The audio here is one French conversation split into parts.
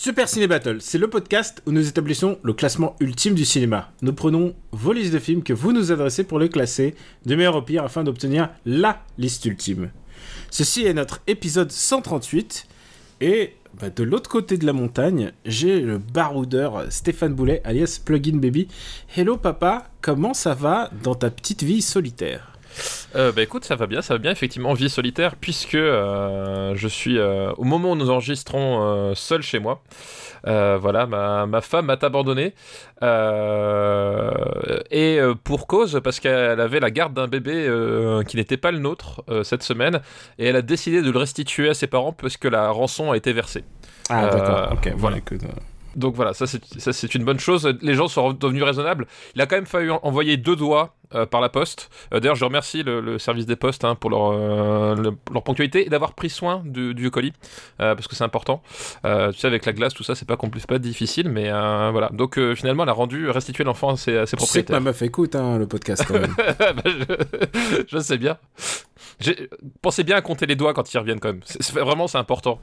Super Ciné Battle, c'est le podcast où nous établissons le classement ultime du cinéma. Nous prenons vos listes de films que vous nous adressez pour les classer de meilleur au pire afin d'obtenir LA liste ultime. Ceci est notre épisode 138 et bah, de l'autre côté de la montagne, j'ai le baroudeur Stéphane Boulet alias Plugin Baby. Hello papa, comment ça va dans ta petite vie solitaire? Euh, bah écoute, ça va bien, ça va bien, effectivement, vie solitaire, puisque euh, je suis, euh, au moment où nous enregistrons, euh, seul chez moi. Voilà, ma, ma femme m'a abandonné. Et pour cause, parce qu'elle avait la garde d'un bébé qui n'était pas le nôtre cette semaine, et elle a décidé de le restituer à ses parents parce que la rançon a été versée. Ah d'accord, ok, voilà. écoute, Donc voilà, ça c'est une bonne chose. Les gens sont devenus raisonnables. Il a quand même fallu en- envoyer deux doigts euh, par la poste. Euh, D'ailleurs, je remercie le, le service des postes hein, pour leur, euh, le- leur ponctualité et d'avoir pris soin du, du colis parce que c'est important. Tu sais, avec la glace, tout ça, c'est pas pas difficile, mais voilà. Donc finalement, elle a rendu restitué l'enfant à ses, à ses Tu sais que ma meuf écoute hein, le podcast quand même. Bah, je, je sais bien. Pensez bien à compter les doigts quand ils reviennent quand même. C'est- vraiment, c'est important.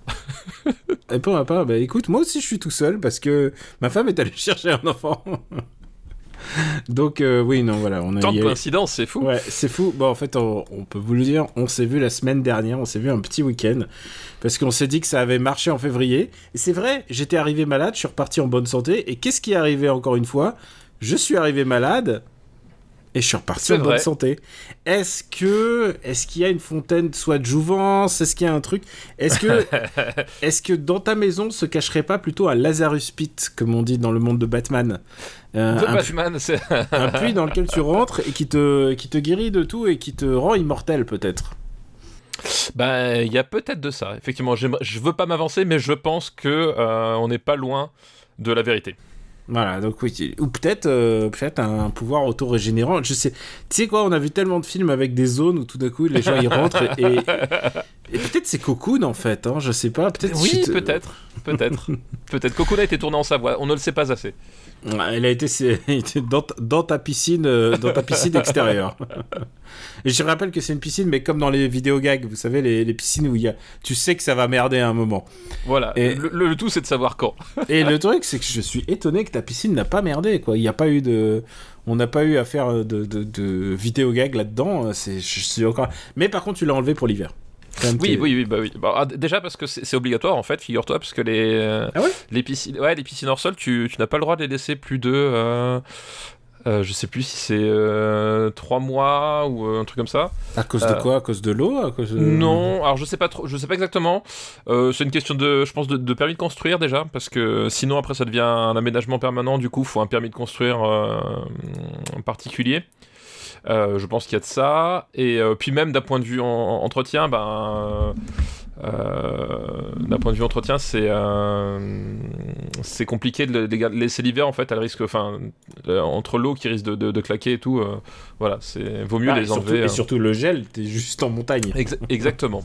Et pour ma part, bah écoute, moi aussi je suis tout seul parce que ma femme est allée chercher un enfant. Donc euh, oui, non, voilà, on a Tant de coïncidences, c'est fou. Ouais, c'est fou. Bon, en fait, on, on peut vous le dire, on s'est vu la semaine dernière, on s'est vu un petit week-end, parce qu'on s'est dit que ça avait marché en février. Et c'est vrai, j'étais arrivé malade, je suis reparti en bonne santé, et qu'est-ce qui est arrivé encore une fois? Je suis arrivé malade, et je suis reparti en bonne santé. Est-ce que, est-ce qu'il y a une fontaine soit de jouvence? Est-ce qu'il y a un truc? Est-ce que, est-ce que dans ta maison se cacherait pas plutôt un Lazarus Pit, comme on dit dans le monde de Batman? Euh, De un, pu- Batman, c'est. un puits dans lequel tu rentres et qui te, qui te guérit de tout et qui te rend immortel peut-être. Ben, il y a peut-être de ça. Effectivement, je veux pas m'avancer, mais je pense que euh, on n'est pas loin de la vérité. Voilà, donc oui, ou peut-être euh, peut-être un pouvoir auto-régénérant. Je sais, tu sais quoi, on a vu tellement de films avec des zones où tout d'un coup les gens y rentrent et, et, et peut-être c'est Cocoon en fait, hein, je sais pas, peut-être. Oui, peut-être, peut-être, peut-être. Cocoon a été tourné en Savoie. On ne le sait pas assez. Elle a été, dans, ta- dans ta piscine, euh, dans ta piscine extérieure. Et je rappelle que c'est une piscine, mais comme dans les vidéos gags, vous savez, les, les piscines où il y a, tu sais que ça va merder à un moment. Voilà. Et- Le, le- le tout, c'est de savoir quand. Et le truc, c'est que je suis étonné que ta piscine n'a pas merdé, quoi. Il n'y a pas eu de, on n'a pas eu à faire de, de, de vidéo gag là-dedans. C'est, je suis encore. Mais par contre, tu l'as enlevé pour l'hiver. Oui, oui, oui, bah oui. Bah, ah, déjà parce que c'est obligatoire en fait, figure-toi, parce que les euh, Ah ouais les piscines, ouais, les piscines hors sol, tu, tu n'as pas le droit de les laisser plus de, euh, euh, je sais plus si c'est euh, trois mois ou euh, un truc comme ça. À cause de Euh, quoi? À cause de l'eau? À cause de... Non, alors je sais pas trop, je sais pas exactement. Euh, c'est une question de, je pense, de, de permis de construire déjà, parce que sinon après ça devient un aménagement permanent. Du coup, faut un permis de construire euh, en particulier. Euh, je pense qu'il y a de ça. Et euh, puis même d'un point de vue en- en- entretien, ben. euh, d'un point de vue entretien, c'est euh, c'est compliqué de de les laisser l'hiver en fait. Elle risque, enfin, entre l'eau qui risque de, claquer et tout, euh, voilà, c'est vaut mieux Ah, et les surtout- enlever. Et euh. surtout le gel, t'es juste en montagne. Exa- exactement.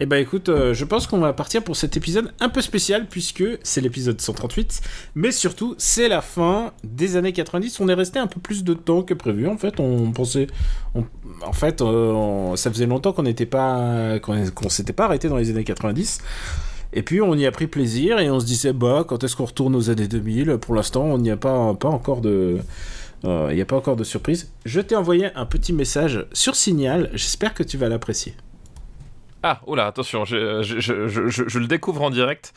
Eh ben écoute, euh, je pense qu'on va partir pour cet épisode un peu spécial puisque c'est l'épisode 138, mais surtout c'est la fin des années 90. On est resté un peu plus de temps que prévu. En fait, on pensait, en fait, euh, ça faisait longtemps qu'on n'était pas, qu'on s'était pas arrêté dans les années 90. Et puis on y a pris plaisir et on se disait bah quand est-ce qu'on retourne aux années 2000 Pour l'instant, on n'y a pas pas encore de euh, il n'y a pas encore de surprise. Je t'ai envoyé un petit message sur Signal. J'espère que tu vas l'apprécier. Ah, oula, attention, je, je, je, je, le découvre en direct.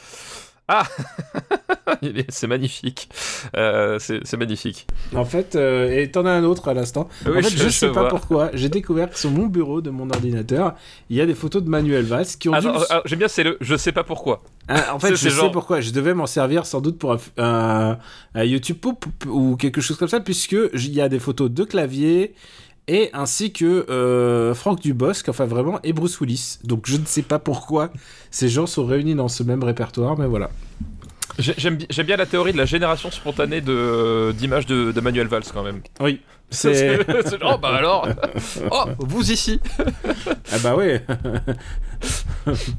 Ah C'est magnifique. Euh, c'est magnifique. En fait, euh, et t'en as un autre à l'instant. Oui, en fait, je, je- sais pas vois. pourquoi. J'ai découvert que sur mon bureau de mon ordinateur, il y a des photos de Manuel Valls qui ont dû. Attends, ah, J'aime bien, c'est le je sais pas pourquoi. Ah, en fait, je sais genre- pourquoi. Je devais m'en servir sans doute pour un, un- un YouTube Poop ou quelque chose comme ça, puisque il y a des photos de clavier et ainsi que euh, Franck Dubosc, enfin vraiment, et Bruce Willis. Donc je ne sais pas pourquoi ces gens sont réunis dans ce même répertoire, mais voilà. J'ai- J'aime bi- j'aime bien la théorie de la génération spontanée d'images de, de Manuel Valls quand même. Oui. C'est. C'est genre, oh bah alors Oh, vous ici ah bah ouais.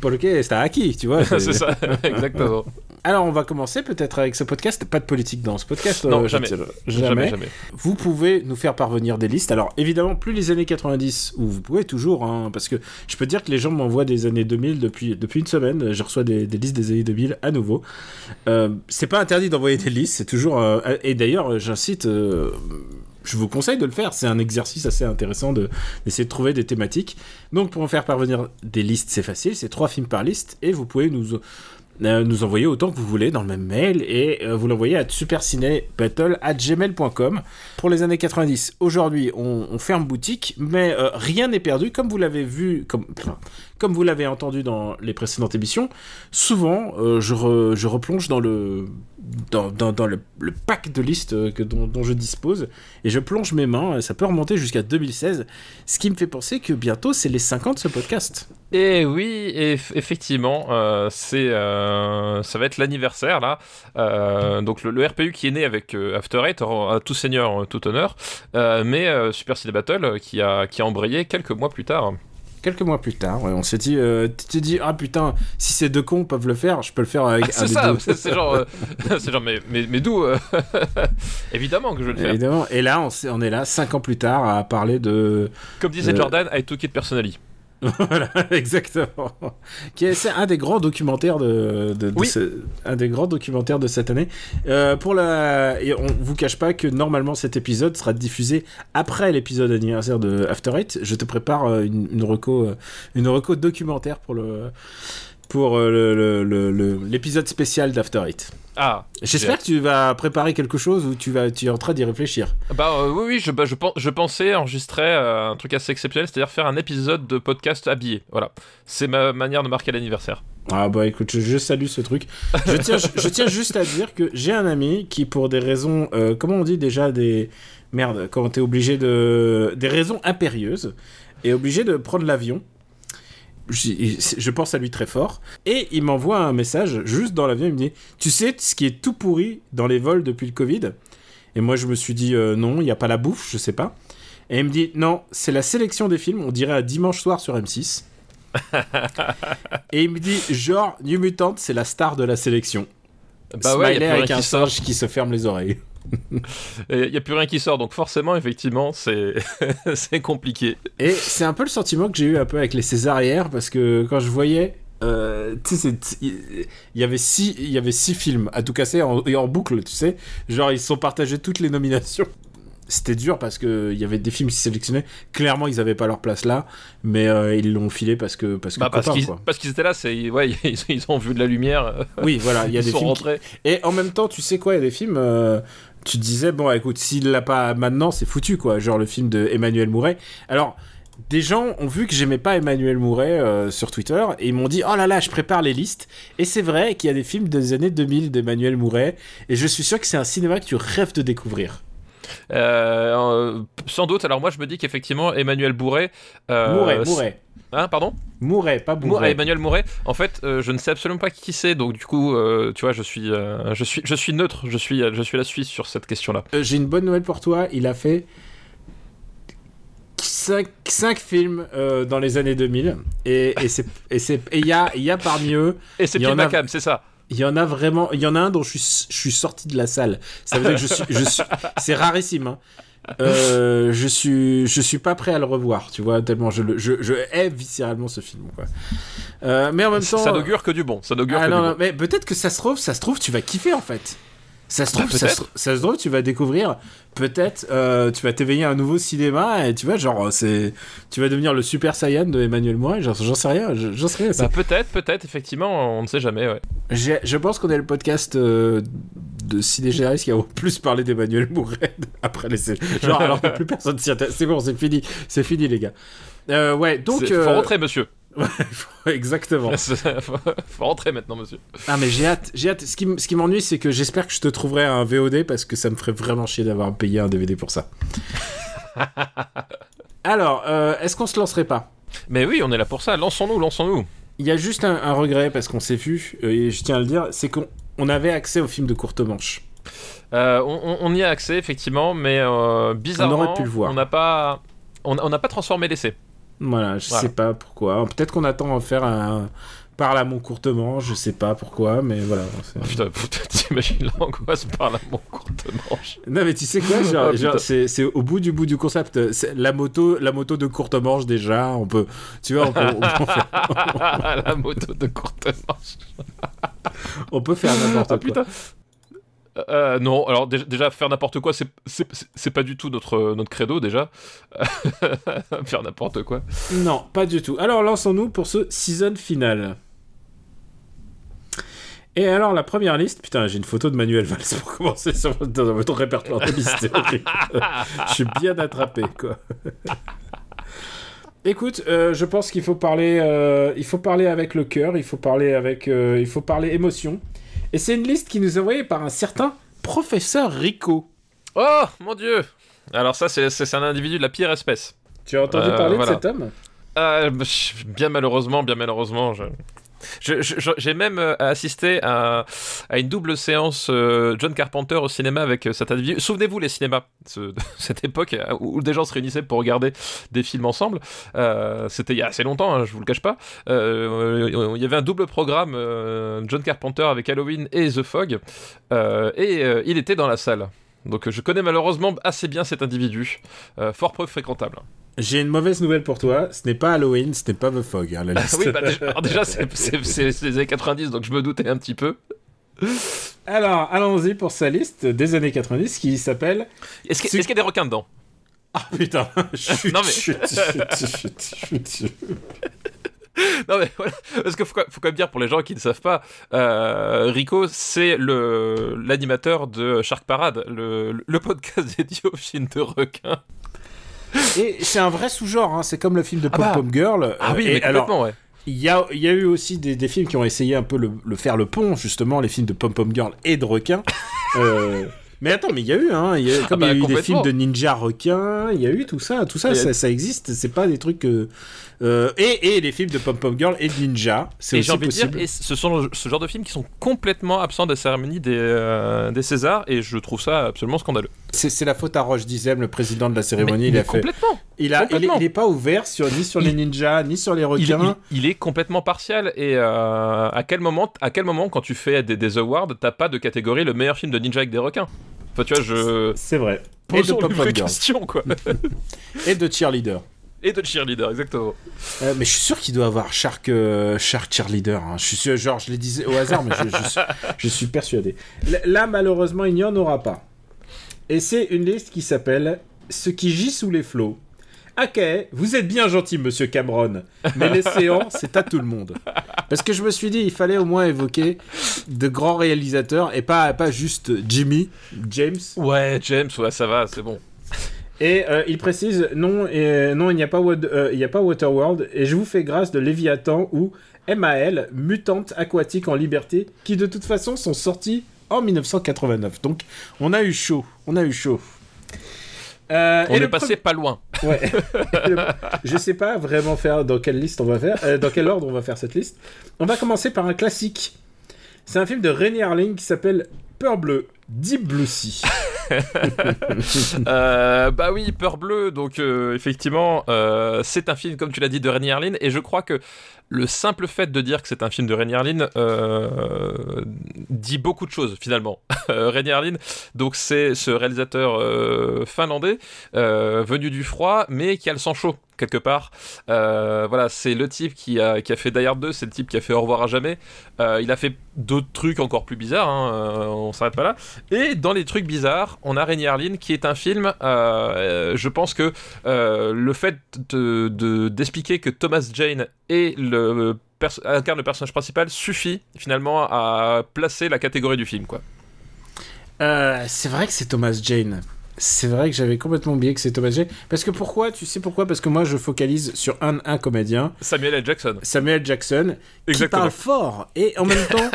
Porque está aquí, tu vois. C'est ça, exactement. Alors, on va commencer peut-être avec ce podcast. Pas de politique dans ce podcast. Non, euh, jamais. Jamais, jamais. Vous pouvez nous faire parvenir des listes. Alors, évidemment, plus les années 90, ou vous pouvez toujours, hein, parce que je peux dire que les gens m'envoient des années 2000 depuis, depuis une semaine. Je reçois des, des listes des années 2000 à nouveau. Euh, c'est pas interdit d'envoyer des listes, c'est toujours. euh, et d'ailleurs, j'incite. euh, je vous conseille de le faire, c'est un exercice assez intéressant de- d'essayer de trouver des thématiques. Donc pour en faire parvenir des listes, c'est facile, c'est trois films par liste, et vous pouvez nous, nous envoyer autant que vous voulez dans le même mail et euh, vous l'envoyez à supercinébattle@gmail.com pour les années 90. Aujourd'hui, on, ferme boutique, mais euh, rien n'est perdu, comme vous l'avez vu, comme, comme vous l'avez entendu dans les précédentes émissions. Souvent, euh, je, je replonge dans le dans, dans- le, le pack de listes euh, que, dont, dont je dispose et je plonge mes mains. Ça peut remonter jusqu'à 2016, ce qui me fait penser que bientôt c'est les 50 de ce podcast. Et oui, eff- effectivement, euh, c'est, euh, ça va être l'anniversaire là. Euh, donc le, le RPU qui est né avec After Eight, à tout seigneur, tout honneur, mais Super Ciné Battle qui a, qui a embrayé quelques mois plus tard. Quelques mois plus tard, ouais, on s'est dit, tu te dis, ah putain, si ces deux cons peuvent le faire, je peux le faire avec un C'est ça, c'est genre, genre, mais, mais, mais d'où Évidemment que je vais le faire. Évidemment. Et là, on, on est là, cinq ans plus tard, à parler de. Comme disait Jordan, I took it personally. voilà, exactement. Qui est, c'est un des grands documentaires de, de, de Oui. ce- un des grands documentaires de cette année. Euh, pour la, et on vous cache pas que normalement cet épisode sera diffusé après l'épisode anniversaire de After Eight. Je te prépare euh, une, une reco, euh, une reco documentaire pour le, pour euh, l'épisode spécial d'After Eight. Ah, J'espère que tu vas préparer quelque chose ou tu vas, tu es en train d'y réfléchir. Bah euh, oui, oui, je, bah, je, pen- je pensais enregistrer euh, un truc assez exceptionnel, c'est-à-dire faire un épisode de podcast habillé. Voilà, c'est ma manière de marquer l'anniversaire. Ah bah écoute, je, je salue ce truc. Je tiens, je, je tiens juste à dire que j'ai un ami qui, pour des raisons, euh, comment on dit déjà des merde, quand t'es obligé de, des raisons impérieuses, est obligé de prendre l'avion. Je, je pense à lui très fort. Et il m'envoie un message juste dans l'avion. Il me dit Tu sais ce qui est tout pourri dans les vols depuis le Covid? Et moi, je me suis dit euh, Non, il n'y a pas la bouffe, je sais pas. Et il me dit Non, c'est la sélection des films, on dirait à dimanche soir sur M6. Et il me dit Genre, New Mutant, c'est la star de la sélection. Bah ouais, y a avec un singe qui se ferme les oreilles. Il y a plus rien qui sort, donc forcément, effectivement, c'est c'est compliqué. Et c'est un peu le sentiment que j'ai eu un peu avec les Césarières, parce que quand je voyais. euh, il y avait six, il y avait six films à tout casser en, et en boucle, tu sais. Genre, ils se sont partagés toutes les nominations. C'était dur parce que il y avait des films qui sélectionnaient. Clairement, ils avaient pas leur place là, mais euh, ils l'ont filé parce que parce que Bah, copains, parce qu'ils étaient là, c'est ouais, ils, ils ont vu de la lumière, Oui, voilà, il y a ils des films. qui-. Et en même temps, tu sais quoi, il y a des films. euh, tu te disais, bon, écoute, s'il l'a pas maintenant, c'est foutu, quoi. Genre le film de Emmanuel Mouret. Alors, des gens ont vu que j'aimais pas Emmanuel Mouret euh, sur Twitter et ils m'ont dit, oh là là, je prépare les listes. Et c'est vrai qu'il y a des films des années 2000 d'Emmanuel Mouret. Et je suis sûr que c'est un cinéma que tu rêves de découvrir. Euh, euh, sans doute. Alors moi, je me dis qu'effectivement, Emmanuel Bourret. euh, Mouret, Mouret. Hein, pardon Mouret, pas Mouret, Mouret. Emmanuel Mouret. En fait, euh, je ne sais absolument pas qui c'est, donc du coup, euh, tu vois, je suis, euh, je suis, je suis neutre. Je suis, je suis la Suisse sur cette question-là. J'ai une bonne nouvelle pour toi. Il a fait 5, films euh, dans les années 2000. Et et il y a, y a parmi eux Et c'est Pierre Macam, c'est ça. Il y en a vraiment, il y en a un dont je suis, je suis sorti de la salle. Ça veut dire que je suis, je suis- c'est rarissime. hein. Euh, je suis, je suis pas prêt à le revoir, tu vois, tellement je le, je, je hais viscéralement ce film, quoi. Euh, mais en même temps, Ça n'augure que du bon. Ça n'augure ah que non, du non, bon. mais peut-être que ça se trouve, ça se trouve, tu vas kiffer en fait. Ça se Bah, trouve, ça, se, peut-être. ça se trouve, tu vas découvrir. Peut-être, euh, tu vas t'éveiller à un nouveau cinéma et tu vois, genre, c'est, tu vas devenir le Super Saiyan de Emmanuel Mouret. Genre, j'en sais rien, je- j'en sais rien. Bah, peut-être, peut-être, effectivement, on ne sait jamais. Ouais. Je pense qu'on est le podcast euh, de Ciné qui a au plus parlé d'Emmanuel Mouret après les Genre, alors que plus personne s'y intéresse. C'est bon, c'est fini. C'est fini, les gars. Euh, ouais, donc. Euh, Faut rentrer, monsieur. Exactement. faut, faut rentrer maintenant, monsieur. Ah, mais j'ai hâte. J'ai hâte. Ce qui, m- ce qui m'ennuie, c'est que j'espère que je te trouverai un VOD parce que ça me ferait vraiment chier d'avoir payé un DVD pour ça. alors, euh, est-ce qu'on se lancerait pas? Mais oui, on est là pour ça. Lançons-nous, lançons-nous. Il y a juste un, un regret parce qu'on s'est vu, euh, et je tiens à le dire, c'est qu'on on avait accès aux films de courte manche. Euh, on, on- on y a accès effectivement, mais euh, bizarrement, aurait pu le voir. on n'a pas, on on n'a pas transformé l'essai. Voilà, je Voilà. sais pas pourquoi. Peut-être qu'on attend à faire un parle à mon courte manche, je sais pas pourquoi, mais voilà. c'est- Putain, putain, t'imagines l'angoisse par la mon courte manche. Non mais tu sais quoi, genre, Ah, genre, c'est au bout du bout du concept. La moto, la moto de courte manche déjà, on peut, tu vois, on peut, on peut faire, la moto de courte manche. on peut faire n'importe Ah quoi. putain. Euh, non, alors déjà, déjà, faire n'importe quoi, c'est- pas du tout notre, notre credo déjà. faire n'importe quoi. Non, pas du tout. Alors lançons-nous pour ce season final. Et alors la première liste, putain, j'ai une photo de Manuel Valls pour commencer sur dans votre répertoire de liste. Je suis bien attrapé, quoi. Écoute, euh, je pense qu'il faut parler, euh, il faut parler avec le cœur, il faut parler avec, euh, il faut parler émotion. Et c'est une liste qui nous est envoyée par un certain professeur Rico. Oh mon dieu Alors ça, c'est un individu de la pire espèce. Tu as entendu Euh, parler voilà. de cet homme? Euh, bien malheureusement, bien malheureusement, je... J'ai même euh, assisté à, une double séance euh, John Carpenter au cinéma avec euh, cet individu. Souvenez-vous les cinémas, ce- cette époque euh, où des gens se réunissaient pour regarder des films ensemble. Euh, C'était il y a assez longtemps, hein, je vous le cache pas. Euh, euh, il y avait un double programme euh, John Carpenter avec Halloween et The Fog, euh, et euh, il était dans la salle. Donc je connais malheureusement assez bien cet individu, euh, fort peu fréquentable. J'ai une mauvaise nouvelle pour toi. Ce n'est pas Halloween, ce n'est pas The Fog. hein, la liste. oui, bah déjà, alors déjà, c'est- les années 90, donc je me doutais un petit peu. Alors, allons-y pour sa liste des années 90 qui s'appelle. Est-ce qu'il y a des requins dedans? Ah putain chut, Non, mais- chut, chut, chut, chut, chut. Non mais voilà, parce qu'il faut, quand- faut quand même dire pour les gens qui ne savent pas, euh, Rico c'est le l'animateur de Shark Parade, le, le podcast dédié aux films de requins. Et c'est un vrai sous-genre, hein, c'est comme le film de Ah Pom bah. Pom Girl. Ah oui, mais alors, complètement ouais. il y a, y a eu aussi des, des films qui ont essayé un peu le, le faire le pont, justement, les films de Pom Pom Girl et de requins. Euh, mais attends, mais il y a eu, hein, il y a, comme bah, il y a eu des films de ninja requins, il y a eu tout ça, tout ça, ça, ça existe, c'est pas des trucs. que- euh, et, et les films de Pom Pom Girl et de ninja, c'est Et aussi j'ai envie de possible. dire, et ce sont ce genre de films qui sont complètement absents des cérémonies des, euh, des Césars, et je trouve ça absolument scandaleux. C'est la faute à Roche Dizem, le président de la cérémonie. Mais- il mais a fait. complètement. Il, a, il, est, complètement. il est pas ouvert sur, ni sur les Il- ninjas, ni sur les Il, requins. il- il est complètement partial et euh, à quel moment à quel moment quand tu fais des, des awards t'as pas de catégorie le meilleur film de ninja avec des requins? Enfin tu vois je C'est vrai. Et de questions quoi Et de cheerleader. et de cheerleader exactement. Euh, mais je suis sûr qu'il doit avoir Shark, euh, Shark Cheerleader. hein. Je suis sûr, genre, je les disais au hasard, mais je, je suis, je suis persuadé. L- Là, malheureusement, il n'y en aura pas. Et c'est une liste qui s'appelle Ce qui gît sous les flots. Ok, vous êtes bien gentil, monsieur Cameron, mais l'océan, c'est à tout le monde. Parce que je me suis dit, il fallait au moins évoquer de grands réalisateurs et pas, pas juste Jimmy, James. Ouais James ouais ça va c'est bon. Et euh, il précise non, et, non il n'y a, pas euh, il a pas Waterworld, et je vous fais grâce de Léviathan ou MAL, Mutante Aquatique en Liberté, qui de toute façon sont sortis en 1989. Donc on a eu chaud, on a eu chaud. Euh, On et est passé pas loin. Ouais. Je sais pas vraiment faire dans quelle liste on va faire, euh, dans quel ordre on va faire cette liste. On va commencer par un classique. C'est un film de René Harling qui s'appelle Peur Bleu, Deep Blue. Euh, bah oui, Peur Bleu, donc euh, effectivement, euh, c'est un film, comme tu l'as dit, de Rennie Harlin, et je crois que le simple fait de dire que c'est un film de Rennie Harlin dit beaucoup de choses finalement. Rennie Harlin, donc c'est ce réalisateur finlandais venu du froid, mais qui a le sang chaud quelque part. Euh, voilà, c'est le type qui a, qui a fait Die Hard 2, c'est le type qui a fait Au revoir à jamais. Euh, il a fait d'autres trucs encore plus bizarres, hein, euh, on s'arrête pas là. Et dans les trucs bizarres, on a Rainy Harlin qui est un film. je pense que le fait de- de- d'expliquer que Thomas Jane est le incarne le personnage principal suffit finalement à placer la catégorie du film, quoi. C'est vrai que c'est Thomas Jane. C'est vrai que j'avais complètement oublié que c'est Thomas Jane. Parce que pourquoi Tu sais pourquoi? Parce que moi, je focalise sur un, un comédien, Samuel L. Jackson. Samuel Jackson, qui Exactement. parle fort. Et en même temps,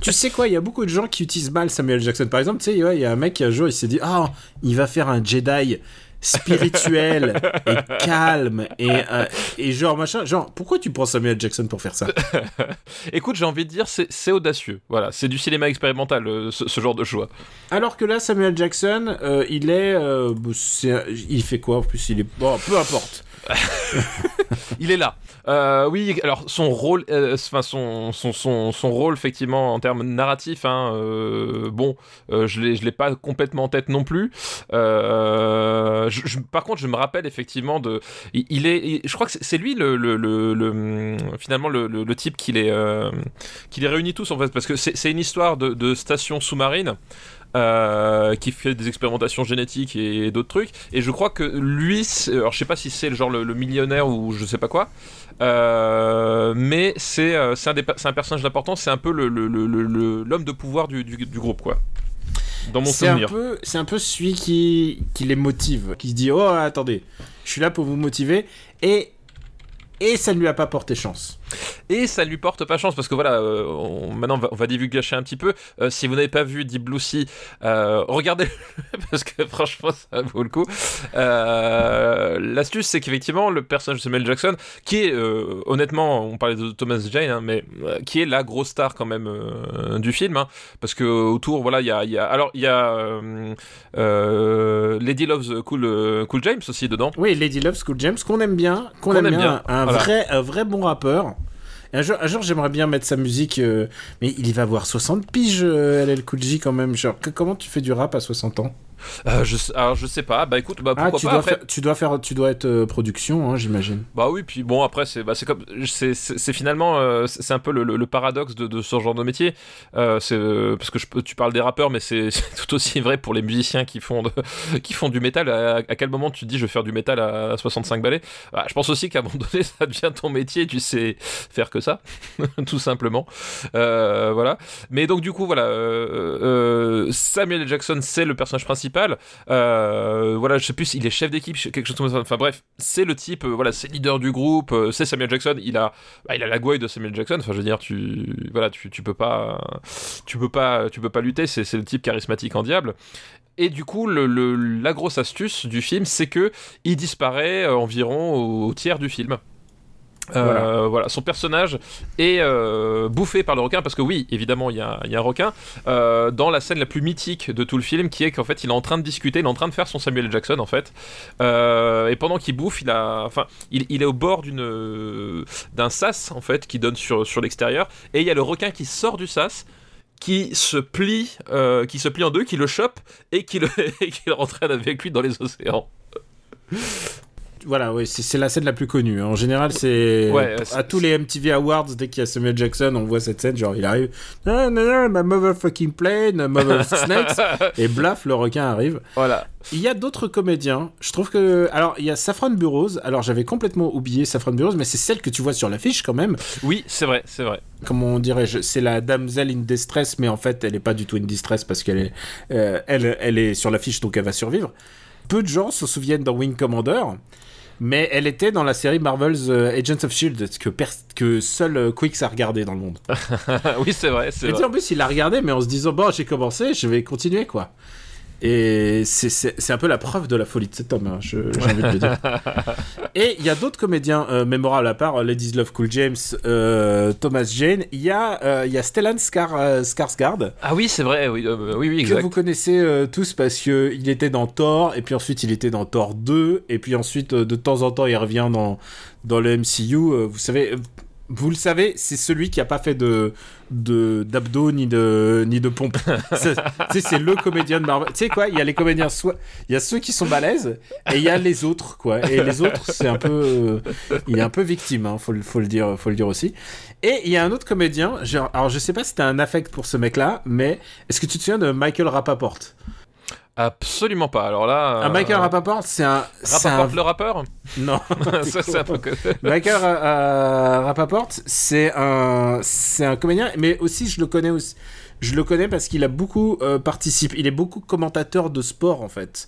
tu sais quoi? Il y a beaucoup de gens qui utilisent mal Samuel Jackson. Par exemple, tu sais, ouais, il y a un mec qui un jour, il s'est dit Ah, il va faire un Jedi. Spirituel et calme et, euh, et genre machin. Genre, pourquoi tu prends Samuel Jackson pour faire ça? Écoute, j'ai envie de dire, c'est c'est audacieux. Voilà, c'est du cinéma expérimental, euh, ce, ce genre de choix. Alors que là, Samuel Jackson, euh, il est, il fait quoi? En plus Il est bon, peu importe. Il est là. Euh, oui, alors son rôle, euh, enfin son, son, son, son rôle effectivement en termes narratifs, hein, euh, bon, je l'ai je l'ai pas complètement en tête non plus. Euh, par contre, je me rappelle effectivement de, il, est, je crois que c'est- lui le, hum, finalement le, type qui les, euh, qui les réunit tous en fait, parce que c'est une histoire de, station sous-marine. euh, qui fait des expérimentations génétiques et d'autres trucs. Et je crois que lui, alors je sais pas si c'est le genre le, millionnaire ou je sais pas quoi, euh, mais c'est un, un personnage d'importance, c'est un peu le- le- le- l'homme de pouvoir du, du, du groupe, quoi. Dans mon C'est un souvenir. peu, c'est un peu celui qui, qui les motive, qui se dit oh attendez, je suis là pour vous motiver et et ça ne lui a pas porté chance. Et ça lui porte pas chance parce que voilà, euh, on- maintenant on va, on va divulgacher un petit peu. Euh, si vous n'avez pas vu Deep Blue Sea, euh, regardez parce que franchement ça vaut le coup. L'astuce c'est qu'effectivement le personnage de Samuel Jackson, qui est euh, honnêtement, on parlait de Thomas Jane, hein, mais euh, qui est la grosse star quand même euh, du film, hein, parce que autour voilà il y a, il y a- alors il y a Lady Loves Cool Cool James aussi dedans. Oui, Lady Love School James, qu'on aime bien, qu'on aime, aime bien, un voilà. vrai, un vrai bon rappeur. Un jour, un jour j'aimerais bien mettre sa musique, euh, mais il va avoir 60 piges, euh, LL Cool J quand même. Genre, que- comment tu fais du rap à 60 ans? Euh, je, alors je sais pas, bah écoute, bah Ah, pourquoi tu pas dois, après. faire, tu dois faire, tu dois être euh, production, hein, j'imagine. Bah oui, puis bon après c'est bah, c'est comme c'est finalement euh, c'est un peu le, le- le paradoxe de, de ce genre de métier. C'est parce que je, tu parles des rappeurs, mais c'est tout aussi vrai pour les musiciens qui font de, qui font du métal. À, à quel moment tu te dis je vais faire du métal à 65 balais? Bah, Je pense aussi qu'à un moment donné ça devient ton métier, tu sais faire que ça, tout simplement. Voilà. Mais donc du coup voilà, Samuel. Jackson c'est le personnage principal. Euh, voilà, je sais plus, il est chef d'équipe, quelque chose comme ça. Enfin bref, c'est le type, euh, voilà, c'est leader du groupe, euh, c'est Samuel Jackson. Il a, bah, il a la gouaille de Samuel Jackson. Enfin, je veux dire, tu, voilà, tu, tu peux pas, tu peux pas, tu peux pas lutter. C'est, le type charismatique en diable. Et du coup, la grosse astuce du film, c'est que il disparaît environ au tiers du film. Euh, Voilà. son personnage est euh, bouffé par le requin parce que oui, évidemment, il y y a un requin euh, dans la scène la plus mythique de tout le film, qui est qu'en fait, il est en train de discuter, il est en train de faire son Samuel. Jackson en fait, et pendant qu'il bouffe, il a, enfin, il, il est au bord d'une d'un sas en fait qui donne sur sur l'extérieur, et il y a le requin qui sort du sas qui se plie, qui se plie en deux, qui le chope et qui le, et qui le rentraîne avec lui dans les océans. Voilà, oui, c'est la scène la plus connue. En général, c'est Ouais, à tous les MTV Awards, dès qu'il y a Samuel Jackson, on voit cette scène, genre il arrive, non, non, non, ma motherfucking plane, mother snakes, et blaf, le requin arrive. Voilà. Il y a d'autres comédiens. Je trouve que. Alors, il y a Saffron Burrows. Alors, j'avais complètement oublié Saffron Burrows, mais c'est celle que tu vois sur l'affiche quand même. Oui, c'est vrai, c'est vrai. Comment dirais-je C'est la damsel in distress, mais en fait, elle est pas du tout in distress parce qu'elle est, euh, elle, elle est sur l'affiche, donc elle va survivre. Peu de gens se souviennent dans Wing Commander. Mais elle était dans la série Marvel's euh, Agents of Shield que, que seul euh, Quicks a regardé dans le monde. oui, c'est vrai, Et vrai. en plus, il l'a regardé, mais en se disant, bon, j'ai commencé, je vais continuer, quoi. Et c'est- un peu la preuve de la folie de cet homme, hein, j'ai envie de le dire. Et il y a d'autres comédiens euh, mémorables à part euh, Ladies Love Cool James, euh, Thomas Jane. Il y, a, euh, il y a Stellan Skar, Skarsgård, Ah oui, c'est vrai, oui, oui, oui, que exact. vous connaissez tous parce que il était dans Thor, et puis ensuite il était dans Thor 2, et puis ensuite de temps en temps il revient dans, dans le MCU. vous savez, vous le savez, c'est celui qui a pas fait de de d'abdos ni de ni de pompe. C'est- le comédien de Marvel. Tu sais quoi Il y a les comédiens soit il y a ceux qui sont balèzes et il y a les autres quoi. Et les autres c'est un peu euh, il est un peu victime, hein, faut le faut le dire faut le dire aussi. Et il y a un autre comédien. genre- alors je sais pas si t'as un affect pour ce mec-là, mais est-ce que tu te souviens de Michael Rapaport? Absolument pas. Alors là. Ah, Michael Rapaport, c'est un. Rapaport le rappeur Non. Ça, c'est un peu. que- Michael Ra- euh, Rapaport, c'est un, c'est un comédien, mais aussi je le connais aussi. Je le connais parce qu'il a beaucoup euh, participé. Il est beaucoup commentateur de sport en fait,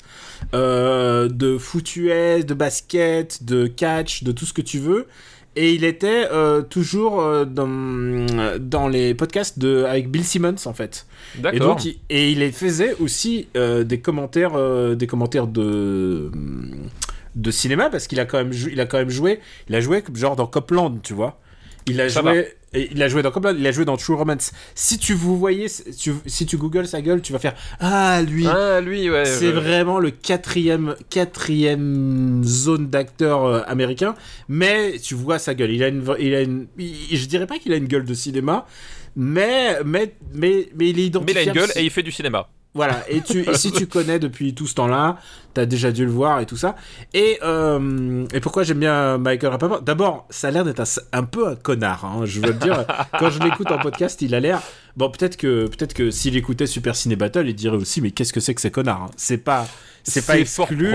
Euh, de foot US, de basket, de catch, de tout ce que tu veux. Et il était euh, toujours euh, dans, dans les podcasts de, avec Bill Simmons en fait. Et D'accord. donc, il, et il faisait aussi euh, des commentaires, euh, des commentaires de, de cinéma parce qu'il a quand même il a quand même joué il a joué genre dans Copland tu vois il a Ça joué et il a joué dans Copland il a joué dans True Romance si tu vous voyez si tu, si tu googles sa gueule tu vas faire ah lui Ah, lui, ouais. c'est ouais. vraiment le quatrième, quatrième zone d'acteur euh, américain, mais tu vois sa gueule. Il a une, il a une, il- je dirais pas qu'il a une gueule de cinéma, mais, mais, mais, mais il est Mais il a une gueule et il fait du cinéma. Voilà. Et si tu connais depuis tout ce temps-là, t'as déjà dû le voir et tout ça. Et, euh, pourquoi j'aime bien Michael Rapaport D'abord, ça a l'air d'être un, peu un connard. hein, je veux le dire. Quand je l'écoute en podcast, il a l'air. Bon, peut-être que, peut-être que s'il écoutait Super Ciné Battle, il dirait aussi, mais qu'est-ce que c'est que ces connards hein? C'est pas, c'est pas exclu,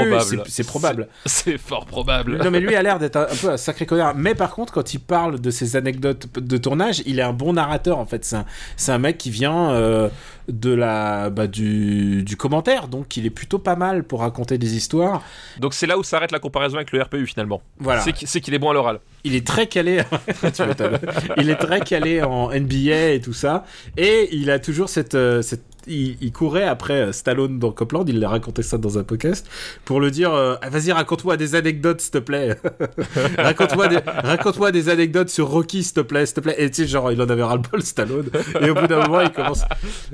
c'est- probable. C'est fort probable. Non mais lui a l'air d'être un, un peu un sacré connard. Mais par contre, quand il parle de ses anecdotes de tournage, il est un bon narrateur en fait. C'est un, mec qui vient euh, de la, bah, du, du commentaire, donc il est plutôt pas mal pour raconter des histoires. Donc c'est là où s'arrête la comparaison avec le RPU finalement. Voilà. C'est qu'il est bon à l'oral. Il est très calé. tu il est très calé en NBA et tout ça, et il a toujours cette, euh, cette il, il courait après euh, Stallone dans Copland, il a raconté ça dans un podcast, pour le dire euh, Ah, Vas-y, raconte-moi des anecdotes, s'il te plaît. raconte-moi des, anecdotes sur Rocky, s'il te plaît, s'il te plaît. Et tu sais, genre, il en avait ras-le-bol, Stallone. Et au bout d'un moment, il commence,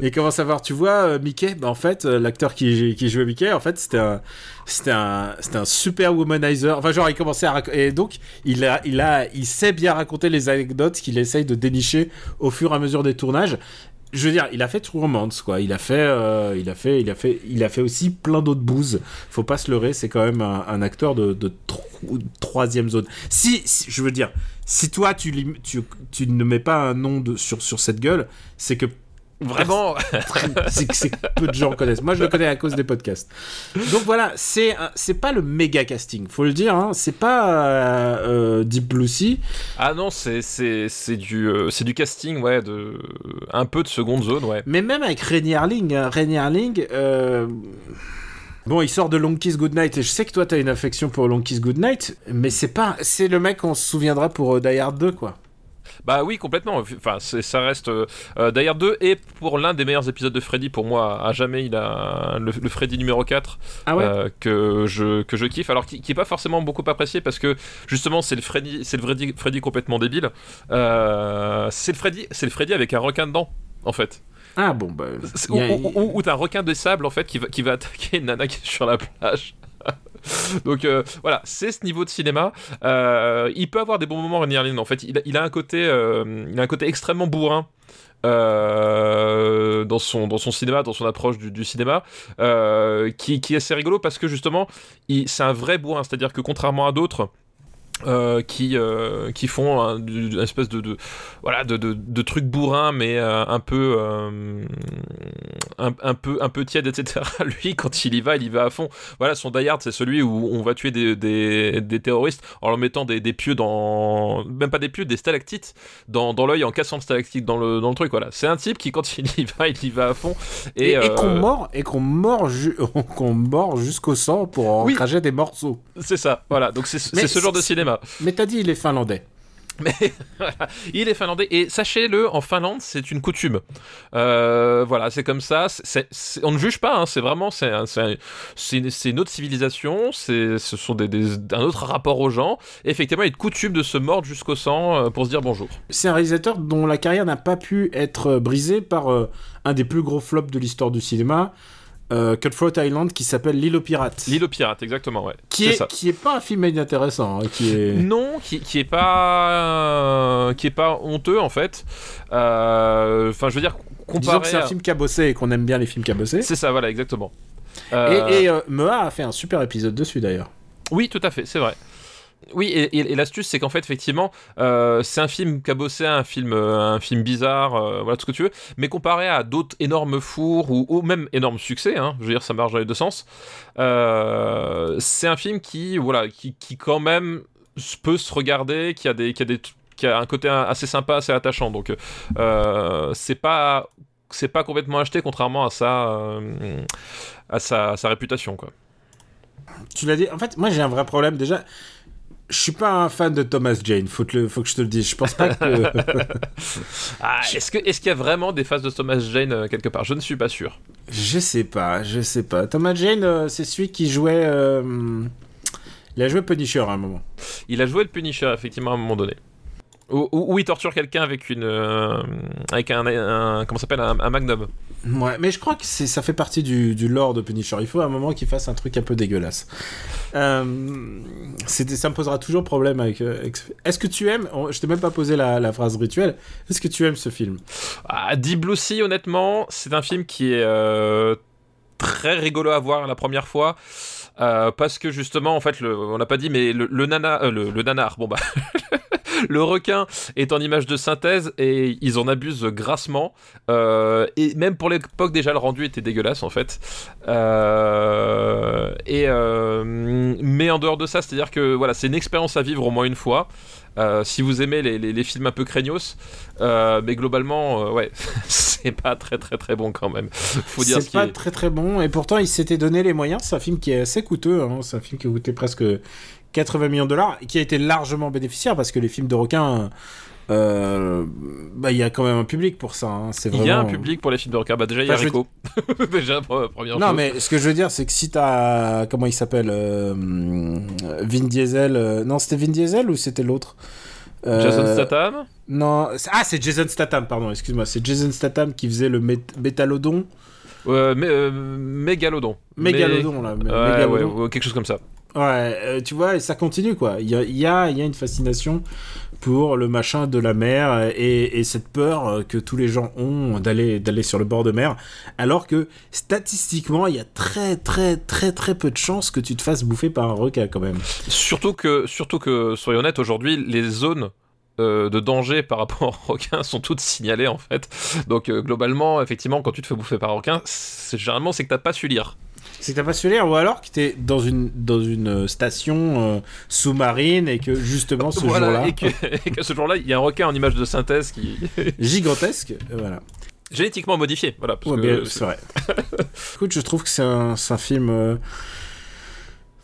il commence à voir Tu vois, euh, Mickey, bah, en fait, l'acteur qui, qui jouait Mickey, en fait, c'était un, c'était un, c'était un super womanizer. Enfin, genre, il commençait à raconter. Et donc, il, a, il, a, il sait bien raconter les anecdotes qu'il essaye de dénicher au fur et à mesure des tournages je veux dire, il a fait True Romance, quoi. Il a fait, euh, il a fait, il a fait, il a fait aussi plein d'autres bouses. Faut pas se leurrer, c'est quand même un, acteur de, de tro- troisième zone. Si, si- je veux dire, si toi tu, tu, ne mets pas un nom sur cette gueule, c'est que Vraiment. c'est que peu de gens connaissent. Moi, je le connais à cause des podcasts. Donc voilà, c'est c'est pas le méga casting, faut le dire. Hein. C'est pas euh, euh, Deep Blue Sea. ah non, c'est c'est c'est du euh, c'est du casting ouais de un peu de seconde zone ouais. Mais même avec Rainy Harling, hein, Rainy Harling, euh, bon, il sort de Long Kiss Goodnight et je sais que toi t'as une affection pour Long Kiss Goodnight, mais c'est pas, c'est le mec qu'on se souviendra pour euh, Die Hard 2 quoi. Bah oui, complètement. Enfin, c'est- ça reste euh, euh, d'ailleurs 2 et pour l'un des meilleurs épisodes de Freddy pour moi à jamais il a le, le Freddy numéro 4 Ah ouais. euh, que je que je kiffe alors qui, qui est pas forcément beaucoup apprécié parce que justement c'est le Freddy c'est le Freddy, Freddy complètement débile. Euh, c'est le Freddy c'est le Freddy avec un requin dedans en fait. Ah bon bah. A- Ou, ou- ou- ou t'as un requin de sable en fait qui va, qui va attaquer une nana qui est sur la plage. Donc euh, voilà, c'est ce niveau de cinéma. Euh, il peut avoir des bons moments, Rennie Harlin. En fait, il a, il a un côté, euh, il a un côté extrêmement bourrin. dans son cinéma dans son approche du, cinéma qui, qui est assez rigolo parce que justement c'est un vrai bourrin c'est à dire que contrairement à d'autres euh, qui euh, qui font un, une espèce de, de voilà de, de, de trucs bourrins mais euh, un peu un, un peu un peu tiède etc lui quand il y va il y va à fond. Voilà son Die c'est celui où on va tuer des, des, des terroristes en leur mettant des, des pieux dans même pas des pieux des stalactites dans, dans l'œil en cassant le stalactite dans le, dans le truc voilà. C'est un type qui quand il y va il y va à fond. Et, et, et qu'on mord et qu'on mord, ju- mord jusqu'au sang pour en Oui. des morceaux. c'est ça voilà. Donc c'est ce genre de c'est- cinéma Mais t'as dit il est finlandais. Mais voilà, il est finlandais et sachez-le, en Finlande, c'est une coutume. Euh, voilà, c'est comme ça. on ne juge pas. hein, c'est vraiment, c'est un- une, autre civilisation. C'est, ce sont des, des- un autre rapport aux gens. Et effectivement, il est de coutume de se mordre jusqu'au sang euh, pour se dire bonjour. C'est un réalisateur dont la carrière n'a pas pu être brisée par euh, un des plus gros flops de l'histoire du cinéma, euh, Cutthroat Island, qui s'appelle L'île aux pirates. L'île aux pirates, exactement, ouais. qui est, ça. qui est pas un film inintéressant, hein, qui est... Non, qui, qui est pas, qui est pas honteux en fait. Euh, Enfin, je veux dire Disons comparé. que c'est un à- film cabossé et qu'on aime bien les films cabossés. C'est ça, voilà, exactement. Et, Euh, et euh, Mea a fait un super épisode dessus d'ailleurs. Oui, tout à fait, c'est vrai. Oui, et, l'astuce, c'est qu'en fait, effectivement, euh, c'est un film cabossé, un film, euh, un film bizarre, euh, voilà tout ce que tu veux, mais comparé à d'autres énormes fours ou, même énormes succès, hein, je veux dire, ça marche dans les deux sens. c'est un film qui, voilà, qui, qui quand même peut se regarder, qui a des, qui a des, qui a un côté assez sympa, assez attachant. Donc, c'est pas, c'est pas complètement acheté, contrairement à sa, à sa réputation, quoi. Tu l'as dit, en fait, moi j'ai un vrai problème déjà. Je suis pas un fan de Thomas Jane, faut, te le- faut que je te le dise. Je pense pas que. Ah, est-ce qu'il y a vraiment des phases de Thomas Jane euh, quelque part? Je ne suis pas sûr. je sais pas, je sais pas. Thomas Jane, euh, c'est celui qui jouait. euh, Il a joué Punisher à un moment. Il a joué le Punisher, effectivement, à un moment donné. Où, où- où il torture quelqu'un avec une. euh, avec un. un- comment s'appelle un, un magnum. Ouais, mais je crois que ça fait partie du, du lore de Punisher. Il faut à un moment qu'il fasse un truc un peu dégueulasse. Euh, ça me posera toujours problème avec. euh, avec- Est-ce que tu aimes Je t'ai même pas posé la, la phrase rituelle. Est-ce que tu aimes ce film? Ah, Deep Blue Sea, honnêtement, c'est un film qui est euh, très rigolo à voir la première fois. parce que justement, en fait, le, on l'a pas dit, mais le, le nana, le, le nanar, bon bah, le requin est en image de synthèse et ils en abusent grassement. Euh, et même pour l'époque, déjà, le rendu était dégueulasse en fait. Euh, et euh, mais en dehors de ça, c'est-à-dire que voilà, c'est une expérience à vivre au moins une fois. Euh, si vous aimez les, les- les films un peu craignos, euh, mais globalement, euh, ouais, c'est pas très très très bon quand même. Faut dire ce C'est pas est. très très bon. Et pourtant, il s'était donné les moyens. C'est un film qui est assez coûteux. hein. C'est un film qui a coûté presque 80 millions de dollars qui a été largement bénéficiaire parce que les films de requins. euh, bah, il y a quand même un public pour ça. hein. C'est Il y a un vraiment- public pour les films de requin. Bah déjà, il y a veux Rico. déjà, pre- première Non, chose. mais ce que je veux dire, c'est que si t'as. Comment il s'appelle euh, Vin Diesel. euh, Non, c'était Vin Diesel ou c'était l'autre? Euh, Jason Statham? Non. Ah, c'est Jason Statham, pardon, excuse-moi. C'est Jason Statham qui faisait le mét- Métalodon. Euh, Mégalodon. Mégalodon, là. Mé- Ouais, Mégalodon. ouais, ouais, quelque chose comme ça. Ouais, euh, tu vois, et ça continue quoi. Il y a, y, a, y a une fascination pour le machin de la mer et, et cette peur euh, que tous les gens ont d'aller d'aller sur le bord de mer, alors que statistiquement, il y a très très très très peu de chances que tu te fasses bouffer par un requin quand même. Surtout que, surtout que, soyons honnêtes, aujourd'hui, les zones euh, de danger par rapport aux requins sont toutes signalées en fait. Donc globalement, effectivement, quand tu te fais bouffer par un requin, généralement c'est que t'as pas su lire. C'est que t'as pas su lire, ou alors que t'es dans une dans une euh, station euh, sous-marine et que justement ce Voilà, jour-là, et que, et que ce jour-là, il y a un requin en image de synthèse qui gigantesque, euh, voilà. génétiquement modifié. Voilà. Parce Ouais, que c'est vrai. Écoute, je trouve que c'est un, film. euh,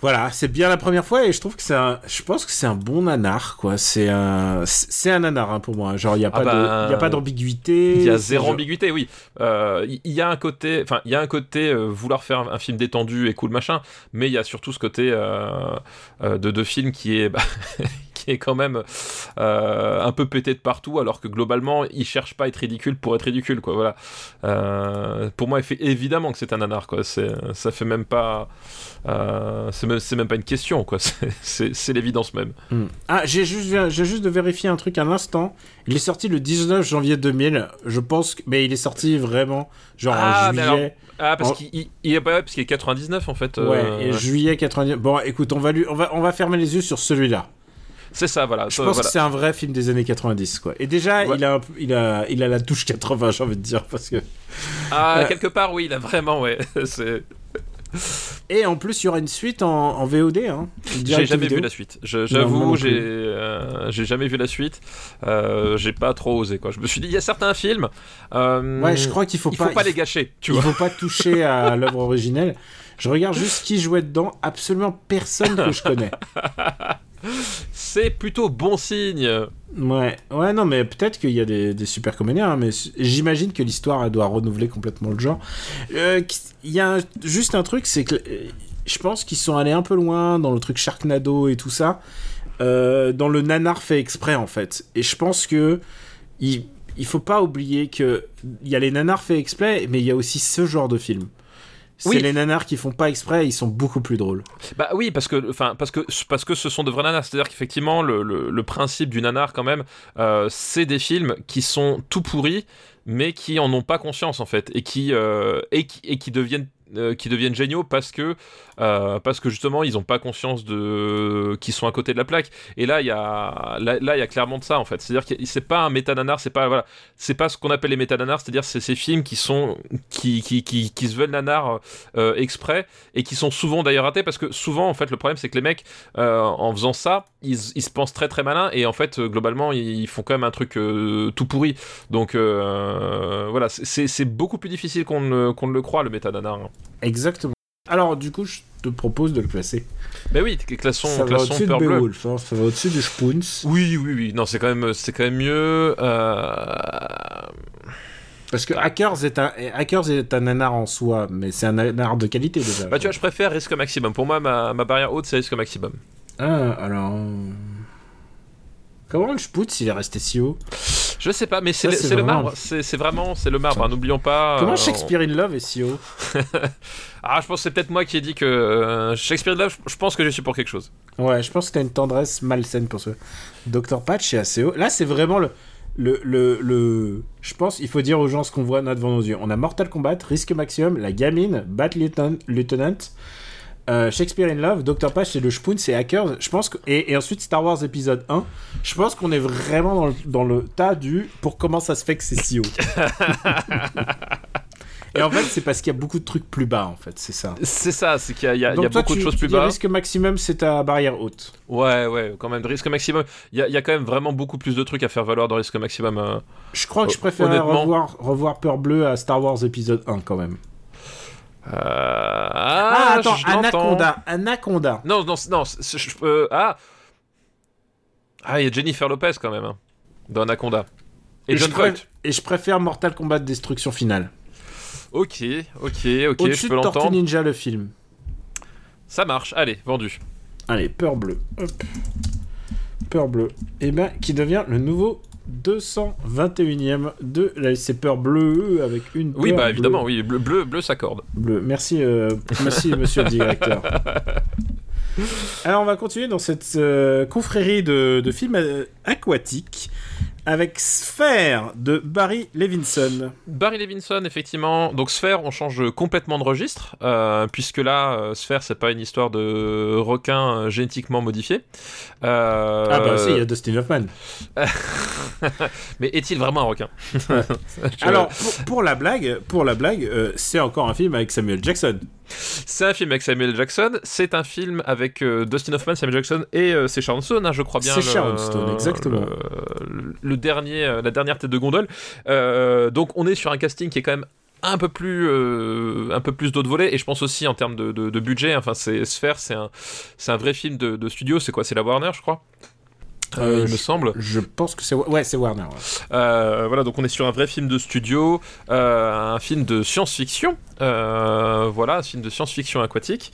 Voilà, c'est bien la première fois et je trouve que c'est un. Je pense que c'est un bon nanar, quoi. C'est un. C'est un nanar hein, pour moi. Genre, il n'y a, Ah pas bah, de- il y a pas d'ambiguïté. Il y a zéro genre- ambiguïté, oui. Euh, Il y, a un côté, enfin, il y a un côté euh, vouloir faire un, un film détendu et cool machin, mais il y a surtout ce côté euh, euh, de, de film qui est, bah, qui est quand même euh, un peu pété de partout, alors que globalement, il cherche pas à être ridicule pour être ridicule, quoi. Voilà. Euh, pour moi, effe- évidemment que c'est un nanar, quoi. Ça fait même pas, euh, c'est même, pas une question, quoi. C'est- l'évidence même. Hmm. Ah, j'ai juste, j'ai juste de vérifier un truc à l'instant. Il est sorti le 19 janvier 2000. Je pense que. Mais il est sorti vraiment, genre Ah, en mais juillet. Ah, parce qu'il il- il est pas, parce qu'il est 99 en fait. Ouais, euh, et juillet 90. Bon, écoute, on va, lui, on, va, on va fermer les yeux sur celui-là. C'est ça, voilà. Je Ça, pense voilà. que c'est un vrai film des années 90, quoi. Et déjà, Ouais. il, a, un il, a, il a la touche 80, j'ai envie de dire, parce que. Ah, Euh, quelque part, oui, il a vraiment, ouais. C'est- Et en plus, il y aura une suite en, en VOD. Hein, J'ai jamais vu la suite. J'avoue, j'ai euh, j'ai jamais vu la suite. Euh, j'ai pas trop osé, quoi. Je me suis dit, il y a certains films. euh, Ouais, je crois qu'il faut il pas. faut pas il les gâcher, tu il vois. faut pas toucher à l'œuvre originelle. Je regarde juste qui jouait dedans. Absolument personne que je connais. C'est plutôt bon signe. Ouais, ouais, non, mais peut-être qu'il y a des, des super comédiens, hein, mais j'imagine que l'histoire doit renouveler complètement le genre. Euh, Il y a juste un truc, c'est que euh, je pense qu'ils sont allés un peu loin dans le truc Sharknado et tout ça, euh, dans le nanar fait exprès en fait. Et je pense que il faut pas oublier que il y a les nanars fait exprès, mais il y a aussi ce genre de film. C'est Oui. les nanars qui font pas exprès, ils sont beaucoup plus drôles. Bah oui, parce que, enfin, parce que, parce que ce sont de vrais nanars. C'est-à-dire qu'effectivement, le, le, le principe du nanar, quand même, euh, c'est des films qui sont tout pourris, mais qui en ont pas conscience, en fait, et qui, euh, et qui, et qui deviennent euh, qui deviennent géniaux parce que euh, parce que justement ils ont pas conscience de qu'ils sont à côté de la plaque. Et là il y a là il y a clairement de ça en fait. C'est à dire que c'est pas un méta-nanar c'est pas voilà. C'est pas ce qu'on appelle les méta-nanars c'est à dire c'est ces films qui sont qui qui, qui, se veulent nanar euh, exprès et qui sont souvent d'ailleurs ratés parce que souvent en fait le problème c'est que les mecs euh, en faisant ça ils, ils se pensent très très malins et en fait globalement ils font quand même un truc tout pourri. Donc voilà c'est beaucoup plus difficile qu'on ne, ne le croit le méta-nanar hein. Exactement. Alors, du coup, je te propose de le classer. mais oui classons ça va classons au-dessus de Peur Bleue. Beowulf, hein, ça va au-dessus de Spoons. oui oui oui non c'est quand même c'est quand même mieux euh, Parce que Hackers est un, Hackers est un nanar en soi, mais c'est un nanar de qualité déjà. Bah tu vois, je préfère risque maximum. Pour moi, ma, ma barrière haute, c'est risque maximum. Ah, alors. Comment le Sputz il est resté si haut? Je sais pas, mais c'est le, marbre. C'est vraiment c'est le marbre. hein, N'oublions pas. Comment euh, Shakespeare in Love est si haut? Ah, je pense que c'est peut-être moi qui ai dit que euh, Shakespeare in Love. Je pense que je suis pour quelque chose. Ouais, je pense que t'as une tendresse malsaine pour ce. Dr. Patch est assez haut. Là, c'est vraiment le. Le, le, le- Je pense il faut dire aux gens ce qu'on voit là devant nos yeux. On a Mortal Kombat, Risque Maximum, La Gamine, Bat Lieutenant, Lieutenant, euh, Shakespeare in Love, Dr. Patch et le Spoon, c'est Hackers. Je pense que... et, et ensuite Star Wars épisode 1. Je pense qu'on est vraiment dans le, dans le tas du pour comment ça se fait que c'est si haut. et en fait, c'est parce qu'il y a beaucoup de trucs plus bas, en fait, c'est ça. C'est ça, c'est qu'il y a, il y a- il y a Donc toi, beaucoup tu- de choses plus bas. Risque Maximum, c'est ta barrière haute. Ouais, ouais, quand même. Risque maximum. Il y, a- il y a quand même vraiment beaucoup plus de trucs à faire valoir dans risque maximum. euh. Je crois que je préfère honnêtement- revoir, revoir Peur Bleue à Star Wars épisode 1 quand même. Euh, Ah, Ah, attends, je. Anaconda, Anaconda. Non, non, non. je- euh, ah. Ah, il y a Jennifer Lopez quand même. hein, dans Anaconda. Et, Et John Voight. Et je préfère Mortal Kombat Destruction Finale. Ok, ok, ok, je peux de Tortue l'entendre. Ninja le film. Ça marche, allez, vendu. Allez, Peur Bleue. Hop. Peur Bleue. Et ben, qui devient le nouveau 221ème de la Peur Bleue avec une Oui, bah bleue. évidemment, oui, bleu, bleu, bleu s'accorde. Bleu. Merci, euh, merci monsieur le directeur. Alors, on va continuer dans cette euh, confrérie de, de films euh, aquatiques avec Sphère de Barry Levinson. Barry Levinson, effectivement. Donc Sphère, on change complètement de registre, euh, puisque là, euh, Sphère, c'est pas une histoire de requin euh, génétiquement modifié. Euh, Ah bah si, il y a Dustin Hoffman. Mais est-il vraiment un requin? Alors, pour, pour la blague, pour la blague, c'est encore un film avec Samuel Jackson. C'est un film avec Samuel Jackson. C'est un film avec euh, Dustin Hoffman, Samuel Jackson et euh, c'est Sharon Stone, hein, je crois bien. C'est Sharon Stone, exactement. Le, le dernier, euh, la dernière tête de gondole. Euh, donc on est sur un casting qui est quand même un peu plus euh, un peu plus de volée et je pense aussi en termes de, de- de budget enfin c'est Sphere c'est un c'est un vrai film de, de studio c'est quoi? C'est la Warner je crois? Euh, il me semble Je pense que c'est ouais, c'est Warner. ouais. euh, voilà, donc on est sur un vrai film de studio, euh, un film de science-fiction, voilà, un film de science-fiction aquatique.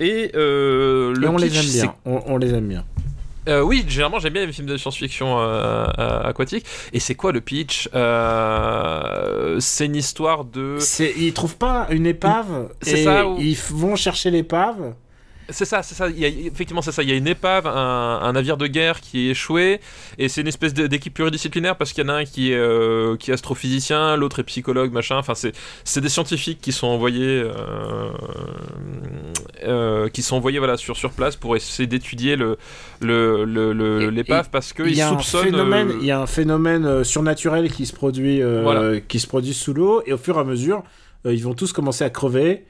Et le Et on les pitch, aime c'est- bien. On, on les aime bien. Euh, oui, généralement j'aime bien les films de science-fiction euh, euh, aquatique. Et c'est quoi le pitch C'est une histoire de. Ils trouvent pas une épave. C'est ça, Ils vont chercher l'épave. C'est ça, c'est ça. Il y a, effectivement, c'est ça. Il y a une épave, un, un navire de guerre qui est échoué, et c'est une espèce d'équipe pluridisciplinaire parce qu'il y en a un qui est, euh, qui est astrophysicien, l'autre est psychologue, machin. Enfin, c'est, des scientifiques qui sont envoyés, euh, euh, qui sont envoyés voilà sur sur place pour essayer d'étudier le, le, le- le- l'épave parce Il qu'ils y a un soupçonnent. phénomène, il y a un phénomène surnaturel qui se produit, Voilà. qui se produit sous l'eau, et au fur et à mesure, ils vont tous commencer à crever.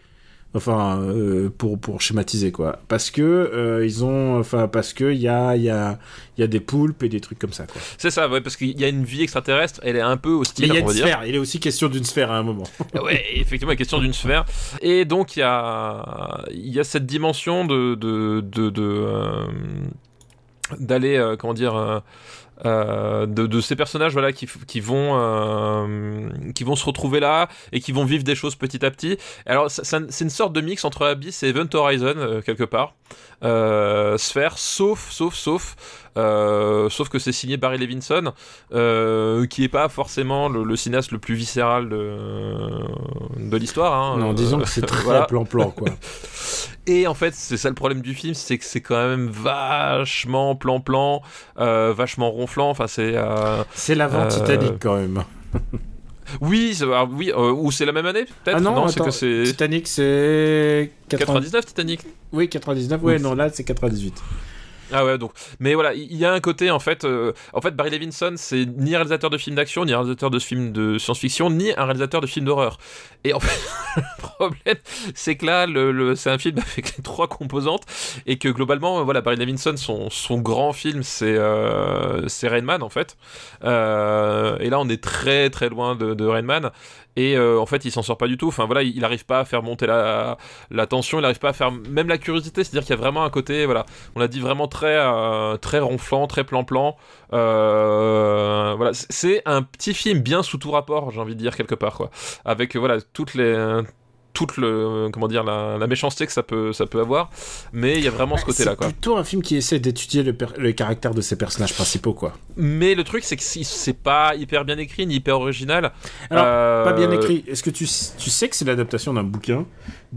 Enfin, euh, pour, pour schématiser quoi, parce que euh, ils ont, enfin parce que il y a il y a il y a des poulpes et des trucs comme ça quoi. C'est ça, ouais, parce qu'il y a une vie extraterrestre. Elle est un peu Mais hostile, il y a une dire. sphère. Il est aussi question d'une sphère à un moment. ouais, effectivement, la question d'une sphère. Et donc, il y a, il y a cette dimension de. de, de, de, euh, d'aller, comment dire. Euh, de, de ces personnages voilà qui, qui vont euh, qui vont se retrouver là et qui vont vivre des choses petit à petit. Alors c'est une sorte de mix entre Abyss et Event Horizon euh, quelque part euh, Sphère sauf sauf sauf euh, sauf que c'est signé Barry Levinson euh, qui est pas forcément le, le cinéaste le plus viscéral de, de l'histoire hein. non, Euh, disons que c'est très voilà. plan-plan quoi. Et en fait, c'est ça le problème du film, c'est que c'est quand même vachement plan-plan, euh, vachement ronflant. Enfin, c'est. euh, C'est l'avant Euh, Titanic quand même. Oui, c'est- alors, oui, euh, ou c'est la même année peut-être? Ah non, c'est attends, que c'est Titanic c'est 90... 99 Titanic. Oui, 99. Ouais, Ouf. non, là c'est 98. Ah ouais, donc. Mais voilà, il y a un côté en fait. euh, en fait, Barry Levinson, c'est ni réalisateur de films d'action, ni réalisateur de films de science-fiction, ni un réalisateur de films d'horreur. Et en fait, le problème, c'est que là, le, c'est un film avec les trois composantes, et que globalement, euh, voilà, Barry Levinson, son, son grand film, c'est euh, Rain Man en fait. Euh, et là, on est très très loin de, de Rain Man. Et euh, en fait, il s'en sort pas du tout. Enfin voilà, il il arrive pas à faire monter la, tension, il arrive pas à faire même la curiosité. C'est-à-dire qu'il y a vraiment un côté, voilà, on l'a dit vraiment très euh, très ronflant, très plan-plan. Euh, voilà, c'est un petit film bien sous tout rapport, j'ai envie de dire quelque part quoi, avec voilà toutes les toute le comment dire la, la méchanceté que ça peut ça peut avoir, mais il y a vraiment ce côté-là C'est quoi. plutôt un film qui essaie d'étudier le, caractère de ses personnages principaux, quoi. Mais le truc c'est que si- c'est pas hyper bien écrit ni hyper original. Alors, Euh, pas bien écrit. Est-ce que tu, tu sais que c'est l'adaptation d'un bouquin?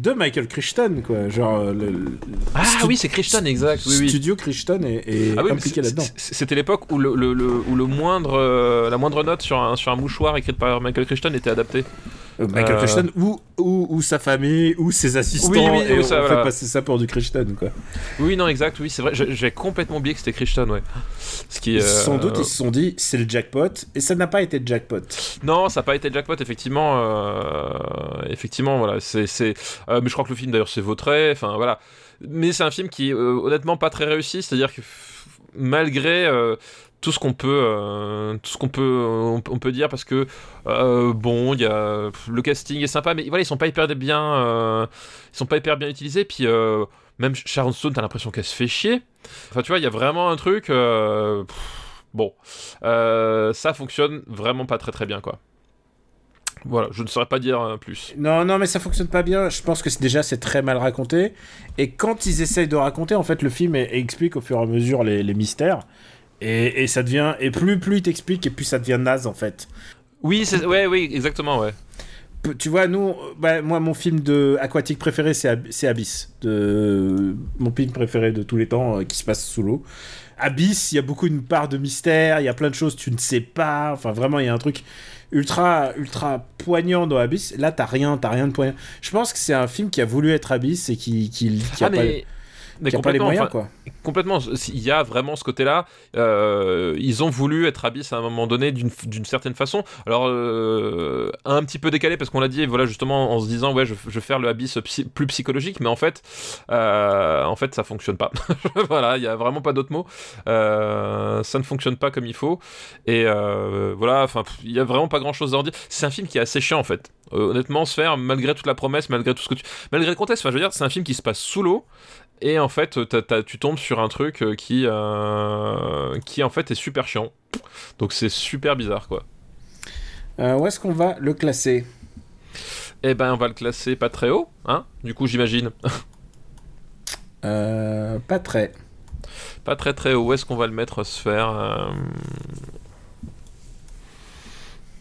De Michael Crichton, quoi Genre, euh, le, le Ah oui, c'est Crichton, exact. Oui, oui. Studio Crichton est, est Ah oui, impliqué là-dedans. C'était l'époque où, le, le- où le moindre, euh, la moindre note sur un, sur un mouchoir écrite par Michael Crichton était adaptée. Euh, Michael euh, Crichton ou, ou, ou sa famille ou ses assistants Oui, oui, et ou on ça, fait passer ça pour du Crichton, quoi. Oui, non, exact, oui, c'est vrai. J'ai complètement oublié que c'était Crichton, ouais. Ce qui, euh, Sans doute, ils se sont dit, c'est le jackpot, et ça n'a pas été le jackpot. Non, ça n'a pas été jackpot, effectivement. euh, Effectivement, voilà. C'est, mais je crois que le film, d'ailleurs, c'est vautré. Enfin, voilà. Mais c'est un film qui est euh, honnêtement pas très réussi. C'est-à-dire que malgré euh, tout ce qu'on peut, euh, tout ce qu'on peut, on, peut dire, parce que euh, bon, il y a le casting est sympa, mais voilà, ils sont pas hyper bien, euh, ils sont pas hyper bien utilisés. Puis euh, même Sharon Stone, t'as l'impression qu'elle se fait chier. Enfin, tu vois, il y a vraiment un truc. euh, bon, euh, ça fonctionne vraiment pas très très bien, quoi. Voilà, je ne saurais pas dire euh, plus. Non, non, mais ça fonctionne pas bien. Je pense que déjà, c'est très mal raconté. Et quand ils essayent de raconter, en fait, le film explique au fur et à mesure les, les mystères. Et, et ça devient. Et plus, plus il t'explique, et plus ça devient naze, en fait. Oui, c'est... ouais, oui, exactement, ouais. Tu vois, nous, bah, moi, mon film de aquatique préféré, c'est Ab- c'est Abyss. De... Mon film préféré de tous les temps euh, qui se passe sous l'eau. Abyss, il y a beaucoup une part de mystère, il y a plein de choses que tu ne sais pas. Enfin, vraiment, il y a un truc ultra, ultra poignant dans Abyss. Là, t'as rien, t'as rien de poignant. Je pense que c'est un film qui a voulu être Abyss et qui, qui, qui a, ah, pas, mais... pas les complètement, moyens, enfin, quoi. complètement. Il y a vraiment ce côté-là. Euh, ils ont voulu être Abyss à un moment donné d'une, certaine façon. Alors, euh, un petit peu décalé parce qu'on l'a dit, voilà, justement, en se disant, ouais, je, je vais faire le Abyss psy- plus psychologique, mais en fait, euh, en fait, ça fonctionne pas. voilà, il y a vraiment pas d'autre mot. Euh, ça ne fonctionne pas comme il faut. Et voilà, enfin, il y a vraiment pas grand-chose à en dire. C'est un film qui est assez chiant, en fait. Honnêtement, se faire, malgré toute la promesse, malgré tout ce que tu... Malgré le contexte, enfin, je veux dire, c'est un film qui se passe sous l'eau. Et en fait, tu tombes sur un truc euh, qui, euh, qui en fait est super chiant. Donc c'est super bizarre quoi. Euh, où est-ce qu'on va le classer? Eh ben on va le classer pas très haut, hein Du coup j'imagine. euh, Pas très. pas très très haut. Où est-ce qu'on va le mettre se faire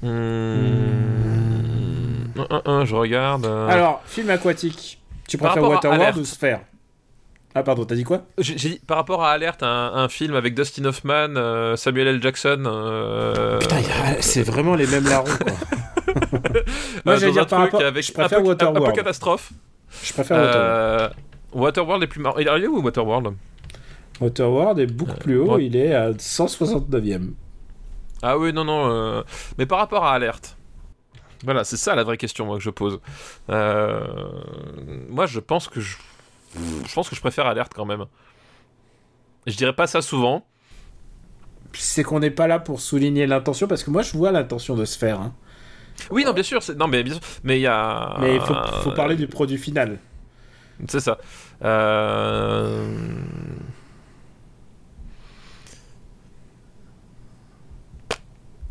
hmm, un, Je regarde. Alors, film aquatique. Tu préfères Waterworld ou Sphere Ah, pardon, t'as dit quoi? J'ai dit par rapport à Alert, un, un film avec Dustin Hoffman, euh, Samuel L. Jackson. euh, Putain, a- c'est vraiment les mêmes larrons, quoi. Moi, euh, j'allais dire un par truc rapport- avec je un préfère peu, un peu Waterworld. catastrophe. Je préfère Waterworld. Euh, Waterworld est plus marrant. Il est où Waterworld? Waterworld est beaucoup euh, plus haut, il est à 169ème. Ah oui, non, non. euh, Mais par rapport à Alerte. Voilà, c'est ça la vraie question moi que je pose. Euh, Moi, je pense que je... je pense que je préfère Alerte quand même. Je dirais pas ça souvent. C'est qu'on n'est pas là pour souligner l'intention, parce que moi je vois l'intention de se faire. hein. Oui, non, bien sûr. Non, mais bien sûr. Mais il y a. Mais il faut, faut parler du produit final. C'est ça. Euh...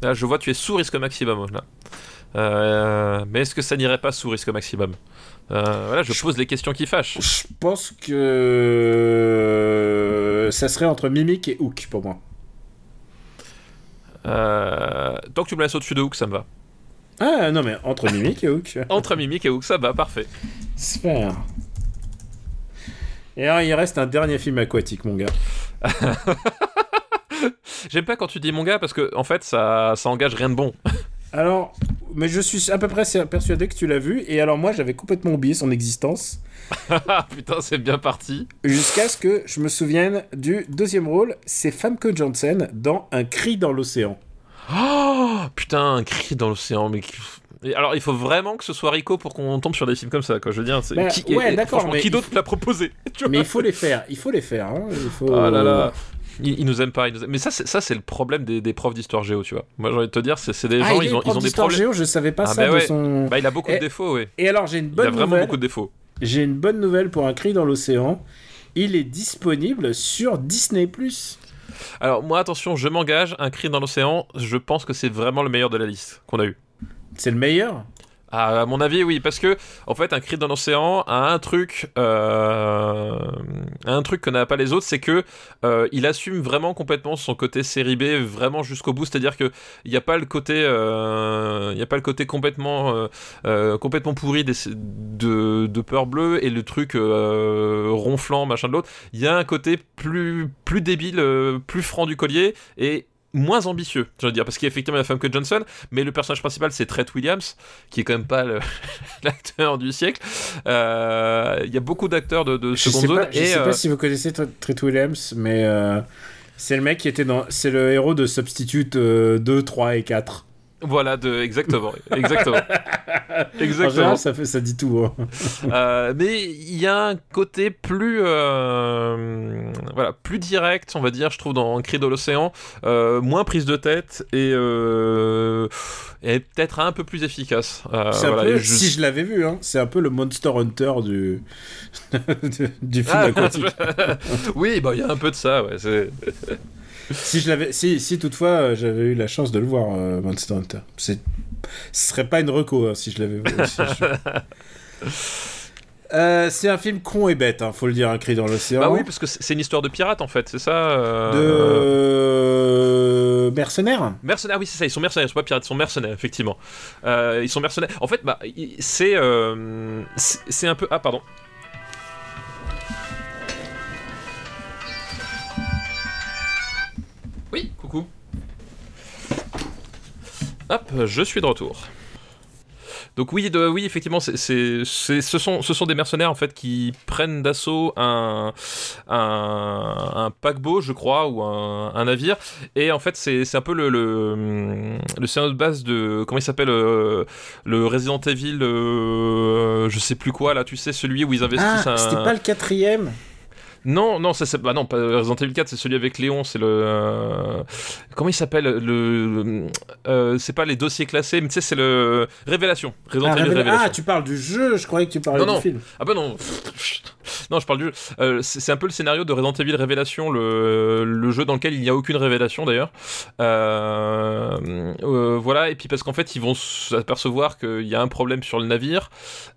Là, je vois, tu es sous risque maximum. Là. Euh, mais est-ce que ça n'irait pas sous risque maximum? Euh, Voilà, je pose les questions qui fâchent. Je pense que ça serait entre Mimic et Hook pour moi. Euh, tant que tu me laisses au-dessus de Hook, ça me va. Ah non, mais entre Mimic et Hook. Entre Mimic et Hook, ça va, parfait. Sphère. Et alors, il reste un dernier film aquatique, mon gars. J'aime pas quand tu dis mon gars parce que en fait ça, ça engage rien de bon. Alors, mais je suis à peu près persuadé que tu l'as vu, et alors moi j'avais complètement oublié son existence, Ah, Putain, c'est bien parti. jusqu'à ce que je me souvienne du deuxième rôle, c'est Famke Janssen dans Un cri dans l'océan. Oh putain, un cri dans l'océan. Mais Et alors il faut vraiment que ce soit Rico pour qu'on tombe sur des films comme ça. Quoi. Je veux dire, c'est Bah, qui, ouais, et- et mais qui d'autre l'a proposé tu vois Mais il faut les faire, il faut les faire. hein, Il faut... Oh là là. Il, il nous aime pas. il nous aime- Mais ça, c'est, ça, c'est le problème des, des profs d'histoire géo, tu vois. Moi, j'ai envie de te dire, c'est, c'est des Ah, gens, ils ont, ils ont des problèmes. géo, je savais pas Ah, ça bah de ouais. son... Bah, il a beaucoup Et- de défauts, oui. Et alors j'ai une Il bonne a vraiment nouvelle. beaucoup de défauts. J'ai une bonne nouvelle pour Un cri dans l'océan. Il est disponible sur Disney+. Alors, moi, attention, je m'engage. Un cri dans l'océan, je pense que c'est vraiment le meilleur de la liste qu'on a eu. C'est le meilleur? À mon avis, oui, parce que en fait, un cri dans l'océan a un truc, euh, un truc que n'a pas les autres, c'est que euh, il assume vraiment complètement son côté série B, vraiment jusqu'au bout. C'est-à-dire que il n'y a pas le côté, euh, il a pas le côté complètement, euh, euh, complètement pourri de, peur bleue et le truc ronflant, machin de l'autre. Il y a un côté plus, plus débile, plus franc du collier et moins ambitieux, je veux dire, parce qu'il y a effectivement la femme que Johnson, mais le personnage principal c'est Trent Williams, qui est quand même pas l'acteur du siècle. Euh, Il y a beaucoup d'acteurs de, de seconde zone pas, je et sais euh, pas si vous connaissez Tr- Treat Williams, mais euh, c'est le mec qui était dans. C'est le héros de Substitute euh, 2, 3 et 4. Voilà, de, exactement, exactement, En exactement. général, ça, fait, ça dit tout. hein. Euh, mais il y a un côté plus, euh, voilà, plus direct, on va dire, je trouve, dans Cri de l'océan, euh, moins prise de tête et, et peut-être un peu plus efficace. C'est voilà, je- si je l'avais vu, hein, c'est un peu le Monster Hunter du, du, du film Ah, aquatique. oui, bah il y a un peu de ça, ouais. c'est- si je l'avais, si, si toutefois euh, j'avais eu la chance de le voir, euh, Monster Hunter, c'est, ce serait pas une reco hein, si je l'avais vu. si je- Euh, c'est un film con et bête, hein, faut le dire, un cri dans l'océan. Bah oui, parce que c'est une histoire de pirate en fait, c'est ça. euh, De mercenaires. Mercenaires, oui, c'est ça, ils sont mercenaires, ils sont pas pirates, ils sont mercenaires, effectivement. Euh, ils sont mercenaires. En fait, bah, euh, c'est c'est un peu. Ah, pardon. Coucou. Hop, je suis de retour. Donc oui, de, oui, effectivement, c'est, c'est, c'est- ce, sont, ce sont des mercenaires en fait qui prennent d'assaut un, un, un paquebot, je crois, ou un, un navire. Et en fait, c'est, c'est un peu le, le, le scénario de base de comment il s'appelle euh, le Resident Evil, euh, je sais plus quoi là. Tu sais celui où ils investissent Ah, un. c'était pas le quatrième? Non, non, ça c'est bah non, pas Resident Evil 4, c'est celui avec Léon, c'est le euh, comment il s'appelle le euh, c'est pas les dossiers classés, mais tu sais c'est le Révélation, Resident Ah, Evil Révéla- Révélation. ah, tu parles du jeu, je croyais que tu parlais Non, du non. film. Ah bah non, non, je parle du jeu. Euh, c'est un peu le scénario de Resident Evil Révélation, le, le jeu dans lequel il n'y a aucune révélation d'ailleurs. Euh, euh, voilà, et puis parce qu'en fait ils vont s'apercevoir qu'il y a un problème sur le navire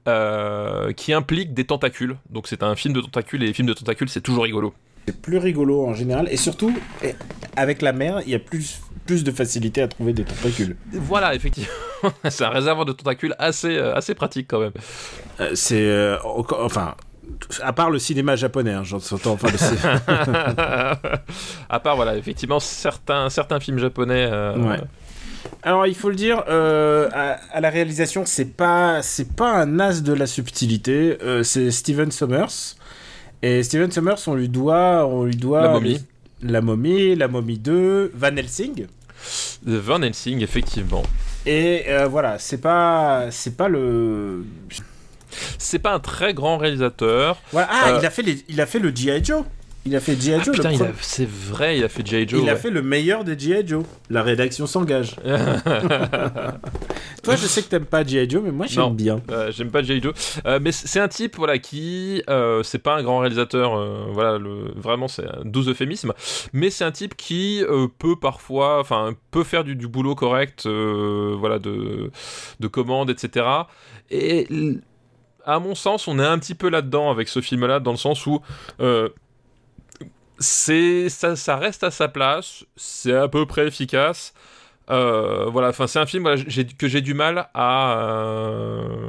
euh, qui implique des tentacules. Donc c'est un film de tentacules et les films de tentacules c'est toujours rigolo. C'est plus rigolo en général. Et surtout, avec la mer, il y a plus, plus de facilité à trouver des tentacules. Voilà, effectivement, c'est un réservoir de tentacules assez, assez pratique quand même. Euh, c'est. euh, enfin. À part le cinéma japonais, hein, j'entends. Enfin, à part, voilà, effectivement, certains, certains films japonais. euh, Ouais. Alors, il faut le dire, euh, à, à la réalisation, c'est pas, c'est pas un as de la subtilité. euh, c'est Steven Sommers. Et Steven Sommers, on lui doit, on lui doit La momie. la momie, la momie 2, Van Helsing. Van Helsing, effectivement. Et voilà, c'est pas, c'est pas le. C'est pas un très grand réalisateur. Voilà. Ah, Euh, il a fait les, il a fait le GI Joe. Il a fait G.I. Ah, Joe. putain, a- c'est vrai, il a fait J. Joe. il a fait le meilleur des G.I. Joe. La rédaction s'engage. Toi, je sais que t'aimes pas G.I. Joe, mais moi, j'aime bien. Euh, J'aime pas J. Joe. Euh, mais c'est un type voilà, qui. euh, c'est pas un grand réalisateur, voilà, le, vraiment, c'est un doux euphémisme. Mais c'est un type qui peut parfois. Enfin, peut faire du, du boulot correct, voilà, de, de commande, etc. Et. À mon sens, on est un petit peu là-dedans avec ce film-là, dans le sens où euh, c'est ça, ça reste à sa place, c'est à peu près efficace. Euh, voilà, enfin c'est un film que j'ai du mal à euh,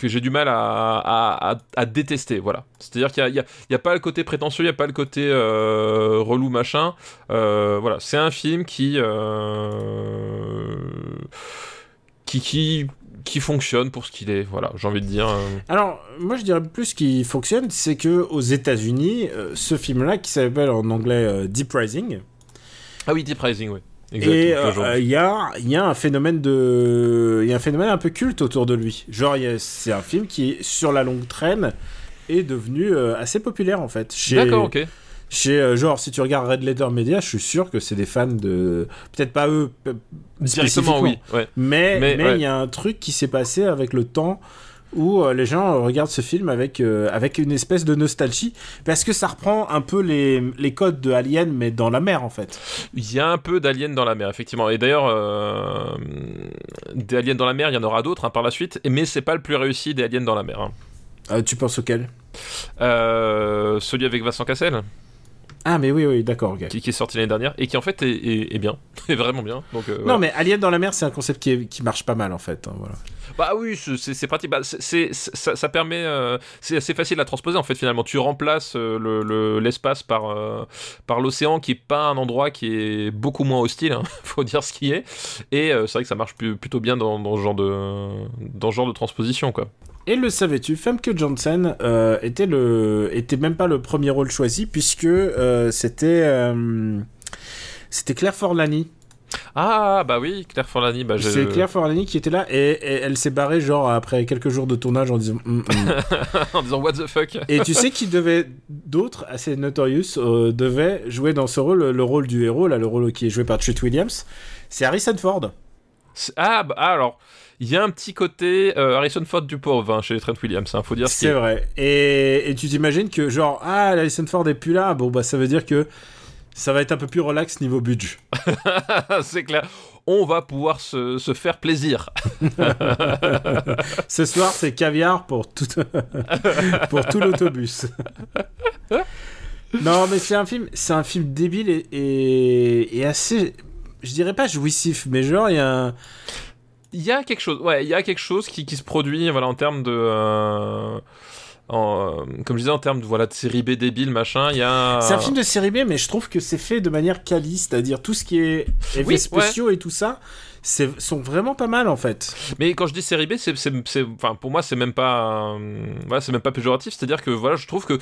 du mal à, détester. Voilà, c'est-à-dire qu'il y a, a- pas le côté prétentieux, il y a pas le côté relou machin. Voilà, c'est un film qui qui qui fonctionne pour ce qu'il est. Voilà, j'ai envie de dire. euh, Alors, moi, je dirais plus ce qui fonctionne, c'est que aux États-Unis, euh, ce film-là, qui s'appelle en anglais euh, Deep Rising, Ah oui, Deep Rising, oui. et Exactement. aujourd'hui. il y, a, y a un phénomène de, il y a un phénomène un peu culte autour de lui. Genre, c'est un film qui, sur la longue traîne, est devenu assez populaire en fait. Chez, D'accord, ok. Chez, euh, genre, si tu regardes Red Letter Media, je suis sûr que c'est des fans de. Peut-être pas eux. Directement, oui. Ouais. Mais Mais, il ouais. y a un truc qui s'est passé avec le temps où euh, les gens euh, regardent ce film avec, euh, avec une espèce de nostalgie, parce que ça reprend un peu les, les codes de Alien, mais dans la mer en fait. Il y a un peu d'aliens dans la mer, effectivement. Et d'ailleurs, euh, des aliens dans la mer, il y en aura d'autres hein, par la suite, mais c'est pas le plus réussi des aliens dans la mer. hein. Euh, tu penses auquel? Celui avec Vincent Cassel, Ah, mais oui, oui, d'accord, qui, qui est sorti l'année dernière, et qui en fait est, est- est bien, est vraiment bien. Donc, euh, Non, mais Alien dans la mer, c'est un concept qui, est- qui marche pas mal en fait. hein, voilà. Bah oui, c'est- pratique. Bah, c'est- ça, ça permet. euh, c'est assez facile à transposer en fait finalement. Tu remplaces euh, le- le- l'espace par, euh, par l'océan qui est pas un endroit qui est beaucoup moins hostile, hein, faut dire ce qui est. Et c'est vrai que ça marche plus- plutôt bien dans, dans ce genre de, dans ce genre de transposition quoi. Et le savais-tu, Femke Janssen euh, était le, était même pas le premier rôle choisi puisque euh, c'était, euh, c'était Claire Forlani. Ah bah oui, Claire Forlani. Bah, je- C'est Claire Forlani qui était là et, et elle s'est barrée genre après quelques jours de tournage en disant. Hum, hum. en disant what the fuck. Et tu sais qui devait d'autres assez notorious euh, devaient jouer dans ce rôle le rôle du héros là le rôle qui est joué par Chet Williams. C'est Harrison Ford. Ah bah ah, alors. Il y a un petit côté euh, Harrison Ford du pauvre hein, chez Trent Williams, hein, faut dire C'est est. vrai. Et, et tu t'imagines que genre ah Harrison Ford est plus là. Bon bah ça veut dire que ça va être un peu plus relax niveau budget. c'est clair. On va pouvoir se, se faire plaisir. Ce soir, c'est caviar pour tout, pour tout l'autobus. non, mais c'est un film, c'est un film débile et, et, et assez, je dirais pas jouissif, mais genre il y a un, Il y a quelque chose, ouais, il y a quelque chose qui, qui se produit, voilà, en termes de, euh, en, euh, comme je disais, en termes de voilà de série B débile, machin. Il y a. c'est un film de série B, mais je trouve que c'est fait de manière quali, c'est-à-dire tout ce qui est effets Oui, spéciaux et tout ça, c'est sont vraiment pas mal en fait. Mais quand je dis série B, c'est, enfin, pour moi, c'est même pas, euh, voilà, c'est même pas péjoratif. C'est-à-dire que voilà, je trouve que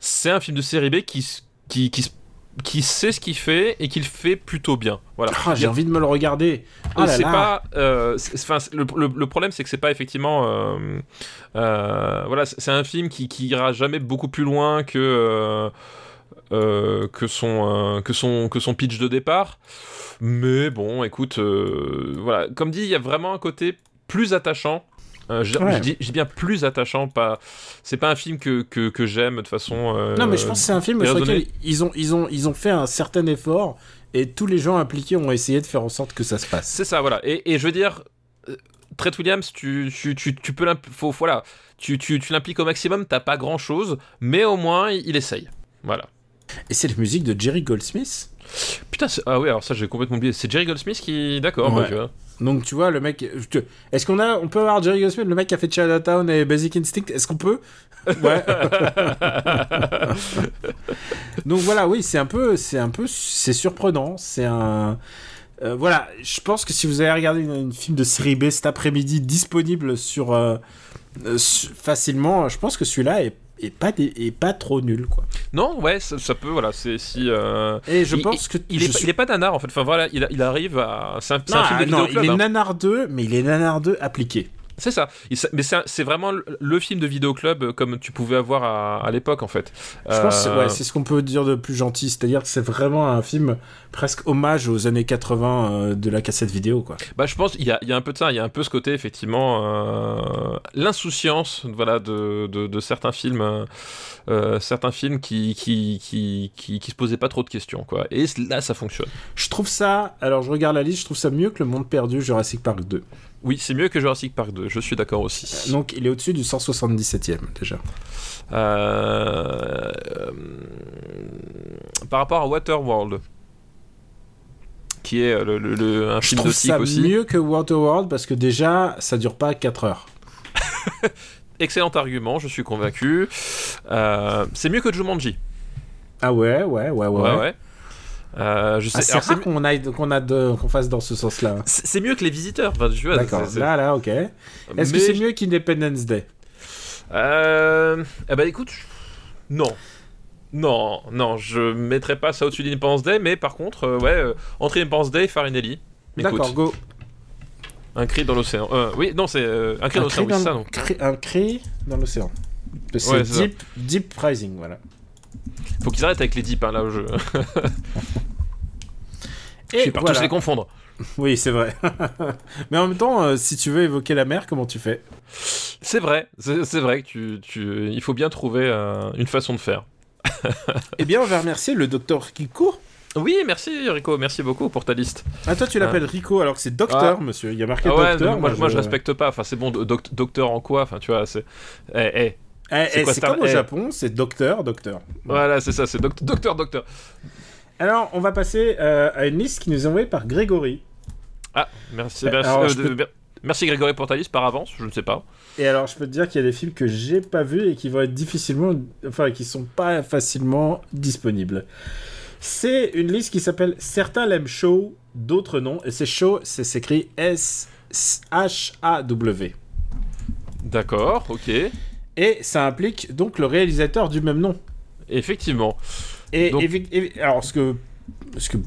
c'est un film de série B qui, qui, qui, s- qui sait ce qu'il fait et qui le fait plutôt bien. Voilà. Ah, j'ai envie de me le regarder. Ah là c'est pas euh, le, le- le problème c'est que c'est pas effectivement euh, euh, voilà c'est un film qui, qui ira jamais beaucoup plus loin que euh, euh, que son euh, que son que son pitch de départ mais bon écoute euh, voilà comme dit il y a vraiment un côté plus attachant Euh, je, Ouais. je dis, je dis bien plus attachant pas c'est pas un film que, que, que j'aime de façon euh, Non, mais je pense que c'est un film sur lequel ils ont, ils, ont, ils ont fait un certain effort et tous les gens impliqués ont essayé de faire en sorte que ça se passe. C'est ça, voilà. Et, et je veux dire, euh, Trent Williams, tu, tu, tu, tu peux faut, voilà, tu, tu, tu l'impliques au maximum, t'as pas grand chose, mais au moins il, essaye. Voilà. Et c'est la musique de Jerry Goldsmith? Putain, ah oui, alors ça j'ai complètement oublié. C'est Jerry Goldsmith qui. D'accord, Ouais. bah, tu vois. Donc tu vois, le mec. Est-ce qu'on a, on peut avoir Jerry Goldsmith, le mec qui a fait Chinatown et Basic Instinct Est-ce qu'on peut? Ouais. Donc voilà, oui, c'est un peu, c'est un peu, c'est surprenant. C'est un. euh, voilà, je pense que si vous avez regardé une, une film de série B cet après-midi disponible sur euh, euh, facilement, je pense que celui-là est, est pas dé- est pas trop nul quoi. Non, ouais, ça, ça peut, voilà. C'est si. euh, Et je il- pense que Il est, pas, suis- il est pas nanar en fait. Enfin voilà, il, arrive à. C'est un, non, film de non, il est hein. nanar 2, mais il est nanar 2 appliqué. C'est ça. Mais c'est vraiment le, film de vidéoclub euh, comme tu pouvais avoir à, à l'époque en fait. Je pense que c'est- Euh, ouais, c'est ce qu'on peut dire de plus gentil, c'est-à-dire que c'est vraiment un film presque hommage aux années 80 euh, de la cassette vidéo, quoi. Bah, je pense qu'il y a, il y a un peu de ça, il y a un peu ce côté, effectivement, euh, l'insouciance voilà, de, de, de certains films, euh, certains films qui, qui, qui, qui, qui se posaient pas trop de questions. Quoi. Et là, ça fonctionne. Je trouve ça, alors je regarde la liste, je trouve ça mieux que Le Monde Perdu Jurassic Park 2. Oui, c'est mieux que Jurassic Park 2, je suis d'accord aussi. Donc il est au-dessus du 177e déjà. Euh, euh, par rapport à Waterworld, qui est le, le- le- un Je film ça aussi. mieux que Waterworld parce que déjà ça dure pas 4 heures. Excellent argument, je suis convaincu. Euh, c'est mieux que Jumanji. Ah ouais, ouais, ouais, ouais. Ouais, ouais. Euh, je sais. Ah, c'est rare qu'on aille, qu'on a de- qu'on fasse dans ce sens-là. C'est mieux que les visiteurs. Enfin, D'accord. Là, là, ok. Est-ce que c'est mieux qu'Independence Day? Euh... Eh ben écoute, non. Non, non, je mettrais pas ça au-dessus d'Independence Day, mais par contre, euh, ouais, euh, entre Independence Day et Farinelli. D'accord, go. un cri dans l'océan. Euh, oui, non, c'est euh, un cri dans l'océan, oui, ça, non. cri- un cri dans l'océan. C'est Ouais, deep, deep Rising, voilà. Faut qu'ils arrêtent avec les dips, hein, là, au jeu. Et je suis partout voilà. les confondre. Oui, c'est vrai. Mais en même temps, euh, si tu veux évoquer la mer, comment tu fais? C'est vrai, c'est vrai que tu, tu- il faut bien trouver euh, une façon de faire. Eh bien, on va remercier le docteur Kiko. Oui, merci Rico, merci beaucoup pour ta liste. Ah, toi, tu l'appelles Rico alors que c'est docteur, monsieur. Il y a marqué Ah ouais, docteur. moi, moi, je respecte pas. Enfin, c'est bon, doc- docteur en quoi? Enfin, tu vois, c'est. Eh, eh. Eh, C'est eh, comme au Eh. Japon, c'est docteur, docteur. Voilà, c'est ça, c'est doc- docteur, docteur. Alors, on va passer euh, à une liste qui nous est envoyée par Grégory. Ah, merci, Euh, merci, alors, euh, peux- merci Grégory pour ta liste par avance, je ne sais pas. Et alors, je peux te dire qu'il y a des films que j'ai pas vus et qui vont être difficilement, enfin, qui sont pas facilement disponibles. C'est une liste qui s'appelle Certains l'aiment chaud, d'autres non. Et c'est chaud, c'est s'écrit S-H-A-W. D'accord, ok. Et ça implique donc le réalisateur du même nom. Effectivement. Et, Donc- alors, ce que, ce que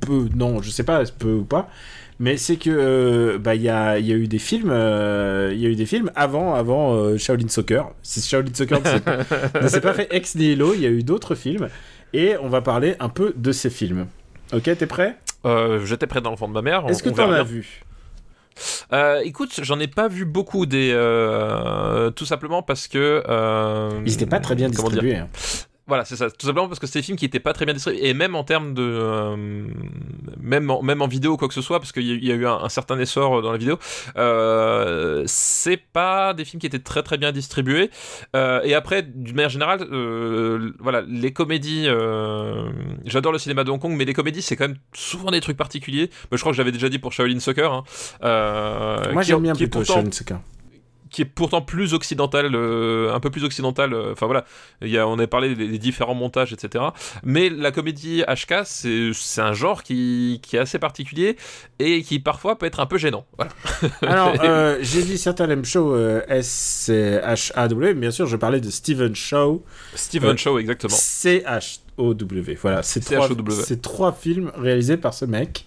peu, non, je sais pas, peu ou pas, mais c'est que euh, bah il y a, y a eu des films, euh, il y a eu des films avant, avant euh, Shaolin Soccer. Si Shaolin Soccer ne s'est pas, fait ex nihilo, il y a eu d'autres films, et on va parler un peu de ces films. Ok, t'es prêt? Euh, J'étais près dans le fond de ma mère. Est-ce que t'en as vu? Euh, écoute, j'en ai pas vu beaucoup des. euh, tout simplement parce que. euh, Ils étaient pas très bien comment dire distribués. hein. Voilà, c'est ça. Tout simplement parce que c'est des films qui étaient pas très bien distribués. Et même en termes de. euh, même, en, même en vidéo ou quoi que ce soit, parce qu'il y, a- il y a eu un, un certain essor dans la vidéo, euh, c'est pas des films qui étaient très très bien distribués. Euh, et après, d'une manière générale, euh, voilà, les comédies. euh, J'adore le cinéma de Hong Kong, mais les comédies, c'est quand même souvent des trucs particuliers. Mais je crois que j'avais déjà dit pour Shaolin Soccer. hein. Euh, Moi j'aime bien plutôt pourtant- Shaolin Soccer. Qui est pourtant plus occidental, euh, un peu plus occidental. euh, Enfin voilà, il y a, on a parlé des, des différents montages, etc. Mais la comédie HK, c'est un genre qui, qui est assez particulier et qui parfois peut être un peu gênant. Voilà. Alors, euh, j'ai dit certains chaud, euh, S-H-A-W, bien sûr, je parlais de Steven Shaw. Steven Shaw, exactement. C-H-O-W. Voilà, c'est trois, trois films réalisés par ce mec.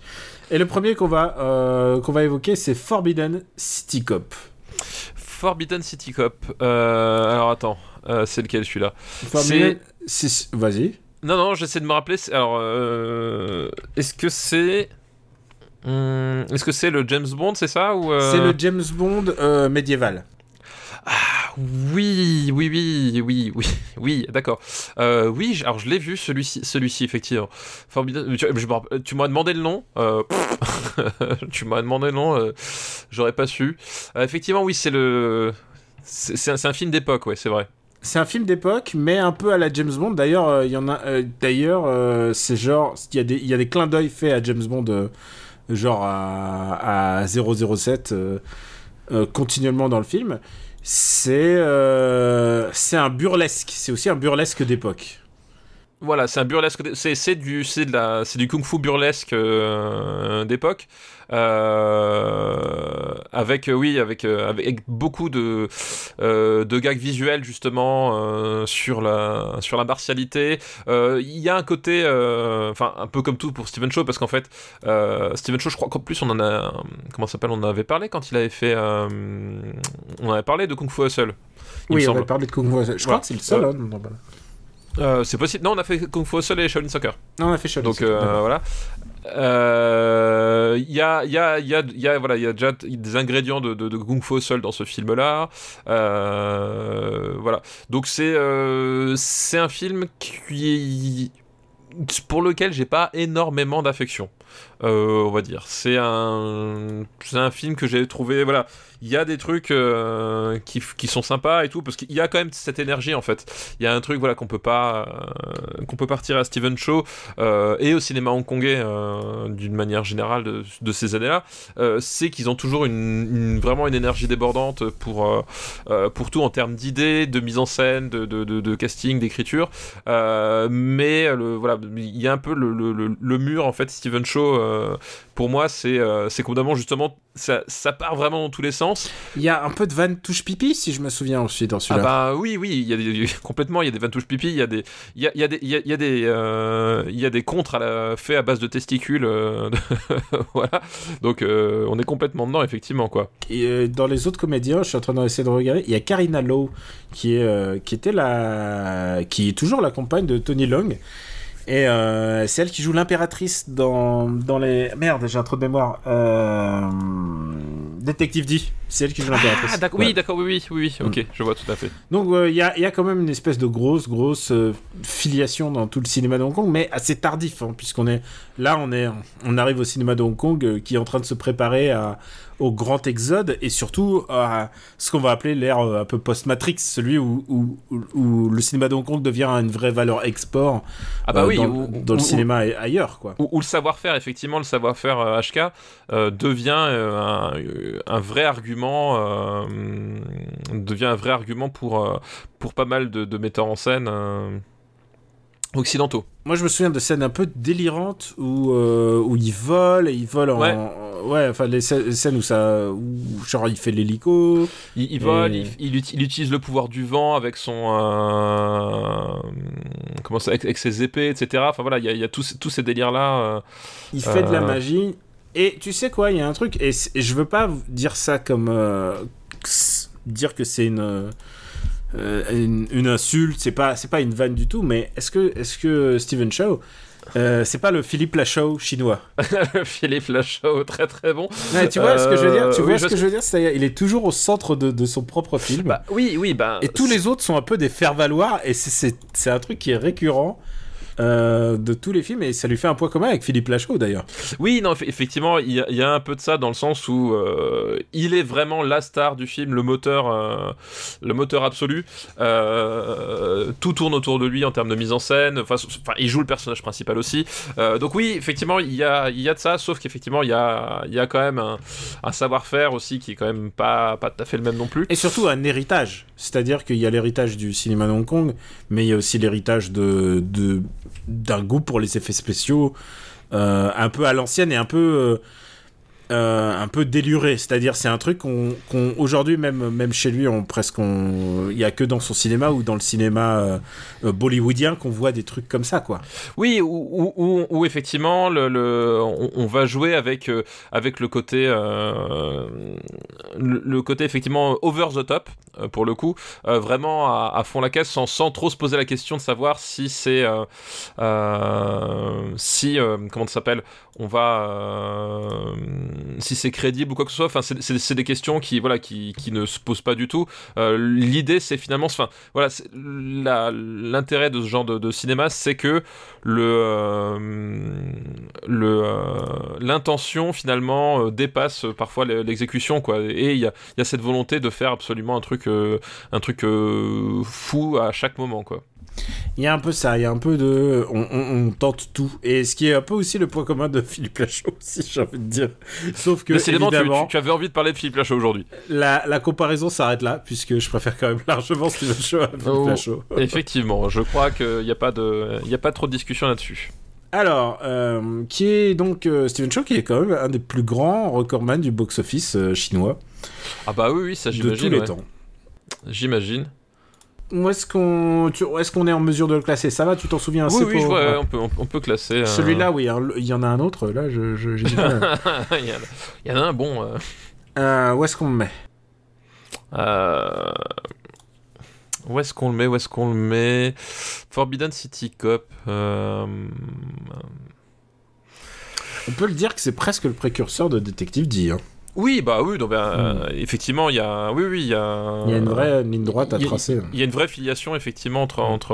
Et le premier qu'on va, qu'on va évoquer, c'est Forbidden City Cop. Forbidden City Cop. Euh, alors attends, euh, c'est lequel celui-là Forbidden... c'est- Vas-y. Non, non, j'essaie de me rappeler. Alors, euh, est-ce que c'est. Hum, Est-ce que c'est le James Bond, c'est ça ou C'est le James Bond euh, médiéval. Oui, oui, oui, oui, oui, oui, d'accord. Euh, oui, alors je l'ai vu celui-ci, celui-ci effectivement. Formidable. Tu, m'as demandé le nom. euh, tu m'as demandé le nom. euh, J'aurais pas su. Euh, effectivement, oui, c'est le. C'est un, film d'époque, ouais, c'est vrai. C'est un film d'époque, mais un peu à la James Bond. D'ailleurs, euh, il y en a. euh, D'ailleurs, euh, c'est genre, il y a des, il y a des clins d'œil faits à James Bond, euh, genre à, à 007, euh, euh, continuellement dans le film. C'est, euh, c'est un burlesque. C'est aussi un burlesque d'époque. Voilà, c'est un burlesque. C'est c'est du, c'est de la, c'est du kung-fu burlesque euh, d'époque. Euh, avec euh, oui avec, avec beaucoup de euh, de gags visuels justement sur la sur la martialité il y a un côté enfin un peu comme tout pour Steven Shaw parce qu'en fait Steven Shaw je crois qu'en plus on en a comment s'appelle on en avait parlé quand il avait fait on avait parlé de Kung Fu Hustle oui, on va parler de Kung Fu. Je crois que c'est le seul. Hein. Euh, c'est possible non on a fait Kung Fu Hustle et Shaolin Soccer Non, on a fait Shaolin donc Soccer, euh, voilà. Euh, Il y a, y a, y a, y a, voilà, il y a déjà des ingrédients de, de, de Kung Fu seul dans ce film-là. Euh, voilà. Donc c'est, c'est un film qui, pour lequel j'ai pas énormément d'affection. On va dire. C'est un, c'est un film que j'ai trouvé, voilà. Il y a des trucs euh, qui, qui sont sympas et tout parce qu'il y a quand même cette énergie en fait. Il y a un truc voilà qu'on peut pas, euh, qu'on peut partir à Steven Shaw euh, et au cinéma hongkongais d'une manière générale de, ces années-là, c'est qu'ils ont toujours une, vraiment une énergie débordante pour, pour tout en termes d'idées, de mise en scène, de, de, casting, d'écriture. Mais le, voilà, il y a un peu le, le, mur en fait. Steven euh, pour moi, c'est c'est complètement justement ça, ça part vraiment dans tous les sens. Il y a un peu de Van touche pipi, si je me souviens aussi dans Ah celui-là. bah oui, oui, il y a des, complètement, il y a des vantouches pipi, il y a des, il y a, il y a des, il y a, des, euh, il y a des contres à la, faits à base de testicules, euh, voilà. Donc euh, on est complètement dedans effectivement quoi. Et euh, dans les autres comédiens, je suis en train d'essayer de regarder, il y a Karina Lowe qui est euh, qui était la qui est toujours la compagne de Tony Long. Et euh, c'est elle qui joue l'impératrice dans, dans les... Merde, j'ai un trou de mémoire. Euh, Détective D, c'est elle qui joue l'impératrice. Ah, d'accord, Ouais. oui, d'accord, oui, oui, oui, oui, ok, je vois tout à fait. Donc il y, a, y a quand même une espèce de grosse, grosse euh, filiation dans tout le cinéma de Hong Kong, mais assez tardif, hein, puisqu'on est là, on est, on arrive au cinéma de Hong Kong euh, qui est en train de se préparer à, au grand exode et surtout à ce qu'on va appeler l'ère euh, un peu post-Matrix, celui où, où, le cinéma de Hong Kong devient une vraie valeur export Ah bah euh, oui, dans, le cinéma ailleurs, quoi. Où, le savoir-faire, effectivement, le savoir-faire euh, HK euh, devient un, un vrai argument, devient un vrai argument pour, pour pas mal de, de metteurs en scène occidentaux. Moi, je me souviens de scènes un peu délirantes où, euh, où il vole et il vole en. Ouais. en- ouais, enfin, les scè- les scènes où ça. Où, genre, il fait l'hélico. Il, il vole, Et- il, il uti- il utilise le pouvoir du vent avec son. euh, comment ça, avec, avec ses épées, etc. Enfin voilà, il y a, il y a tous, ces- tous ces délires-là. euh, Il fait de la Euh. magie. Et tu sais quoi, il y a un truc, et, et je veux pas dire ça comme. euh, dire que c'est une. Euh, une, une insulte, c'est pas, c'est pas une vanne du tout, mais est-ce que, est-ce que Steven Chow, euh, c'est pas le Philippe Lachaud chinois? Philippe Lachaud, très très bon. Ouais, Tu vois ce que je veux dire Tu Euh, vois oui, ce je que je veux dire C'est-à-dire, il est toujours au centre de, de son propre film. Bah, oui, oui, bah. Et tous les autres sont un peu des faire-valoir, et c'est un truc qui est récurrent euh, de tous les films, et ça lui fait un point commun avec Philippe Lachaud d'ailleurs. Oui, non, eff- effectivement, il y, a- il y a un peu de ça dans le sens où euh, il est vraiment la star du film, le moteur, euh, le moteur absolu. Tout tourne autour de lui en termes de mise en scène. Enfin, il joue le personnage principal aussi. Donc oui, effectivement, il y a, il y a de ça, sauf qu'effectivement, il y a, il y a quand même un, un savoir-faire aussi qui est quand même pas, pas tout à fait le même non plus. Et surtout un héritage. C'est-à-dire qu'il y a l'héritage du cinéma de Hong Kong, mais il y a aussi l'héritage de, de, d'un goût pour les effets spéciaux euh, un peu à l'ancienne et un peu, euh, un peu déluré. C'est-à-dire c'est un truc qu'on, aujourd'hui même, même chez lui, on presque il y a que dans son cinéma ou dans le cinéma euh, euh, bollywoodien qu'on voit des trucs comme ça quoi. Oui, où, effectivement le, on, va jouer avec, avec le côté le, côté effectivement over the top pour le coup, vraiment à, à fond la caisse sans, sans trop se poser la question de savoir si c'est si comment ça s'appelle on va si c'est crédible ou quoi que ce soit. Enfin, c'est- des questions qui voilà qui, qui ne se posent pas du tout. Euh, L'idée c'est finalement, enfin voilà, l'intérêt de ce genre de, cinéma, c'est que le euh, le euh, l'intention finalement dépasse parfois l'e- l'exécution quoi. Et il y a, y a cette volonté de faire absolument un truc un truc fou à chaque moment quoi. Il y a un peu ça, il y a un peu de. On, on- on tente tout. Et ce qui est un peu aussi le point commun de Philippe Lachaud, aussi, j'ai envie de dire. Sauf que, tu, évidemment, tu- tu avais envie de parler de Philippe Lachaud aujourd'hui. la, la comparaison s'arrête là, puisque je préfère quand même largement Steven Shaw à Philippe Oh. Lachaud. Effectivement, je crois qu'il n'y a pas de il y a pas trop de discussion là-dessus. Alors, euh, qui est donc euh, Steven Shaw, qui est quand même un des plus grands recordman du box-office euh, chinois Ah bah oui oui ça de tous j'imagine. les ouais. temps. J'imagine. Où est-ce qu'on est en mesure de le classer? Ça va, tu t'en souviens Oui assez oui pour- je vois, ouais. ouais, on peut on, peut classer. euh, Celui-là, oui, il y en a un autre, là, je, il, y en a, il y en a un bon. euh, Euh, où est-ce qu'on le met? Euh, Où est-ce qu'on le met Où est-ce qu'on le met? Forbidden City Cop. euh, On peut le dire que c'est presque le précurseur de Détective D. hein. Oui, bah oui, donc, ben, euh, effectivement, il y a. Oui, oui, il y a. Il y a une vraie ligne droite à il y a- tracer. Il y a une vraie filiation effectivement entre entre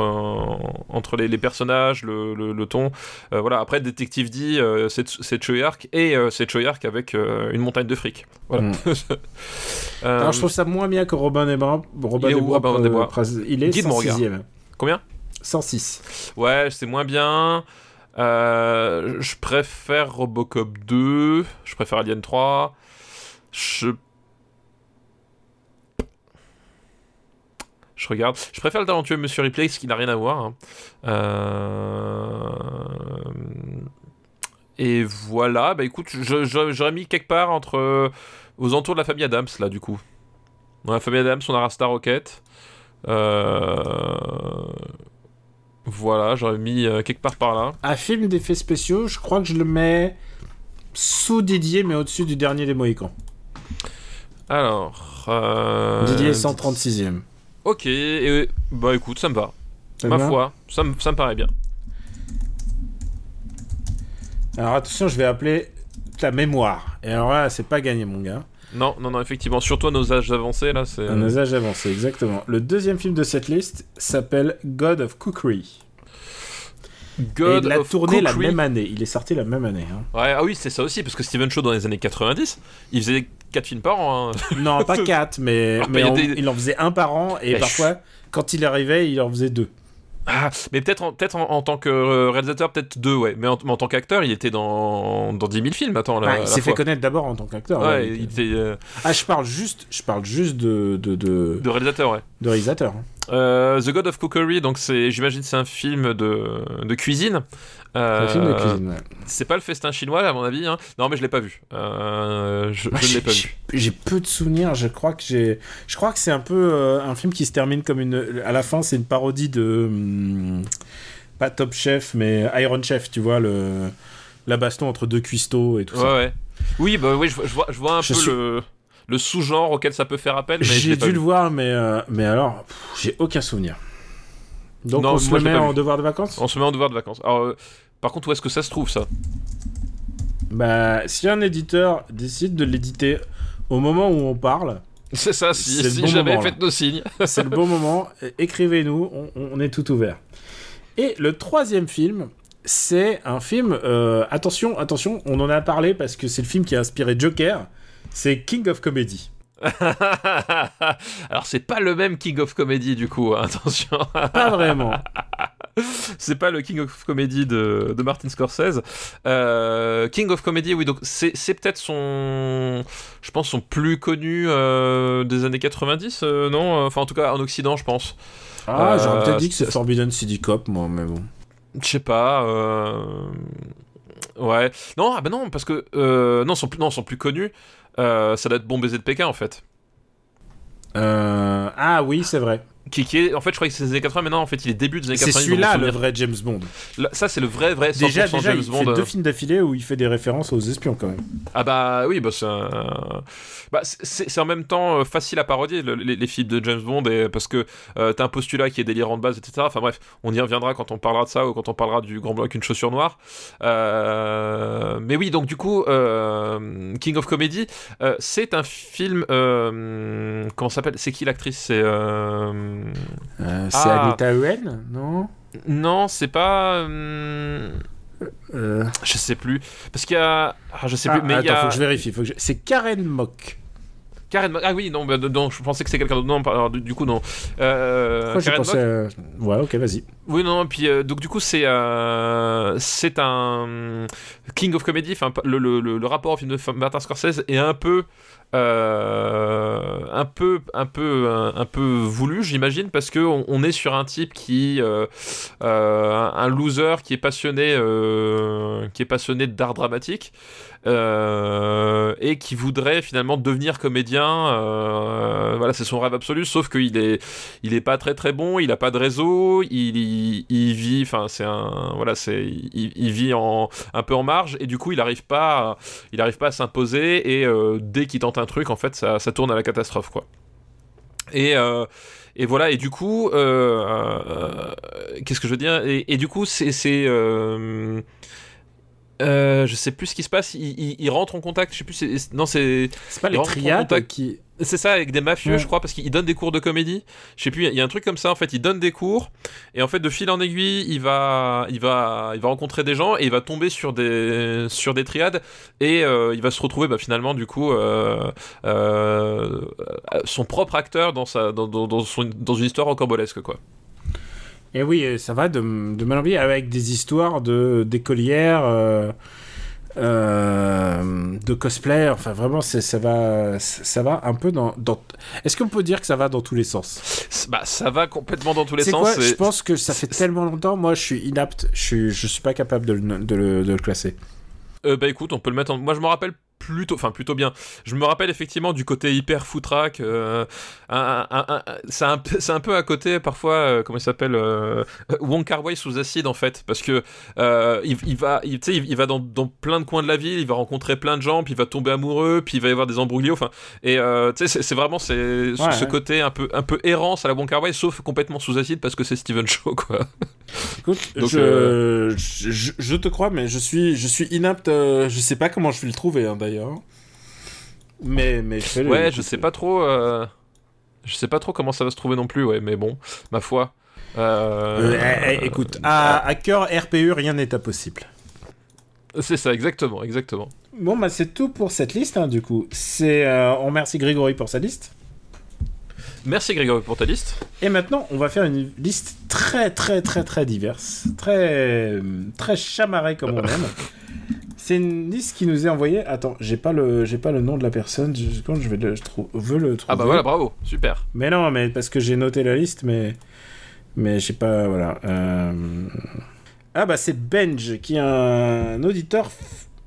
entre les, les personnages, le, le, le ton. Euh, voilà. Après, Détective D, euh, c'est c'est Choyark et euh, c'est Choyark avec euh, une montagne de fric. Voilà. Mm. Euh, Alors je trouve ça moins bien que Robin des Bois. Robin il est des où, Bois, Robin des Bois pres- il est Guide mon regard. 106e. Combien? 106. Ouais, c'est moins bien. Euh, je préfère Robocop 2. Je préfère Alien 3. Je. Regarde. Je préfère le talentueux Monsieur Ripley, ce qui n'a rien à voir. hein. Euh, Et voilà. Bah écoute, j'aurais mis quelque part entre. euh, aux entours de la famille Adams, là, du coup. Dans la famille Adams, on a Rasta Rocket. Euh... Voilà, j'aurais mis quelque part par là. Un film d'effets spéciaux, je crois que je le mets sous Didier, mais au-dessus du dernier des Mohicans. Alors. euh, Didier est 136e. Ok, et, bah écoute, ça me va. Ça Ma va foi, ça me, ça me paraît bien. Alors attention, je vais appeler ta mémoire. Et alors là, c'est pas gagné, mon gars. Non, non, non, effectivement. Surtout à nos âges avancés, là, c'est. À nos âges avancés, exactement. Le deuxième film de cette liste s'appelle God of Cookery. God Et il a of tourné la même année. Il est sorti la même année. hein. Ouais, ah oui, c'est ça aussi, parce que Steven Shaw, dans les années 90, il faisait 4 films par an. hein. Non, pas quatre, mais, Ah, mais mais on- il des- en faisait un par an et parfois, quand il arrivait, il en faisait deux. Ah, mais peut-être en, peut en, en tant que euh, réalisateur, peut-être deux, ouais. Mais en, tant qu'acteur, il était dans, dans 10 000 films, attends, là. À il s'est fait connaître d'abord en tant qu'acteur. Ouais, ouais, il donc, était euh. Ah, je parle juste, je parle juste de, de, de, de réalisateur, ouais. de réalisateur. hein. Euh, The God of Cookery, donc c'est, j'imagine, c'est un film de, de cuisine. C'est un film de Euh, cuisine. ouais. C'est pas le festin chinois, à mon avis. Hein. Non, mais je l'ai pas vu. Euh, je l'ai pas vu. J'ai peu de souvenirs. Je crois que j'ai, je crois que c'est un peu euh, un film qui se termine comme une. À la fin, c'est une parodie de hum, pas Top Chef, mais Iron Chef. Tu vois le la baston entre deux cuistots et tout Ouais, ça. ouais. Oui, bah oui, je, vois- je vois, je vois un peu suis- le, le sous-genre auquel ça peut faire appel, J'ai dû vu. le voir, mais mais alors, j'ai aucun souvenir. Donc Non, on se le met en vu. devoir de vacances? On se met en devoir de vacances. Alors, euh, par contre, où est-ce que ça se trouve, ça? Bah, si un éditeur décide de l'éditer au moment où on parle, C'est ça, si, si bon jamais, moment, faites nos signes. c'est le bon moment. Écrivez-nous, on, on est tout ouvert. Et le troisième film, c'est un film. euh, attention, attention, on en a parlé parce que c'est le film qui a inspiré Joker. C'est King of Comedy. Alors, c'est pas le même King of Comedy, du coup, hein, attention. Pas vraiment. c'est pas le King of Comedy de, de Martin Scorsese. Euh, King of Comedy, oui, donc c'est c'est peut-être son. Je pense son plus connu euh, des années 90, euh, non? Enfin, en tout cas, en Occident, je pense. Ah, j'aurais Euh, peut-être dit que c'est Forbidden City Cop, moi, mais bon. Je sais pas. Ouais. Non, ah bah non, parce que. Non, son non, son plus connu, ça doit être Bon baiser de Pékin, en fait. Euh, Ah oui, c'est vrai. Qui, qui est, en fait, je crois que c'est les années 80, mais non, en fait, il est début des années C'est 90. dans mon celui-là le vrai James Bond. Là, ça, c'est le vrai, vrai 100% Déjà, déjà James il Bond. fait euh. deux films d'affilée où il fait des références aux espions quand même. Ah bah oui, bah c'est un- bah, c'est c'est en même temps euh, facile à parodier le- les, les films de James Bond et, parce que euh, t'as un postulat qui est délirant de base, etc. Enfin bref, on y reviendra quand on parlera de ça ou quand on parlera du Grand Blanc avec une chaussure noire. Euh, mais oui, donc du coup, euh, King of Comedy, euh, c'est un film. euh, comment s'appelle? C'est qui l'actrice? C'est euh, Euh, c'est Ah. Anita non? Non, c'est pas. euh, Euh, je sais plus parce qu'il y a. Ah, je sais ah, plus. Mais il y attends, a. faut que je vérifie. Faut que je- C'est Karen Mock. Karen Ah oui, non, bah, non, je pensais que c'était quelqu'un d'autre. Non, alors, du, du coup, non. Euh, Karen pensé à- Ouais, ok, vas-y. Oui, non, puis euh, donc du coup, c'est euh, c'est un King of Comedy. Enfin, le, le, le, le rapport au film de Martin Scorsese est un peu. euh, un peu un peu un, un peu voulu j'imagine parce que on, on est sur un type qui euh, euh, un, un loser qui est passionné euh, qui est passionné d'art dramatique euh, et qui voudrait finalement devenir comédien. euh, voilà, c'est son rêve absolu. Sauf qu'il est, il est pas très très bon. Il a pas de réseau. Il, vit, enfin c'est un, voilà, c'est, il, vit en un peu en marge et du coup il arrive pas, il arrive pas à s'imposer et euh, dès qu'il tente un truc, en fait, ça, ça tourne à la catastrophe quoi. Et et voilà, et du coup, qu'est-ce que je veux dire? Et, du coup, c'est. c'est euh, je sais plus ce qui se passe. Il, il- il rentre en contact. Je sais plus. c'est- non, c'est C'est pas les triades qui. c'est ça avec des mafieux, Ouais. je crois, parce qu'il donne des cours de comédie. Je sais plus. Il y a un truc comme ça. En fait, il donne des cours et en fait, de fil en aiguille, il va, il va, il va rencontrer des gens et il va tomber sur des, sur des triades et euh, il va se retrouver bah, finalement du coup euh, son propre acteur dans sa, dans, dans, dans son- dans une histoire rocambolesque quoi. Et oui, euh, ça va de, de mal en bien avec des histoires de d'écolières, euh, euh, de cosplay. Enfin, vraiment, ça va, ça va un peu dans. dans... Est-ce qu'on peut dire que ça va dans tous les sens? Bah, ça va complètement dans tous les sens. quoi? et- Je pense que ça fait tellement longtemps. Moi, je suis inapte. Je suis, je suis pas capable de le, de le, de le classer. Euh, bah écoute, on peut le mettre en... Moi je me rappelle plutôt, enfin plutôt bien. Je me rappelle effectivement du côté hyper footrack. Euh, un, un, un- un- c'est un, peu- c'est un peu à côté parfois, euh, comment il s'appelle euh, Wong Kar Wai sous acide en fait, parce que euh, il, il va, il, il, il va dans, dans plein de coins de la ville, il va rencontrer plein de gens, puis il va tomber amoureux, puis il va y avoir des embrouillios. Enfin, et euh, tu sais, c'est- vraiment c'est ce- Ouais, ce ouais. côté un peu, un peu errance à la Wong Kar Wai, sauf complètement sous acide parce que c'est Steven Shaw quoi. Écoute, Donc, je, je, te crois, mais je suis, je suis inapte. je sais pas comment je vais le trouver hein, d'ailleurs. Mais, mais je fais le- Ouais, je sais pas trop. euh, Je sais pas trop comment ça va se trouver non plus, ouais, mais bon, ma foi. Euh, Euh... eh, eh, écoute, à, à cœur RPU, rien n'est impossible. C'est ça, exactement, exactement. Bon, bah c'est tout pour cette liste, hein, du coup. C'est, euh, on remercie Grégory pour sa liste. Merci Grégory pour ta liste. Et maintenant, on va faire une liste très, très, très, très diverse. Très, très chamarrée comme on aime. C'est une liste qui nous est envoyée. Attends, j'ai pas le, j'ai pas le nom de la personne. Je, quand je vais le, je trou- veux le trouver. Ah bah voilà, bravo, super. Mais non, mais parce que j'ai noté la liste, mais mais j'ai pas voilà. euh, Ah bah c'est Benj qui est un auditeur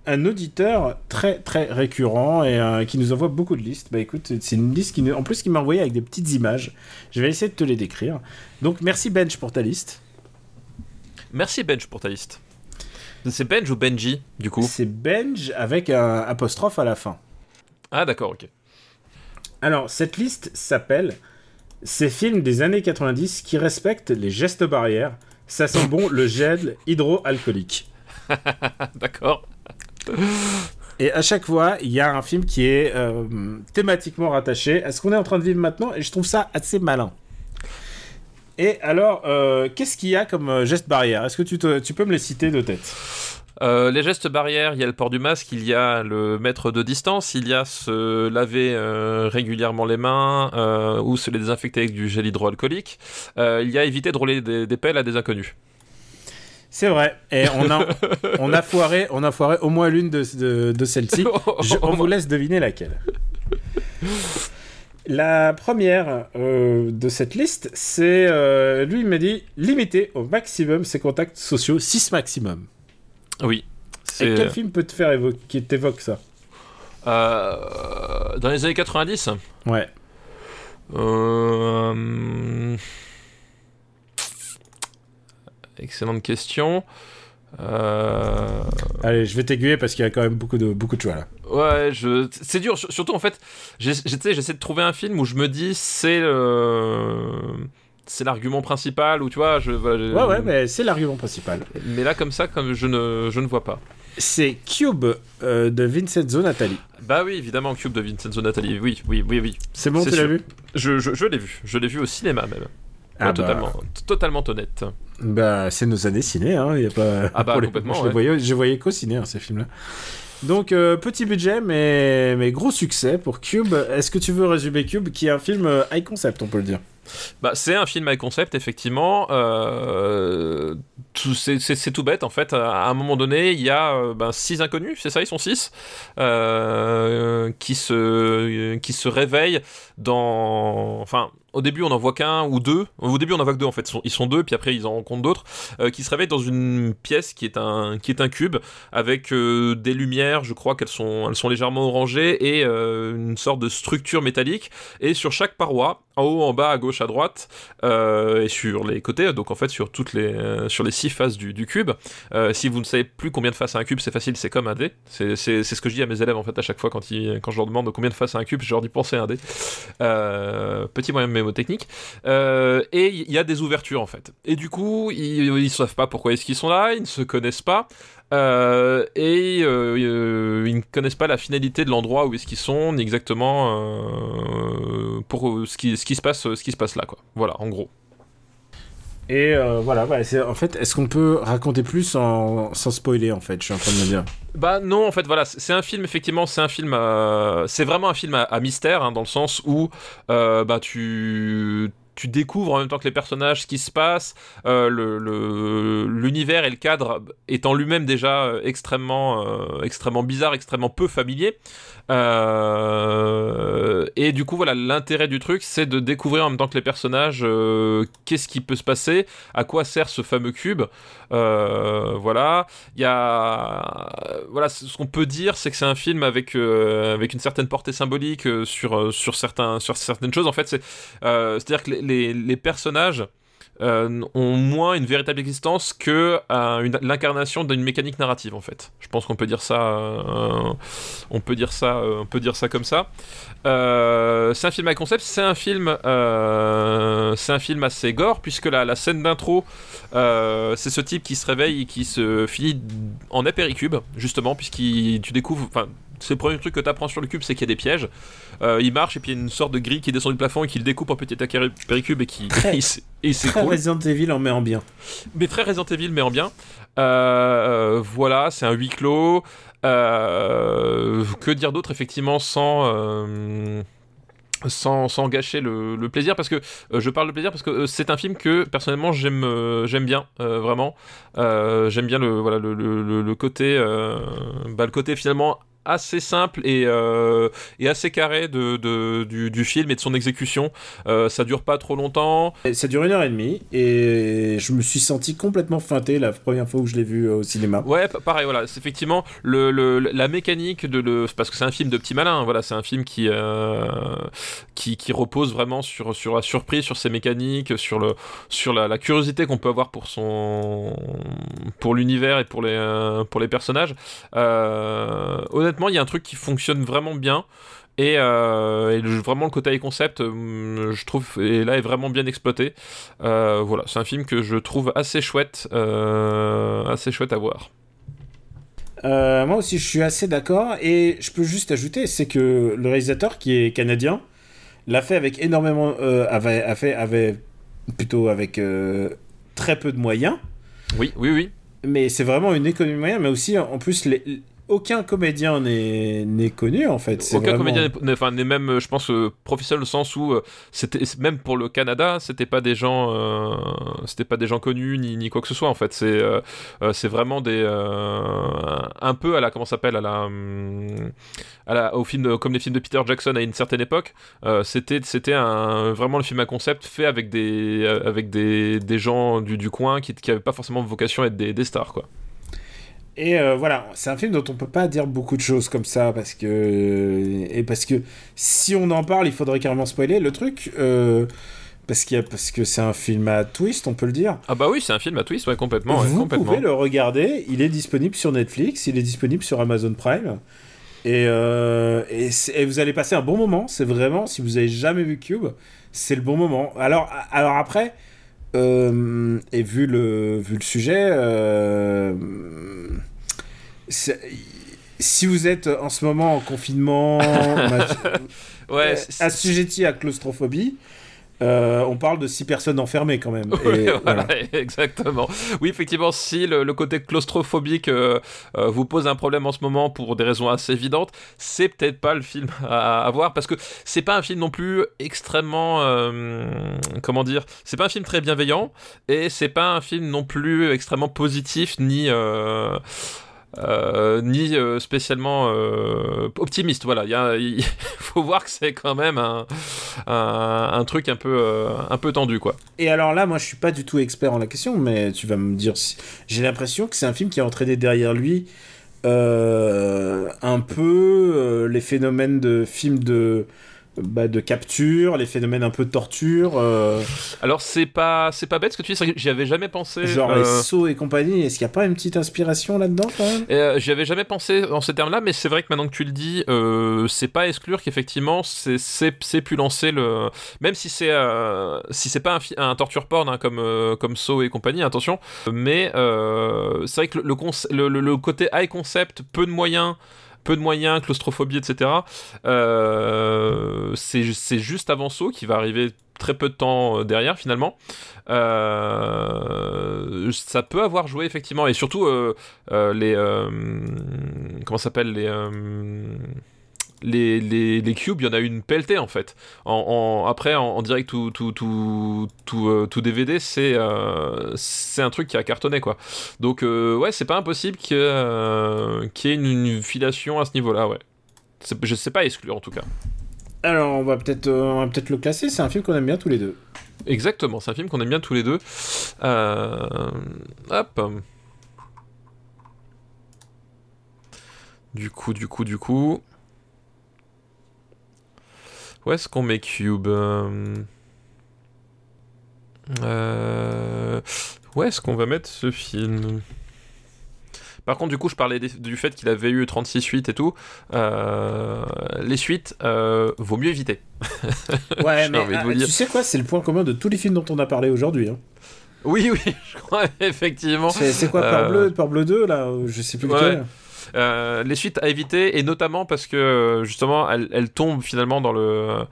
un auditeur très très récurrent et euh, qui nous envoie beaucoup de listes. Bah écoute, c'est une liste qui en plus qui m'a envoyé avec des petites images. Je vais essayer de te les décrire. Donc merci Benj pour ta liste. Merci Benj pour ta liste. C'est Benj ou Benji, du coup C'est Benj avec un apostrophe à la fin. Ah d'accord, ok. Alors, cette liste s'appelle Ces films des années 90 qui respectent les gestes barrières. Ça sent bon le gel hydroalcoolique. D'accord. Et à chaque fois, il y a un film qui est euh, thématiquement rattaché à ce qu'on est en train de vivre maintenant, et je trouve ça assez malin. Et alors, euh, qu'est-ce qu'il y a comme euh, geste barrière Est-ce que tu, te- tu peux me les citer de tête? Euh, les gestes barrières, il y a le port du masque, il y a le mètre de distance, il y a se laver euh, régulièrement les mains euh, ou se les désinfecter avec du gel hydroalcoolique. Il y a éviter de rouler des, des pelles à des inconnus. C'est vrai. Et on a, on a foiré, on a foiré au moins l'une de, de, de celles-ci. Je- on vous laisse deviner laquelle. La première euh, de cette liste, c'est euh, lui il m'a dit limiter au maximum ses contacts sociaux, 6 maximum. Oui. Et quel film peut te faire évoquer, t'évoque ça? Euh, dans les années 90. Ouais. Euh, Excellente question. Euh, Allez, je vais t'aiguiller parce qu'il y a quand même beaucoup de, beaucoup de choix là. Ouais, je... c'est dur. sur- Surtout en fait, j'essaie de trouver un film où je me dis c'est le... c'est l'argument principal ou tu vois, je. voilà, je- Ouais, ouais, mais c'est l'argument principal. Mais là comme ça, comme je ne je ne vois pas. C'est Cube euh, de Vincenzo Natali. Bah oui, évidemment, Cube de Vincenzo Natali. Oui, oui, oui, oui. C'est bon, tu l'as vu? Je, je, je l'ai vu. Je l'ai vu au cinéma même. Ah Ouais, bah. totalement, totalement honnête. Bah, c'est nos années ciné, hein. Y a pas. Ah bah, pour les- complètement, Je ouais. les voyais, je les voyais qu'au ciné, hein, ces films-là. Donc, euh, petit budget, mais, mais gros succès pour Cube. Est-ce que tu veux résumer Cube, qui est un film euh, high concept, on peut le dire? Bah, c'est un film à concept, effectivement. Euh, c'est- tout bête, en fait. À un moment donné, il y a euh, ben, six inconnus, c'est ça, ils sont six, euh, qui, se, qui se réveillent dans. Enfin, au début, on n'en voit qu'un ou deux. Au début, on n'en voit que deux, en fait. Ils sont, deux, puis après, ils en rencontrent d'autres, euh, qui se réveillent dans une pièce qui est un, qui est un cube, avec euh, des lumières, je crois qu'elles sont, elles sont légèrement orangées, et euh, une sorte de structure métallique. Et sur chaque paroi, en haut, en bas, à gauche, à droite, euh, et sur les côtés, donc en fait sur toutes les, euh, sur les six faces du, cube. Euh, si vous ne savez plus combien de faces a un cube, c'est facile, c'est comme un dé. C'est ce que je dis à mes élèves en fait à chaque fois quand, je leur demande combien de faces a un cube, je leur dis pensez à un dé. Euh, petit moyen mémotechnique. Euh, et il y a des ouvertures en fait. Et du coup, ils, ils savent pas pourquoi est-ce qu'ils sont là, ils ne se connaissent pas. Euh, et ils ne connaissent pas la finalité de l'endroit où est-ce qu'ils sont, ni exactement pour ce qui, ce qui se passe, ce qui se passe là, quoi. Voilà, en gros. Et euh, voilà, bah, en fait, est-ce qu'on peut raconter plus sans, spoiler, en fait Je suis en train de me dire? Bah non, en fait, voilà, c'est un film, effectivement, c'est un film, euh, c'est vraiment un film à, mystère, hein, dans le sens où, euh, bah, tu découvres en même temps que les personnages ce qui se passe, l'univers et le cadre étant lui-même déjà extrêmement, extrêmement bizarre, extrêmement peu familier. Euh, et du coup, voilà, l'intérêt du truc, c'est de découvrir en même temps que les personnages euh, qu'est-ce qui peut se passer, à quoi sert ce fameux cube. Euh, voilà, il y a, voilà, ce qu'on peut dire, c'est que c'est un film avec avec une certaine portée symbolique sur sur certains sur certaines choses. En fait, c'est c'est-à-dire que les, les personnages euh, ont moins une véritable existence que euh, l'incarnation d'une mécanique narrative en fait. Je pense qu'on peut dire ça, euh, on peut dire ça, euh, on peut dire ça comme ça. C'est un film à concept, c'est un film, c'est un film assez gore puisque la, scène d'intro, c'est ce type qui se réveille et qui se finit en apéricube justement puisqu'il tu découvres, c'est le premier truc que tu apprends sur le cube, c'est qu'il y a des pièges. Euh, il marche et puis il y a une sorte de grille qui descend du plafond et qui le découpe en petits péricubes et qui Très- et. Resident Evil en met en bien. Mais très Resident Evil, mais en bien. Euh, euh, voilà, c'est un huis clos. Euh, que dire d'autre, effectivement, sans. sans, sans gâcher le, le plaisir? Parce que euh, je parle de plaisir parce que euh, c'est un film que personnellement j'aime euh, j'aime bien vraiment j'aime bien le voilà le, le, côté bah, le côté finalement assez simple et, euh, et assez carré de, de- du, du film et de son exécution Euh, ça dure pas trop longtemps Ça dure une heure et demie et je me suis senti complètement feinté la première fois où je l'ai vu euh, au cinéma. Ouais, pa- pareil, voilà. C'est effectivement le, le- la mécanique de le. Parce que c'est un film de petit malin, voilà. C'est un film qui, euh, qui, qui repose vraiment sur, sur la surprise, sur ses mécaniques, sur, le, sur la, la curiosité qu'on peut avoir pour son. pour l'univers et pour les, pour les personnages. Euh, il y a un truc qui fonctionne vraiment bien. Et, euh, et le- vraiment le côté high concept, euh, je trouve, et là est vraiment bien exploité. Euh, voilà, c'est un film que je trouve assez chouette, assez chouette à voir. Moi aussi, je suis assez d'accord. Et je peux juste ajouter, c'est que le réalisateur, qui est canadien, l'a fait avec énormément, avait, a fait, avait plutôt avec très peu de moyens. Oui, oui, oui. Mais c'est vraiment une économie de moyens. Mais aussi, en plus, les- aucun comédien n'est connu en fait. Aucun vraiment- comédien n'est- enfin, même, euh, je pense, euh, professionnel au sens où euh, c'était même pour le Canada, c'était pas des gens, euh, c'était pas des gens connus ni, ni quoi que ce soit en fait. C'est c'est vraiment des un peu à la comment ça s'appelle à la hum, à la au film de- comme les films de Peter Jackson à une certaine époque. c'était c'était un vraiment le film à concept fait avec des avec des, des gens du, du coin qui qui avaient pas forcément vocation à être des, des stars quoi. Et euh, voilà, c'est un film dont on peut pas dire beaucoup de choses comme ça parce que et parce que si on en parle, il faudrait carrément spoiler le truc euh, parce qu'il parce que c'est un film à twist, on peut le dire. Ah bah oui, c'est un film à twist, ouais, complètement, ouais, Vous complètement. pouvez le regarder, il est disponible sur Netflix, il est disponible sur Amazon Prime. Et, euh, et, et vous allez passer un bon moment, c'est vraiment, si vous avez jamais vu Cube, c'est le bon moment. Alors, alors après, euh, et vu le, vu le sujet, euh, si vous êtes en ce moment en confinement, Ouais, euh, assujetti à claustrophobie, euh, on parle de six personnes enfermées quand même. Voilà, voilà. exactement. Oui, effectivement, si le, le côté claustrophobique euh, euh, vous pose un problème en ce moment pour des raisons assez évidentes, c'est peut-être pas le film à, à voir parce que c'est pas un film non plus extrêmement, comment dire, c'est pas un film très bienveillant et c'est pas un film non plus extrêmement positif ni. Euh, ni euh, spécialement euh, optimiste. Voilà, il faut voir que c'est quand même un, truc un peu, tendu, quoi. Et alors là, moi, je suis pas du tout expert en la question, mais tu vas me dire. J'ai l'impression que c'est un film qui a entraîné derrière lui un peu les phénomènes de films de bah, de capture, les phénomènes un peu de torture, euh, Alors c'est pas c'est pas bête ce que tu dis, j'y avais jamais pensé. genre euh, les sauts et compagnie. Est-ce qu'il n'y a pas une petite inspiration là-dedans quand même? Euh, j'y avais jamais pensé en ces termes-là, mais c'est vrai que maintenant que tu le dis, euh, c'est pas exclure qu'effectivement c'est c'est pu lancer le même si c'est euh, si c'est pas un, torture porn hein, comme comme Saw et compagnie, attention, mais c'est vrai que le, le, conce- le, le- le côté high concept, peu de moyens. Peu de moyens, claustrophobie, etc. Euh, c'est juste avant Saw qui va arriver très peu de temps euh, derrière finalement. Euh, ça peut avoir joué effectivement et surtout les comment s'appelle les les, les, les cubes, il y en a une pelletée en fait. En, en- après, en, en direct tout, tout, tout, tout, euh, tout DVD, c'est euh, c'est un truc qui a cartonné quoi. Donc, euh, ouais, c'est pas impossible que, euh, qu'il y ait une, une filiation à ce niveau-là, ouais. Je sais pas exclure en tout cas. Alors, on va peut-être euh, peut-être le classer. C'est un film qu'on aime bien tous les deux. Exactement, c'est un film qu'on aime bien tous les deux. Euh, Hop. Du coup, du coup, du coup. Où est-ce qu'on met Cube euh... euh, Où est-ce qu'on va mettre ce film? Par contre, du coup, je parlais du fait qu'il avait eu 36 suites et tout. Euh, les suites, euh, vaut mieux éviter. Ouais, mais ah, tu sais quoi C'est le point commun de tous les films dont on a parlé aujourd'hui. hein. Oui, oui, je crois, effectivement. C'est quoi Peur Euh, Bleu, Peur Bleu 2 là Je sais plus Ouais. lequel. Euh, les suites à éviter, et notamment parce que justement, elles, elles tombent finalement dans le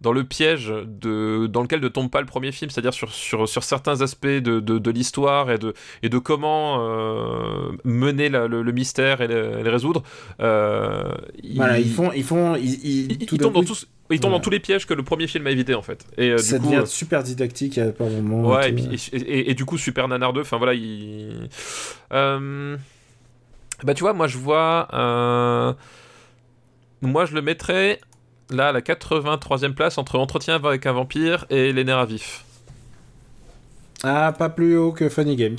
dans le piège de, dans lequel ne tombe pas le premier film, c'est-à-dire sur, sur, sur, certains aspects de, de, de l'histoire et de, et de comment euh, mener la, le, le, mystère et le, les résoudre. Euh, voilà, ils, ils, font. Ils, font, ils, ils, ils tombent, dans, tous, ils tombent voilà. dans tous les pièges que le premier film a évité en fait. Et, euh, ça du devient super didactique à un moment. Ouais, et, puis, et, et, et, du coup, super nanardeux. Enfin voilà, il. Euh, bah tu vois, moi je vois. Moi je le mettrais là à la 83e place entre Entretien avec un vampire et Les à vif. Ah, pas plus haut que Funny Games.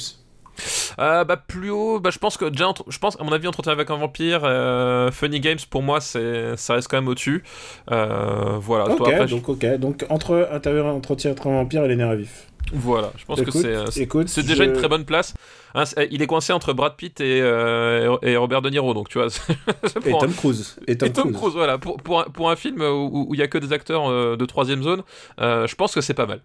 Euh, bah plus haut, bah je pense que déjà, je pense à mon avis Entretien avec un vampire, euh, Funny Games pour moi c'est, ça reste quand même au-dessus. Euh, voilà. Ok, Toi, après, donc ok, donc entre Entretien avec un vampire et Les nerfs à vif. Voilà, je pense écoute, que c'est, écoute, c'est déjà je... une très bonne place. Hein, il est coincé entre Brad Pitt et, et Robert De Niro, donc tu vois. et Tom Cruise. Et Tom, et Tom Cruise. Cruise. voilà. Pour, pour, un, pour un film où il n'y a que des acteurs de troisième zone, je pense que c'est pas mal.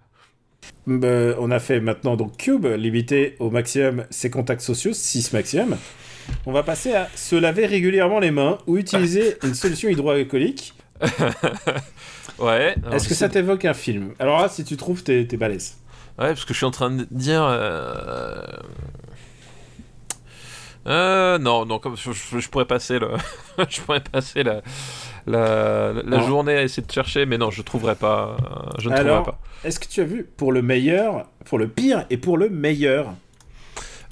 Bah, on a fait maintenant donc Cube, limité au maximum ses contacts sociaux, 6 maximum. On va passer à se laver régulièrement les mains ou utiliser une solution hydroalcoolique. ouais. Est-ce que ça t'évoque un film? Alors là, si tu trouves, t'es, t'es balèze. Ouais, parce que je suis en train de dire. Euh... Euh, non, non, comme je, je, je pourrais passer le, je pourrais passer la, la, la journée à essayer de chercher, mais non, je trouverai pas, je ne Alors, trouverai pas. Est-ce que tu as vu pour le meilleur, pour le pire et pour le meilleur?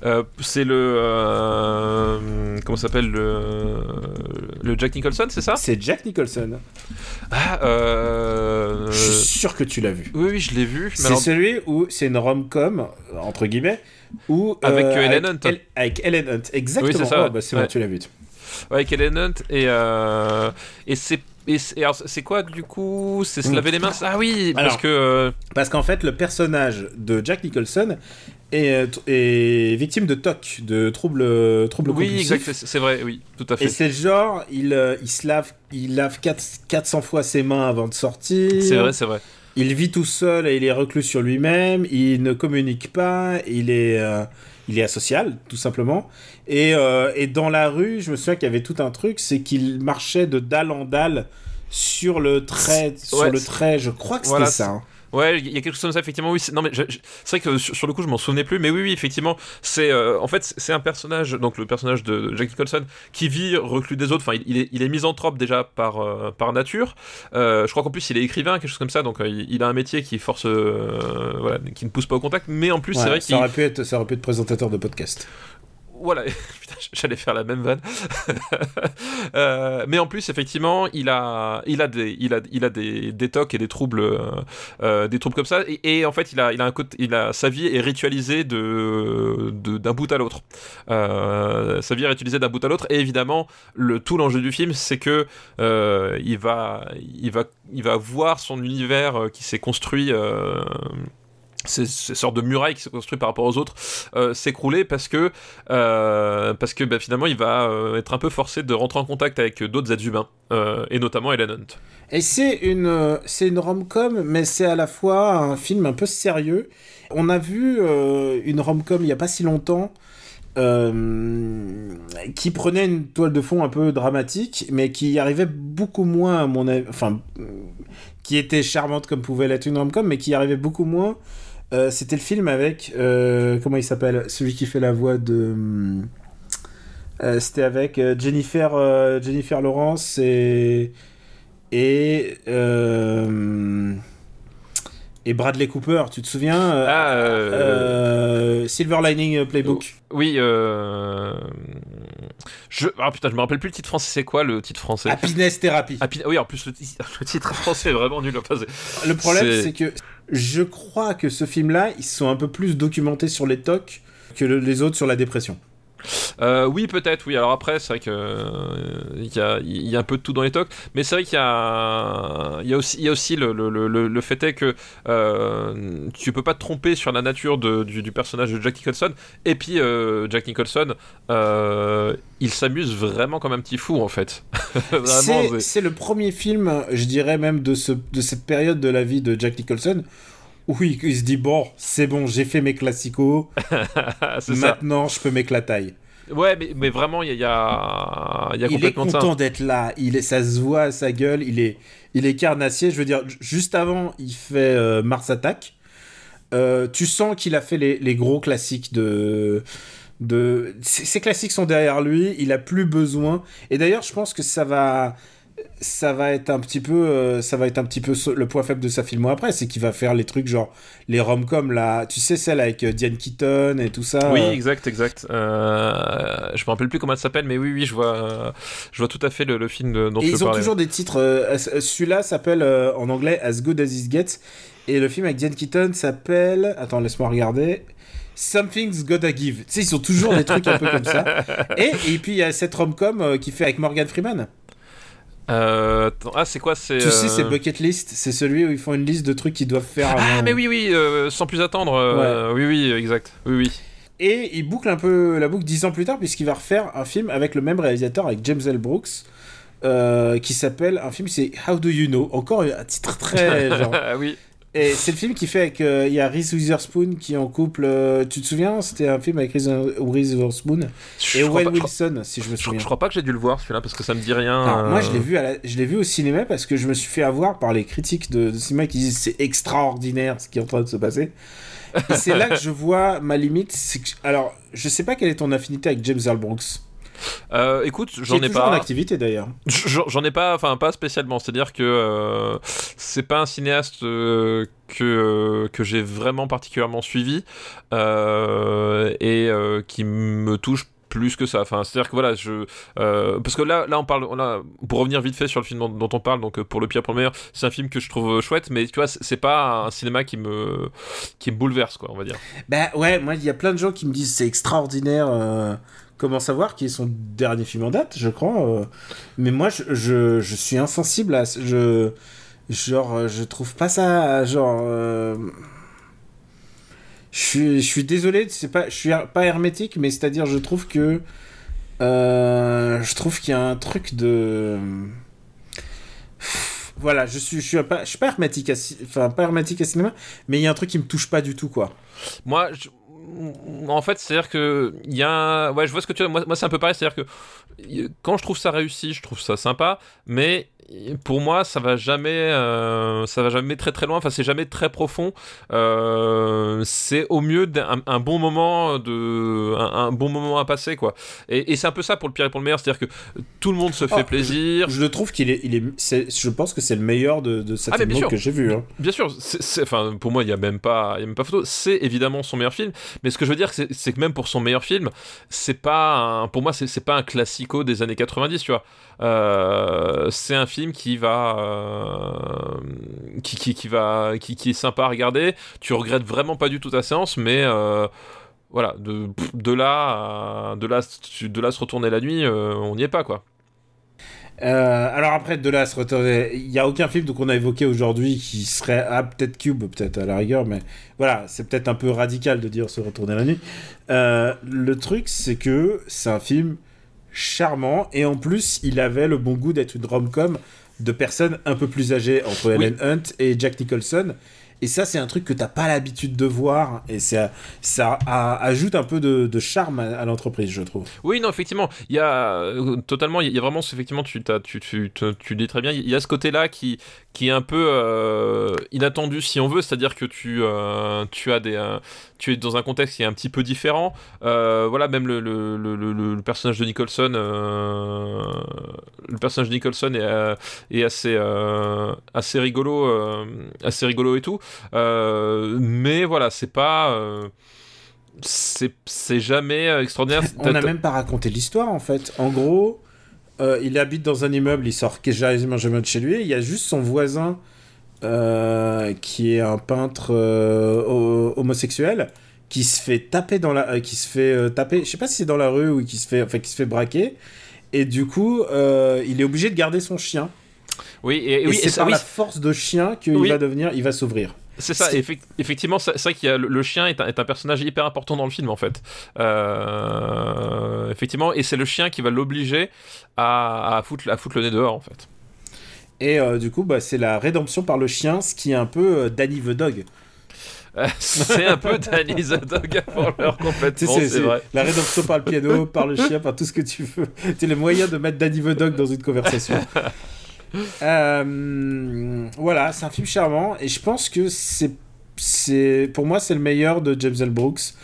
Euh, c'est le euh, comment s'appelle le le Jack Nicholson, c'est ça? C'est Jack Nicholson. Ah, euh... je suis sûr que tu l'as vu. Oui, oui, je l'ai vu. C'est alors... celui où c'est une rom-com entre guillemets où avec euh, Ellen Hunt. Avec, avec Ellen Hunt, exactement. Oui, c'est ça. Oh, bah, c'est ouais. bon, tu l'as vu. Ouais, avec Ellen Hunt et euh, et c'est et c'est quoi du coup? C'est se laver les mains? Ah oui, parce alors, que euh... parce qu'en fait le personnage de Jack Nicholson est, est victime de TOC, de troubles troubles Oui, compulsifs. exact, c'est vrai, oui, tout à fait. Et c'est genre il il se lave il lave 4, 400 fois ses mains avant de sortir. C'est vrai, c'est vrai. Il vit tout seul et il est reclus sur lui-même. Il ne communique pas. Il est euh, il est asocial, tout simplement. Et, euh, et dans la rue, je me souviens qu'il y avait tout un truc, c'est qu'il marchait de dalle en dalle sur le trait, sur le trait. Je crois que c'était voilà, ça. Hein. Ouais, il y a quelque chose comme ça, effectivement. Oui, non, mais c'est vrai que sur, le coup, je m'en souvenais plus, mais oui, oui, effectivement, c'est euh, en fait c'est un personnage, donc le personnage de Jack Nicholson, qui vit reclus des autres. Enfin, il, est, il est misanthrope déjà par euh, par nature. Euh, je crois qu'en plus, il est écrivain, quelque chose comme ça, donc il, a un métier qui force, voilà, qui ne pousse pas au contact. Mais en plus, ouais, c'est vrai qu'il ça aurait pu être, ça aurait pu être présentateur de podcast voilà, j'allais faire la même vanne. euh, mais en plus, effectivement, il a, il a des, il a, il a des, tocs et des troubles, euh, des troubles comme ça. Et, en fait, il a, il a un côté, il a sa vie est ritualisée de, d'un bout à l'autre. Euh, sa vie est ritualisée d'un bout à l'autre. Et évidemment, le tout l'enjeu du film, c'est que euh, il va, il va, il va voir son univers qui s'est construit ces, ces, sortes de murailles qui se construisent par rapport aux autres euh, s'écrouler parce que euh, parce que bah, finalement il va euh, être un peu forcé de rentrer en contact avec d'autres êtres humains euh, et notamment Ellen Hunt. Et c'est une c'est une rom-com mais c'est à la fois un film un peu sérieux. On a vu une rom-com il y a pas si longtemps qui prenait une toile de fond un peu dramatique, mais qui arrivait beaucoup moins à mon enfin, qui était charmante comme pouvait l'être une rom-com, mais qui arrivait beaucoup moins euh, c'était le film avec euh, comment il s'appelle? Celui qui fait la voix de euh, c'était avec Jennifer Jennifer Lawrence et et et Bradley Cooper, tu te souviens? Ah. Silver Lining Playbook. Oui, euh... je ah putain, je me rappelle plus le titre français. C'est quoi le titre français? Happiness Therapy. Happy... Oui, en plus le, le titre français est vraiment nul. Enfin, le problème, c'est que je crois que ce film-là, ils sont un peu plus documentés sur les tocs que le, les autres sur la dépression. Euh, oui, peut-être, oui. Alors après, c'est vrai qu'il euh, y, a, y a un peu de tout dans les tocs, mais c'est vrai qu'il y a, y a aussi, y a aussi le, le, le, le fait est que euh, tu peux pas te tromper sur la nature de, du, du, personnage de Jack Nicholson. Et puis, euh, Jack Nicholson, euh, il s'amuse vraiment comme un petit fou, en fait. c'est le premier film, je dirais même, de, ce, de cette période de la vie de Jack Nicholson oui, il se dit bon, c'est bon, j'ai fait mes classicos. maintenant, ça. je peux m'éclatailler. Ouais, mais, mais vraiment, il y y y a il est ça. content d'être là. Il est, ça se voit à sa gueule. Il est, il est carnassier. Je veux dire, ju- juste avant, il fait euh, Mars Attack. Euh, tu sens qu'il a fait les, les gros classiques de. de... Ces ces classiques sont derrière lui. Il a plus besoin. Et d'ailleurs, je pense que ça va. Ça va être un petit peu, euh, ça va être un petit peu le point faible de sa filmo après, c'est qu'il va faire les trucs genre les rom-com là, tu sais celle avec euh, Diane Keaton et tout ça. Oui, euh, exact, exact. Euh, je me rappelle plus comment elle s'appelle, mais oui, oui, je vois, je vois tout à fait le, le film de- dont Et ils ont toujours des titres. Celui-là s'appelle en anglais As Good as It Gets. Et le film avec Diane Keaton s'appelle. Attends, laisse-moi regarder. Something's Gotta Give. Tu sais, ils ont toujours des trucs un peu comme ça. Et, et puis il y a cette rom-com qui fait avec Morgan Freeman. Euh, attends, ah, c'est quoi C'est Tu sais, euh, c'est Bucket List. C'est celui où ils font une liste de trucs qu'ils doivent faire. Ah, avant. mais oui, oui, euh, sans plus attendre. euh, Oui, oui, exact. Oui, oui. Et il boucle un peu la boucle dix ans plus tard, puisqu'il va refaire un film avec le même réalisateur, avec James L. Brooks. euh, qui s'appelle un film c'est How Do You Know? Encore un titre très genre Ah oui. Et c'est le film qui fait avec. euh, Il y a Reese Witherspoon qui est en couple. euh, tu te souviens? C'était un film avec Reese, Reese Witherspoon Je et Owen pas- je Wilson, si je me Je, souviens. je crois pas que j'ai dû le voir celui-là parce que ça me dit rien. Moi, je l'ai euh, vu, à la- je l'ai vu au cinéma parce que je me suis fait avoir par les critiques de, de cinéma qui disent c'est extraordinaire ce qui est en train de se passer. Et c'est là que je vois ma limite. que- alors, je sais pas quelle est ton affinité avec James Earl Brooks. Euh, écoute, j'en ai toujours en pas. activité d'ailleurs. J'en ai pas, enfin pas spécialement. C'est-à-dire que euh, c'est pas un cinéaste euh, que que j'ai vraiment particulièrement suivi et qui me touche plus que ça. Enfin, c'est-à-dire que voilà, je euh, parce que là, là, on parle, on a, pour revenir vite fait sur le film dont, dont on parle, donc euh, pour le pire pour le meilleur, c'est un film que je trouve chouette, mais tu vois, c'est pas un cinéma qui me qui me bouleverse, quoi, on va dire. Bah ouais, moi, il y a plein de gens qui me disent c'est extraordinaire. euh, comment savoir qui est son dernier film en date, je crois. euh, mais moi, je, je, je suis insensible à. Je, genre, euh, je trouve pas ça. Genre. euh, je suis, je suis désolé, c'est pas, je suis pas hermétique, mais c'est-à-dire, je trouve que. je trouve qu'il y a un truc de. Voilà, je suis, je suis pas, je suis pas hermétique à, enfin pas hermétique à cinéma, mais il y a un truc qui me touche pas du tout, quoi. Moi, je- en fait, c'est-à-dire que il y a, ouais, je vois ce que tu. Moi, moi c'est un peu pareil, c'est-à-dire que quand je trouve ça réussi, je trouve ça sympa, mais pour moi, ça va jamais, euh, ça va jamais très très loin. Enfin, c'est jamais très profond. Euh, c'est au mieux un bon moment de, un, un bon moment à passer, quoi. Et, et c'est un peu ça pour le pire et pour le meilleur, c'est-à-dire que tout le monde se fait Oh, plaisir. Je le trouve qu'il est, il est, je pense que c'est le meilleur de, de cette Ah, que j'ai vu. Hein. Bien sûr, c'est- enfin, pour moi, il n'y a, même pas- il y a même pas photo. C'est évidemment son meilleur film, mais ce que je veux dire, c'est que même pour son meilleur film, c'est pas un- pour moi, c'est c'est pas un classico des années 90, tu vois. Euh, c'est un film qui va, euh, qui, qui, va, qui, qui est sympa à regarder. Tu regrettes vraiment pas du tout ta séance, mais euh, voilà, de, de là, de là, de là se retourner la nuit, euh, on n'y est pas, quoi. Alors après, de là se retourner, il n'y a aucun film qu'on a évoqué aujourd'hui qui serait, ah peut-être Cube, peut-être à la rigueur, mais voilà, c'est peut-être un peu radical de dire se retourner la nuit. Le truc, c'est que c'est un film charmant et en plus, il avait le bon goût d'être une rom-com de personnes un peu plus âgées entre Oui. Ellen Hunt et Jack Nicholson. Et ça, c'est un truc que t'as pas l'habitude de voir. Et ça, ça a- ajoute un peu de, charme à, l'entreprise, je trouve. Oui, non, effectivement, il y a euh, totalement, il y a vraiment, effectivement, tu, t'as- tu, tu, tu, dis très bien, il y a ce côté-là qui, qui est un peu euh, inattendu si on veut, c'est-à-dire que tu, euh, tu as des, tu es dans un contexte qui est un petit peu différent. Voilà, même le, le, le, le- personnage de Nicholson, le personnage de Nicholson est, est assez, assez rigolo, assez rigolo et tout. Euh, mais voilà, c'est pas. euh, c'est jamais euh, extraordinaire. On n'a même pas raconté l'histoire en fait. En gros, euh, il habite dans un immeuble, il sort quasiment jamais de chez lui. Il y a juste son voisin euh, qui est un peintre euh, ho- homosexuel qui se fait taper dans la, qui se fait taper. Je sais pas si c'est dans la rue ou qui se fait, enfin qui se fait braquer. Et du coup, il est obligé de garder son chien. Oui, et, Et, oui, c'est par oui, la force de chien qu'il Oui. va devenir, il va s'ouvrir. c'est ça. effectivement, c'est vrai qu'il y a le, le chien est un, est un personnage hyper important dans le film en fait. Euh, effectivement, et c'est le chien qui va l'obliger à, à foutre, à foutre le nez dehors en fait. Et euh, du coup, bah, c'est la rédemption par le chien, ce qui est un peu euh, Danny the Dog. C'est un peu Danny the Dog l'heure Tu complètement, c'est vrai. la rédemption par le piano, par le chien, par tout ce que tu veux. C'est le moyen de mettre Danny the Dog dans une conversation. Euh, voilà, c'est un film charmant et je pense que c'est, c'est, pour moi, c'est le meilleur de James L. Brooks.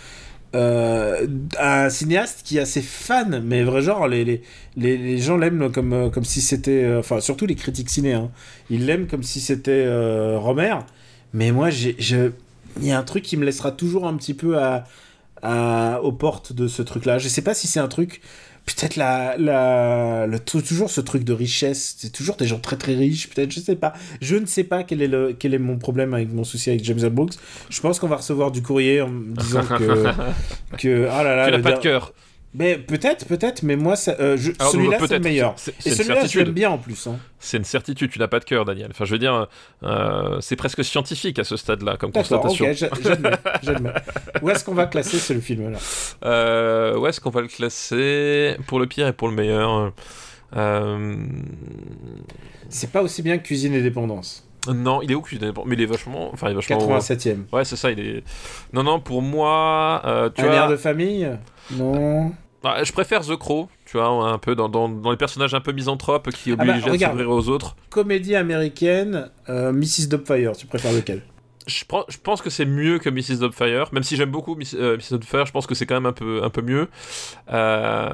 Euh, un cinéaste qui a ses fans, mais vrai genre, les, les, les, gens l'aiment comme, euh, comme si c'était. Enfin, surtout les critiques ciné, hein. ils l'aiment comme si c'était Romer. Mais moi, j'ai, je- il y a un truc qui me laissera toujours un petit peu à, à- aux portes de ce truc-là. Je sais pas si c'est un truc. Peut-être la, la, le, toujours ce truc de richesse, c'est toujours des gens très très riches, peut-être, je sais pas. Je ne sais pas quel est, le, quel est mon problème avec mon souci avec James. Brooks. Je pense qu'on va recevoir du courrier en me disant que. que ah là là, Tu n'as pas de cœur. Mais peut-être, peut-être, mais moi, euh, celui-là, c'est le meilleur. Et celui-là, je l'aime bien en plus. hein. C'est une certitude. Tu n'as pas de cœur, Daniel. Enfin, je veux dire, euh, c'est presque scientifique à ce stade-là, comme constatation. ok, j'a- j'admets, j'admets. Où est-ce qu'on va classer ce film-là Euh, où est-ce qu'on va le classer? Pour le pire et pour le meilleur Euh, C'est pas aussi bien que Cuisine et Dépendance. Non, il est où Cuisine Mais il est vachement. Enfin, il est vachement. 87ème. Ouais, c'est ça. Il est. Non, non. Pour moi, tu Un air de famille? Non. Ah, je préfère The Crow. Tu vois, un peu dans, dans, dans les personnages un peu misanthropes qui Ah bah, obligent à regarde. s'ouvrir aux autres. Comédie américaine, euh, Mrs. Doubtfire, tu préfères lequel? Je, prends- je pense que c'est mieux que Mrs. Doubtfire, même si j'aime beaucoup Miss- euh, Mrs. Doubtfire, je pense que c'est quand même un peu, un peu mieux. Euh,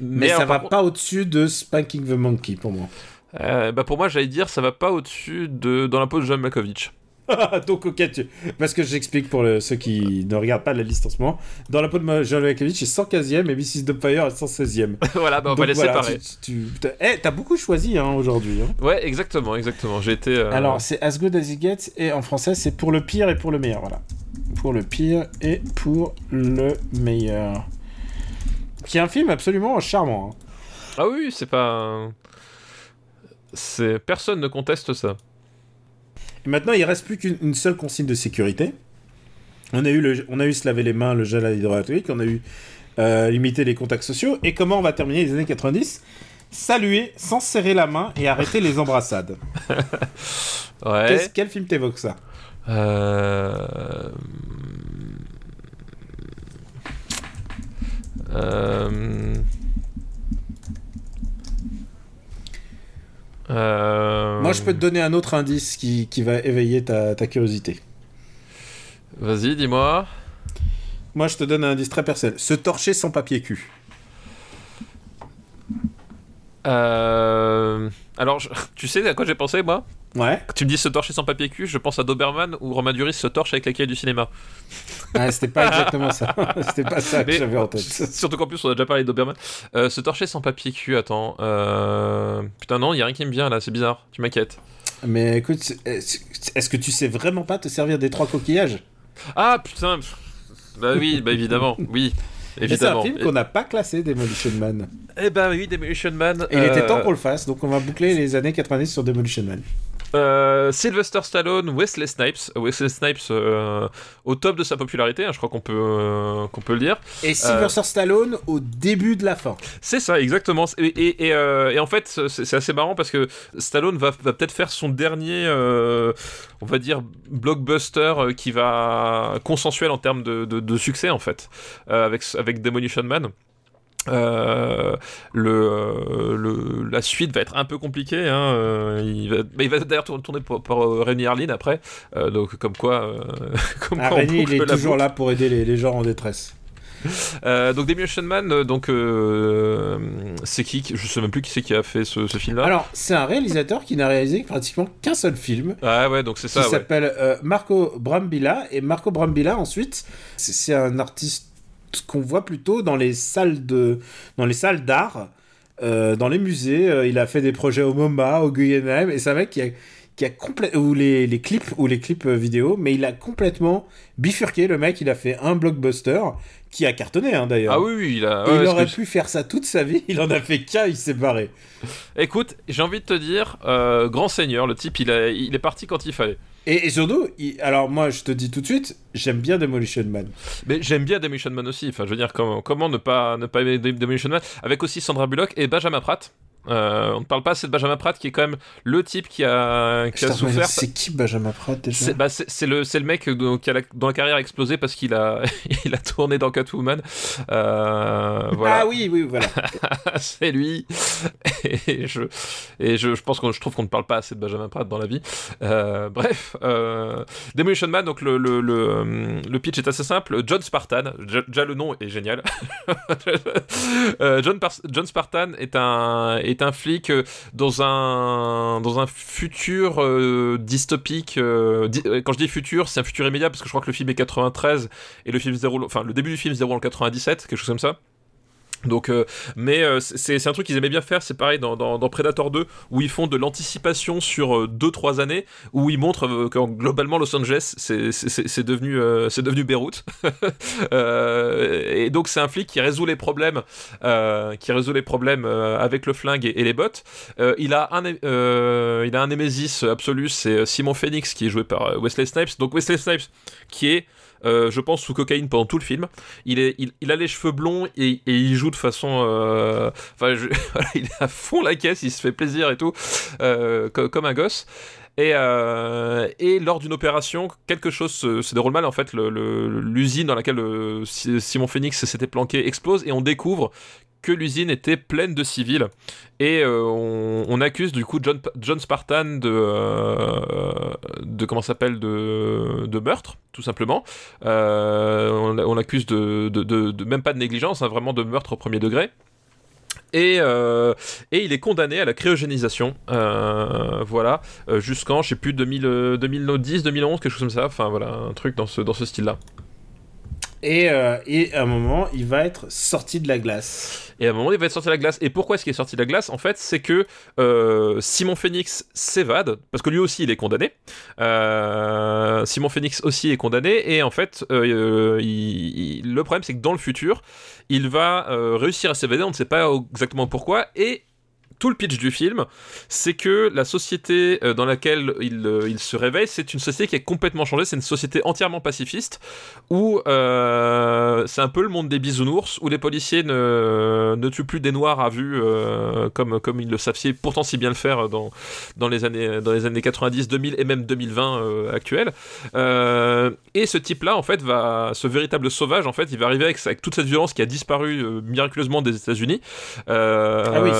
Mais, ça alors, va contre, pas au-dessus de Spanking the Monkey pour moi. bah pour moi, j'allais dire, ça va pas au-dessus de Dans la peau de John Malkovich. Donc, ok, tu... parce que j'explique pour le- ceux qui ne regardent pas la liste en ce moment. Dans la peau de John Malkovich, c'est 115e et Mrs. Doubtfire est 116e. voilà, bah on Donc va les voilà, séparer. Tu, Eh, t'as beaucoup choisi hein, aujourd'hui. hein. Ouais, exactement, exactement. J'ai été. euh, Alors, c'est As Good As It Gets et en français, c'est pour le pire et pour le meilleur. Voilà. Pour le pire et pour le meilleur. Qui est un film absolument charmant. hein. Ah oui, c'est pas. C'est personne ne conteste ça. Maintenant, il reste plus qu'une une seule consigne de sécurité. On a eu, le, on a eu se laver les mains, le gel à l'hydroalcoolique, on a eu euh, limiter les contacts sociaux. Et comment on va terminer les années 90 Saluer sans serrer la main et arrêter les embrassades. Ouais. Quel film t'évoque ça? Euh... Euh... Euh... Moi, je peux te donner un autre indice qui, qui va éveiller ta, ta curiosité. Vas-y, dis-moi. Moi, je te donne un indice très personnel. Se torcher sans papier cul. Euh... Alors, je- tu sais à quoi j'ai pensé, moi? Ouais. Tu me dis se torcher sans papier cul, je pense à Doberman ou Romain Duris se torche avec les cahiers du cinéma. Ah, c'était pas exactement ça. c'était pas ça que j'avais en tête. Surtout qu'en plus, on a déjà parlé de Doberman. Euh, se torcher sans papier cul, attends. Euh... Putain, non, il y a rien qui me vient là, c'est bizarre. Tu m'inquiètes. Mais écoute, est-ce est-ce que tu sais vraiment pas te servir des trois coquillages? Ah putain. Bah oui, bah évidemment, oui. C'est un film qu'on n'a pas classé, Demolition Man. Eh bah oui, Demolition Man. Et il était euh, temps qu'on le fasse, donc on va boucler les années 90 sur Demolition Man. Euh, Sylvester Stallone, Wesley Snipes. Wesley Snipes euh, au top de sa popularité, hein, je crois qu'on peut, euh, qu'on peut le dire. Et Sylvester Stallone au début de la fin. C'est ça, exactement. Et, et, et, euh, et en fait, c'est assez marrant parce que Stallone va, va peut-être faire son dernier, euh, on va dire, blockbuster euh, qui va consensuel en termes de, de- de succès, en fait, euh, avec, avec Demolition Man. Euh, le, euh, le, la suite va être un peu compliquée. Hein, euh, il va, bah, il va d'ailleurs tour- tourner pour, pour Rémi Harlin après. Euh, donc, comme quoi. euh, comme Ah, quoi Rémi, il est toujours boucle. là pour aider les, les gens en détresse. Euh, donc Demolition Man, donc euh, c'est qui qui- Je sais même plus qui c'est qui a fait ce, ce film-là. Alors, c'est un réalisateur qui n'a réalisé pratiquement qu'un seul film, Ah ouais, donc c'est qui ça. Ouais. s'appelle euh, Marco Brambilla. Et Marco Brambilla, ensuite, c'est un artiste qu'on voit plutôt dans les salles de, dans les salles d'art, euh, dans les musées. Euh, il a fait des projets au MoMA, au Guggenheim, et c'est un mec qui a qui a complè- ou les, les clips ou les clips euh, vidéo, mais il a complètement bifurqué. Le mec, il a fait un blockbuster qui a cartonné hein, d'ailleurs. Ah oui, oui, il a. Ouais, il aurait pu faire ça toute sa vie. Il en a fait qu'un, il s'est barré. Écoute, j'ai envie de te dire, euh, grand seigneur, le type, il, a, il est parti quand il fallait. Et, et surtout, il- alors moi, je te dis tout de suite, j'aime bien Demolition Man. Mais j'aime bien Demolition Man aussi. Enfin, je veux dire, comment, comment ne pas ne pas aimer Dem- Demolition Man? Avec aussi Sandra Bullock et Benjamin Pratt. Euh, on ne parle pas assez de Benjamin Pratt, qui est quand même le type qui a, qui a souffert. C'est qui Benjamin Pratt déjà C'est bah, le, le mec dont, qui a la, dont la carrière a explosé parce qu'il a, il a tourné dans Catwoman. Euh, voilà. Ah oui, oui, voilà. c'est lui. Et, je, et je, je pense que je trouve qu'on ne parle pas assez de Benjamin Pratt dans la vie. Euh, bref, Demolition Man, donc le, le, le, le, pitch est assez simple. John Spartan, déjà le nom est génial. John, John Spartan est un, est un flic euh, dans un, futur euh, dystopique. Euh, quand je dis futur, c'est un futur immédiat parce que je crois que le film est 93 et le film 0, enfin le début du film 0 en 97, quelque chose comme ça. Donc, euh, mais euh, c'est un truc qu'ils aimaient bien faire. C'est pareil dans, dans, dans, Predator 2 où ils font de l'anticipation sur 2-3 euh, années où ils montrent euh, que globalement Los Angeles c'est devenu euh, c'est devenu Beyrouth. et donc c'est un flic qui résout les problèmes qui résout les problèmes avec le flingue et, les bottes. il a un il a un némésis absolu, c'est Simon Phoenix qui est joué par Wesley Snipes. Donc Wesley Snipes qui est euh, je pense, sous cocaïne pendant tout le film. Il, est, il, a les cheveux blonds et, il joue de façon. Euh... Enfin, il est à fond la caisse, il se fait plaisir et tout, euh, comme un gosse. Et, euh, et, lors d'une opération, quelque chose se, déroule mal. En fait, l'usine dans laquelle le, Simon Phoenix s'était planqué explose et on découvre que l'usine était pleine de civils et euh, on, accuse du coup John, Spartan de, euh, comment s'appelle de, meurtre tout simplement euh, on, on accuse de, de, de, même pas de négligence hein, vraiment de meurtre au premier degré et, euh, et, il est condamné à la cryogénisation, euh, voilà, euh, jusqu'en, je sais plus, 2000, 2010, 2011, quelque chose comme ça, enfin voilà, un truc dans ce, dans ce style-là. Et, euh, et, à un moment, il va être sorti de la glace. Et à un moment, il va être sorti de la glace. Et pourquoi est-ce qu'il est sorti de la glace? En fait, c'est que euh, Simon Phoenix s'évade, parce que lui aussi, il est condamné. Euh, Simon Phoenix aussi est condamné. Et en fait, le problème, c'est que dans le futur, il va réussir à s'évader. On ne sait pas exactement pourquoi. Et tout le pitch du film, c'est que la société dans laquelle il, il se réveille, c'est une société qui est complètement changée, c'est une société entièrement pacifiste, où euh, c'est un peu le monde des bisounours, où les policiers ne, ne tuent plus des noirs à vue, euh, comme, comme ils le savent pourtant si bien le faire dans, dans, les, années, dans les années 90, 2000 et même 2020 euh, actuels. et ce type-là, en fait, va, ce véritable sauvage, en fait, il va arriver avec, avec toute cette violence qui a disparu miraculeusement des États-Unis. ah oui,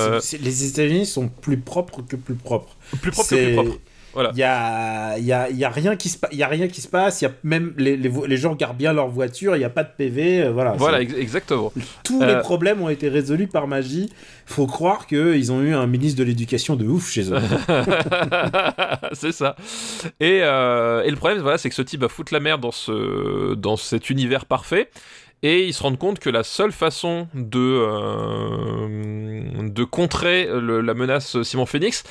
États-Unis sont plus propres que plus propres. Plus propres que plus propres. Voilà. Il y a, y, a, y a rien qui se il y a rien qui se passe. Il y a même les, les, les, gens gardent bien leur voiture. Il n'y a pas de PV. Euh, voilà. Voilà, ex exactement. Tous euh... les problèmes ont été résolus par magie. Faut croire que ils ont eu un ministre de l'éducation de ouf chez eux. c'est ça. Et, euh, et le problème, voilà, c'est que ce type va foutre la merde dans ce dans cet univers parfait et ils se rendent compte que la seule façon de, euh, de contrer la menace Simon Phoenix,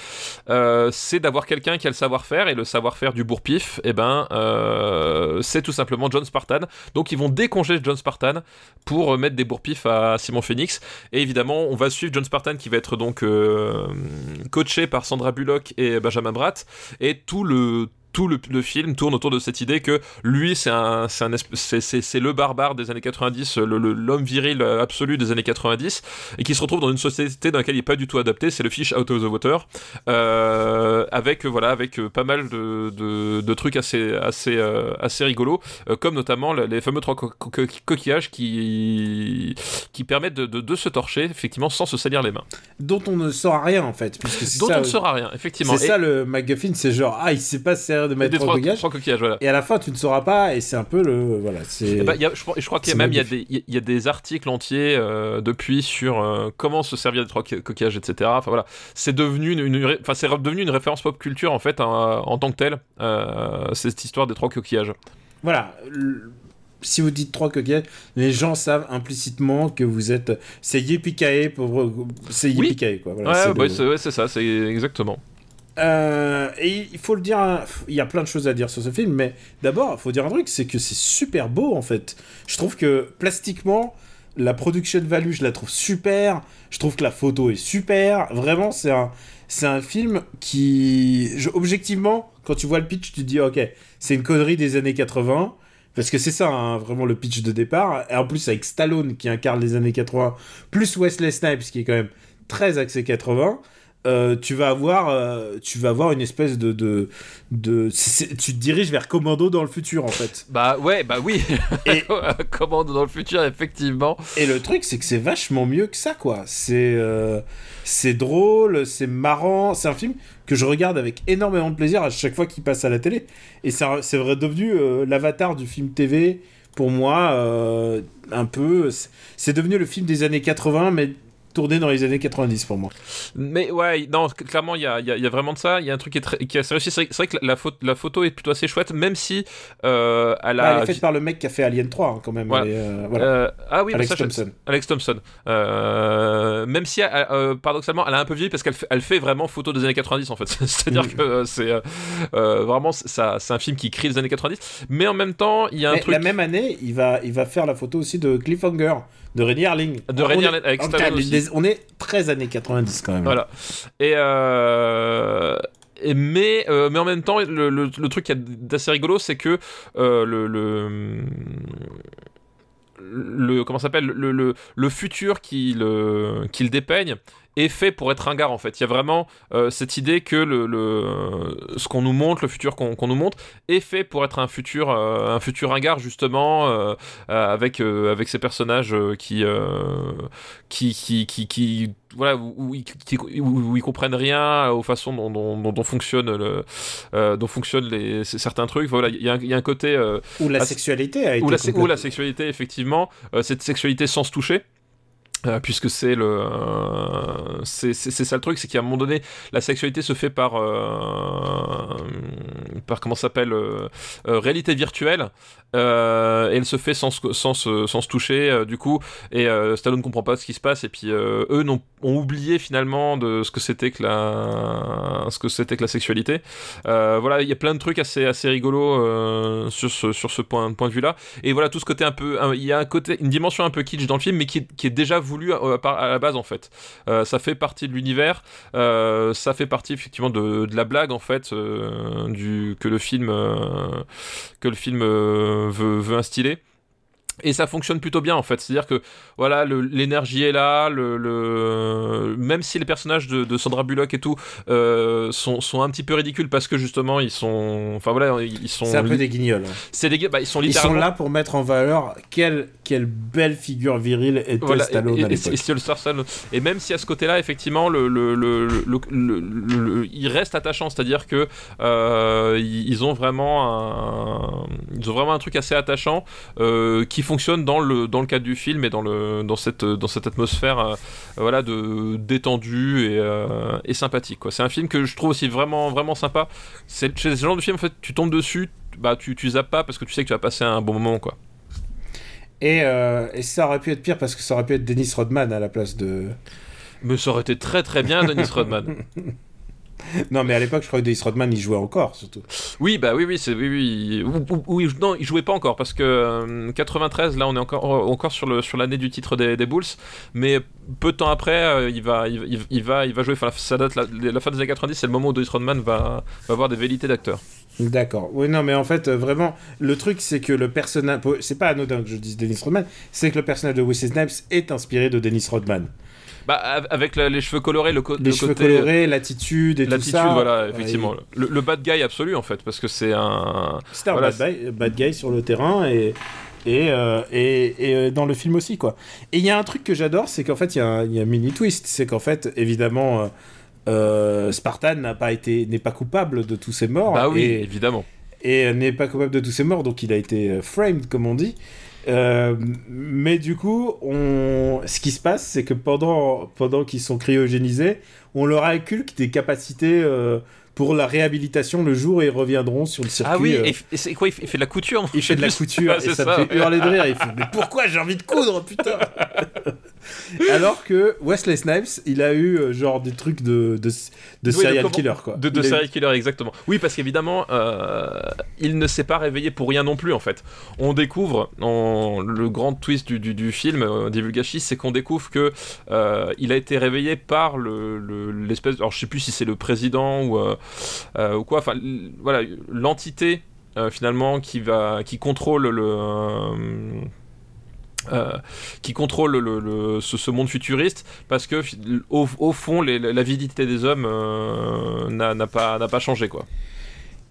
euh, c'est d'avoir quelqu'un qui a le savoir-faire, et le savoir-faire du bourre-pif, et eh ben, euh, c'est tout simplement John Spartan. Donc ils vont décongeler John Spartan pour mettre des bourre-pif à Simon Phoenix, et évidemment, on va suivre John Spartan qui va être donc coaché par Sandra Bullock et Benjamin Bratt, et tout le tout le, le, film tourne autour de cette idée que lui c'est un c'est un c'est le barbare des années 90 l'homme viril absolu des années 90 et qui se retrouve dans une société dans laquelle il est pas du tout adapté c'est le fish out of the water euh, avec voilà avec pas mal de, de, de trucs assez assez euh, assez rigolos euh, comme notamment les fameux trois co co coquillages qui qui permettent de, de, se torcher effectivement sans se salir les mains. Dont on ne saura rien en fait dont ça, on ne saura rien effectivement. c'est ça le MacGuffin c'est genre ah il s'est de mettre trois, coquillages. trois coquillages voilà. et à la fin tu ne sauras pas et c'est un peu le voilà c'est bah, je, je, crois qu'il y a même il y a des il y a des articles entiers euh, depuis sur euh, comment se servir des trois coquillages etc enfin voilà c'est devenu une enfin c'est devenu une référence pop culture en fait en, en tant que telle euh, cette histoire des trois coquillages voilà si vous dites trois coquillages, les gens savent implicitement que vous êtes. C'est Yippee pour. C'est Yippee oui. quoi. Voilà, ouais, c'est ouais, ça, c'est exactement. Euh, et il faut le dire, il y a plein de choses à dire sur ce film, mais d'abord, il faut dire un truc, c'est que c'est super beau en fait. Je trouve que plastiquement, la production value, je la trouve super. Je trouve que la photo est super. Vraiment, c'est un, c'est un film qui, je, objectivement, quand tu vois le pitch, tu te dis, ok, c'est une connerie des années 80. Parce que c'est ça, hein, vraiment, le pitch de départ. Et en plus, avec Stallone qui incarne les années 80, plus Wesley Snipes qui est quand même très axé 80. Euh, tu vas avoir euh, tu vas avoir une espèce de de, de tu te diriges vers Commando dans le futur en fait Bah ouais, bah oui. Et- Commande dans le futur, effectivement. et le truc c'est que c'est vachement mieux que ça quoi c'est euh, c'est drôle c'est marrant c'est un film que je regarde avec énormément de plaisir à chaque fois qu'il passe à la télé et c'est vrai devenu l'avatar du film TV pour moi un peu c'est devenu le film des années 80 mais tourné dans les années 90 pour moi Mais ouais, non, clairement, il y a, y a- y a vraiment de ça. Il y a un truc qui est, très, qui assez réussi. C'est vrai, que la, la photo, la photo est plutôt assez chouette, même si euh, elle Bah, a. elle est faite par le mec qui a fait Alien 3 hein, quand même Voilà. Euh, voilà. Euh, ah oui, Alex ça, je- Thompson. Alex Thompson. Même si, elle- paradoxalement, elle a un peu vieilli parce qu'elle fait, elle fait vraiment photo des années 90 en fait. C'est-à-dire que c'est vraiment ça, c'est un film qui crie les années 90. Mais en même temps, il y a un Mais truc. La même année, il va, il va faire la photo aussi de Cliffhanger, de Rennie Harling. De est- Harling, avec on, Stallone aussi. on est 13 années 90 quand même. Voilà. Et, euh, et mais, euh, mais en même temps, le, le, le truc qui est d'assez rigolo, c'est que euh, le, le, le- comment s'appelle le, le, le futur qu'il dépeigne est fait pour être ringard en fait. Il y a vraiment euh, cette idée que le, le ce qu'on nous montre, le futur qu'on nous montre, est fait pour être un futur euh, un futur ringard justement euh, avec avec ces personnages qui qui qui qui voilà où, où où- où ils comprennent rien aux façons dont, dont, dont, dont fonctionnent le euh, dont fonctionnent les certains trucs. Voilà, il y, a un- il y a un côté euh, Où la sexualité a été. ou la, ou la sexualité, effectivement, euh, cette sexualité sans se toucher. Euh, puisque c'est le euh, c'est ça le truc c'est qu'à un moment donné la sexualité se fait par euh, par comment s'appelle euh, euh, réalité virtuelle et elle se fait sans sans se, sans se toucher du coup et Stallone comprend pas ce qui se passe et puis eux n'ont- ont oublié finalement de ce que c'était que la ce que c'était que la sexualité. Voilà il y a plein de trucs assez assez rigolos sur ce sur ce point point de vue là et voilà tout ce côté un peu il y a un côté une dimension un peu kitsch dans le film mais qui, qui est déjà voulu à, la base en fait. Euh, ça fait partie de l'univers. Euh, ça fait partie effectivement de, de la blague en fait euh, du que le film que le film veut, veut instiller et ça fonctionne plutôt bien en fait, c'est-à-dire que voilà l'énergie est là, le, le- même si les personnages de, de Sandra Bullock et tout euh, sont, sont un petit peu ridicules parce que justement ils sont, enfin voilà ils sont, C'est un peu des guignols. hein. c'est des bah, ils sont Ils sont là pour mettre en valeur quelle, quelle belle figure virile était Voilà, Stallone et, à et, l'époque. et même si à ce côté-là, effectivement, le, le, il reste attachant, c'est-à-dire que euh, ils ils ont vraiment un, ils ont vraiment un truc assez attachant euh, qui fonctionne dans le dans le cadre du film et dans le dans cette dans cette atmosphère euh, voilà de détendue et, euh, et sympathique. C'est un film que je trouve aussi vraiment vraiment sympa. C'est c'est ce genre de film en fait, tu tombes dessus, bah tu tu zappes pas parce que tu sais que tu vas passer un bon moment quoi. Et, euh, et ça aurait pu être pire parce que ça aurait pu être Dennis Rodman à la place de. Mais ça aurait été très très bien Dennis Rodman. Non, mais à l'époque, je crois que Dennis Rodman, il jouait encore, surtout. Oui, bah oui, oui, c'est oui, oui. Ou- ou- oui, non, il jouait pas encore parce que euh, 93, là, on est encore encore sur le sur l'année du titre des, des Bulls, mais peu de temps après, euh, il va il, il- il va il va jouer. Enfin, ça date la, la fin des années 90, c'est le moment où Dennis Rodman va va avoir des velléités d'acteur. D'accord. Oui, non, mais en fait, euh, vraiment, le truc, c'est que le personnage. C'est pas anodin que je dise Dennis Rodman, c'est que le personnage de Wesley Snipes est inspiré de Dennis Rodman. Bah av- avec la- les cheveux colorés, le, co- Les le cheveux côté colorés, l'attitude et tout l'attitude, ça. voilà, Ouais, effectivement, le, le bad guy absolu en fait, parce que c'est un C'était un Voilà, bad, guy, bad guy sur le terrain et, et, euh, et, et, euh, dans le film aussi, quoi. Et il y a un truc que j'adore, c'est qu'en fait, il y, a un- il y a un mini twist. C'est qu'en fait, évidemment, euh, euh, Spartan n'a pas été, n'est pas coupable de tous ces morts. bah oui, et, évidemment. et euh, n'est pas coupable de tous ces morts, donc il a été euh, framed, comme on dit. Euh, mais du coup, on... ce qui se passe, c'est que pendant, pendant qu'ils sont cryogénisés, on leur inculque des capacités euh, pour la réhabilitation le jour où ils reviendront sur le circuit. Ah oui, euh, et, et c'est quoi il fait, il fait de la couture il fait de la couture et ça, me fait ouais. hurler de rire. Il fait Mais pourquoi j'ai envie de coudre, putain Alors que Wesley Snipes, il a eu euh, genre des trucs de, de, de Oui, serial killer, quoi. De, de eu- serial killer, exactement. Oui, parce qu'évidemment, euh, il ne s'est pas réveillé pour rien non plus, en fait. On découvre, on- le grand twist du, du, du film, euh, Divulgachis, c'est qu'on découvre que euh, il a été réveillé par le- le- l'espèce. alors, je sais plus si c'est le président ou, ou quoi. Enfin, voilà, l'entité. euh, finalement qui va qui contrôle le euh, euh, qui contrôle le, ce, monde futuriste parce que au, fond les- la l'avidité des hommes euh, n'a pas, n'a pas changé quoi.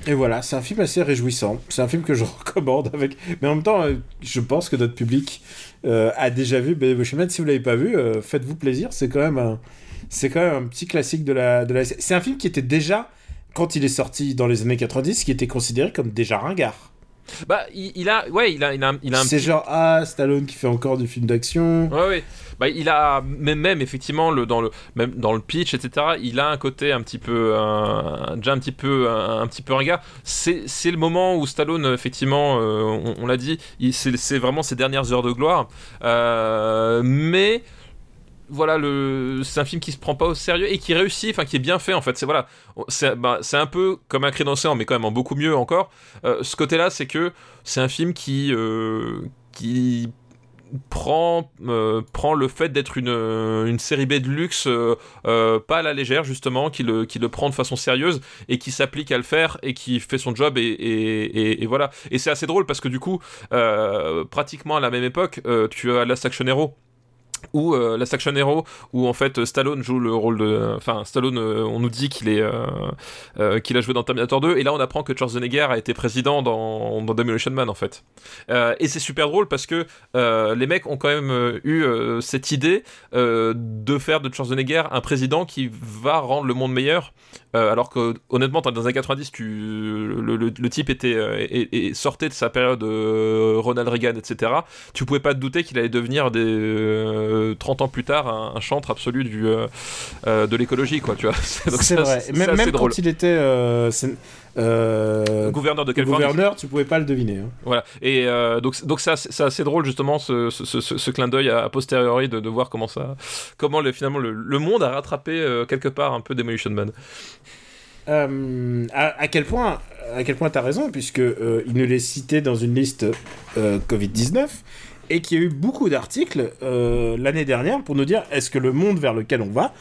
Et voilà, c'est un film assez réjouissant. C'est un film que je recommande avec. Mais en même temps, euh, je pense que notre public euh, a déjà vu Demolition Man. Si vous l'avez pas vu, euh, faites-vous plaisir. C'est quand même un, c'est quand même un petit classique de la, de la. C'est un film qui était déjà, quand il est sorti dans les années 90, qui était considéré comme déjà ringard. Bah il, il a ouais il a il a, il a un C'est petit- genre ah Stallone qui fait encore du film d'action. Ouais, ouais. Bah, il a même, même effectivement le, dans le même dans le pitch, etc. Il a un côté un petit peu un- déjà un petit peu un, un petit peu ringard. C'est c'est le moment où Stallone effectivement, euh, on, on l'a dit, c'est c'est vraiment ses dernières heures de gloire. Euh, mais voilà, le, c'est un film qui se prend pas au sérieux et qui réussit, enfin qui est bien fait en fait. C'est voilà, c'est bah, un peu comme un l'océan, mais quand même en beaucoup mieux encore. Euh, ce côté-là, c'est que c'est un film qui euh, qui prend, euh, prend le fait d'être une, une série B de luxe pas à la légère justement, qui le, qui le prend de façon sérieuse et qui s'applique à le faire et qui fait son job et, et, voilà. Et c'est assez drôle parce que du coup, pratiquement à la même époque, tu as Last Action Hero ou euh, Last Action Hero où en fait Stallone joue le rôle de enfin Stallone euh, on nous dit qu'il est euh, qu'il a joué dans Terminator 2 et là on apprend que Schwarzenegger a été président dans, dans Demolition Man en fait. Et c'est super drôle parce que les mecs ont quand même eu cette idée de faire de Schwarzenegger un président qui va rendre le monde meilleur alors que honnêtement dans les années 90 tu, le, type était sortait de sa période Ronald Reagan etc tu pouvais pas te douter qu'il allait devenir des euh, 30 ans plus tard un, un chantre absolu du euh, euh, de l'écologie quoi tu vois C'est vrai. Même, même drôle quand il était euh, gouverneur de Californie gouverneur, tu pouvais pas le deviner. hein. Voilà. Et donc, donc ça, c'est assez drôle justement ce, ce, ce- ce clin d'œil à, a posteriori de, de voir comment ça, comment le, finalement le, le monde a rattrapé quelque part un peu Demolition Man. Euh, à, à quel point, à quel point t'as raison, puisque euh, il nous l'est cité dans une liste euh, Covid-19 et qu'il y a eu beaucoup d'articles euh, l'année dernière pour nous dire est-ce que le monde vers lequel on va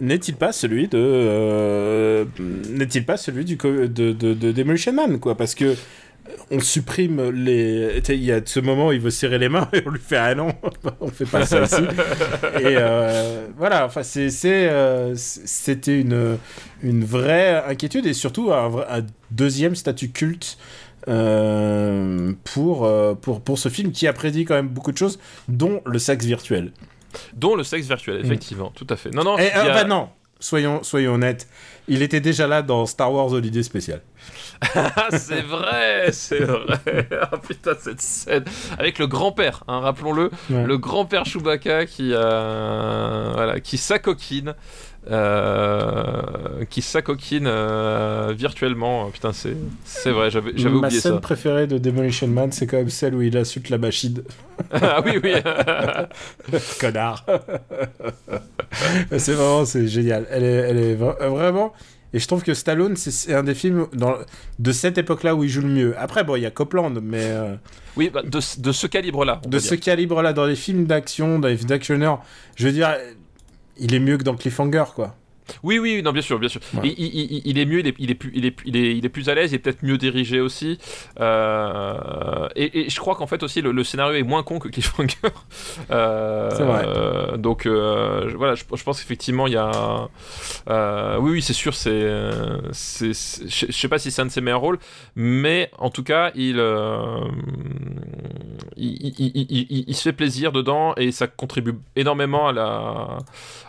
n'est-il pas celui de euh, n'est-il pas celui du de, de, de Demolition Man quoi? Parce que euh, on supprime les il y a ce moment où il veut serrer les mains et on lui fait ah non on fait pas ça ici et euh, voilà enfin c'est c'était une une vraie inquiétude et surtout un deuxième statut culte euh, pour, euh, pour, pour ce film qui a prédit quand même beaucoup de choses, dont le sexe virtuel. Dont le sexe virtuel, effectivement, tout à fait. Non, non, Et, a- euh, bah non, soyons, soyons honnêtes, il était déjà là dans Star Wars Holiday Special. Ah, c'est vrai, c'est vrai. Ah putain, cette scène avec le grand-père, hein, rappelons-le, Ouais. le grand-père Chewbacca qui euh, voilà, qui s'acoquine, euh, qui s'acoquine euh, virtuellement. Putain, c'est c'est vrai, j'avais j'avais Ma oublié scène ça. préférée de Demolition Man, c'est quand même celle où il insulte la machine. ah oui, oui. Connard. c'est vraiment, c'est génial. Elle est, elle est euh, vraiment. Et je trouve que Stallone, c'est- un des films dans, de cette époque-là où il joue le mieux. Après, bon, il y a Copland, mais euh, oui, bah, de, de ce calibre-là. de ce calibre-là, dans les films d'action, dans les films d'actionneurs, je veux dire, il est mieux que dans Cliffhanger, quoi. Oui, oui, non, bien sûr, bien sûr. Ouais. Il, il- il- il est mieux, il est, il est plus, il est, il est, il est plus à l'aise, il est peut-être mieux dirigé aussi. Euh, et, et je crois qu'en fait aussi le, le scénario est moins con que Cliffhanger. Euh, C'est vrai. euh, donc euh, voilà, je, je pense qu'effectivement il y a. euh, oui, oui, c'est sûr, c'est, je je sais pas si c'est un de ses meilleurs rôles, mais en tout cas il- il se fait plaisir dedans et ça contribue énormément à la,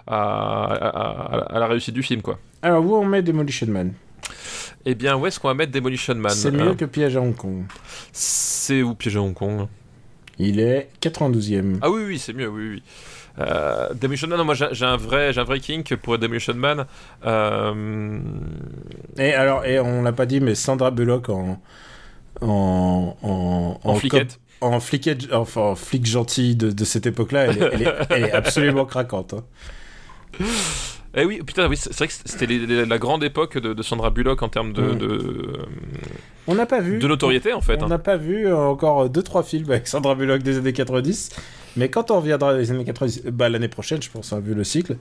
à, à- à- à la réussite du film, quoi. Alors, où on met Demolition Man? Eh bien, où est-ce qu'on va mettre Demolition Man? C'est mieux Euh, que Piège à Hong Kong. C'est où Piège à Hong Kong? Il est 92e. Ah oui, oui, c'est mieux, oui, oui. Euh, Demolition Man, non, moi j'ai un vrai, j'ai un vrai kink pour Demolition Man. Euh, Et alors, et on l'a pas dit, mais Sandra Bullock en. En, en, en fliquette. en fliquette, enfin, en flic gentil de, de cette époque-là, elle est absolument craquante. hein. Eh oui, putain, oui, c'est vrai que c'était la grande époque de, de Sandra Bullock en termes de, Mm. de, On n'a pas vu. de notoriété en fait. On hein. n'a pas vu euh, encore 2-3 films avec Sandra Bullock des années 90. Mais quand on reviendra des années 90, bah, l'année prochaine, je pense, vu le cycle,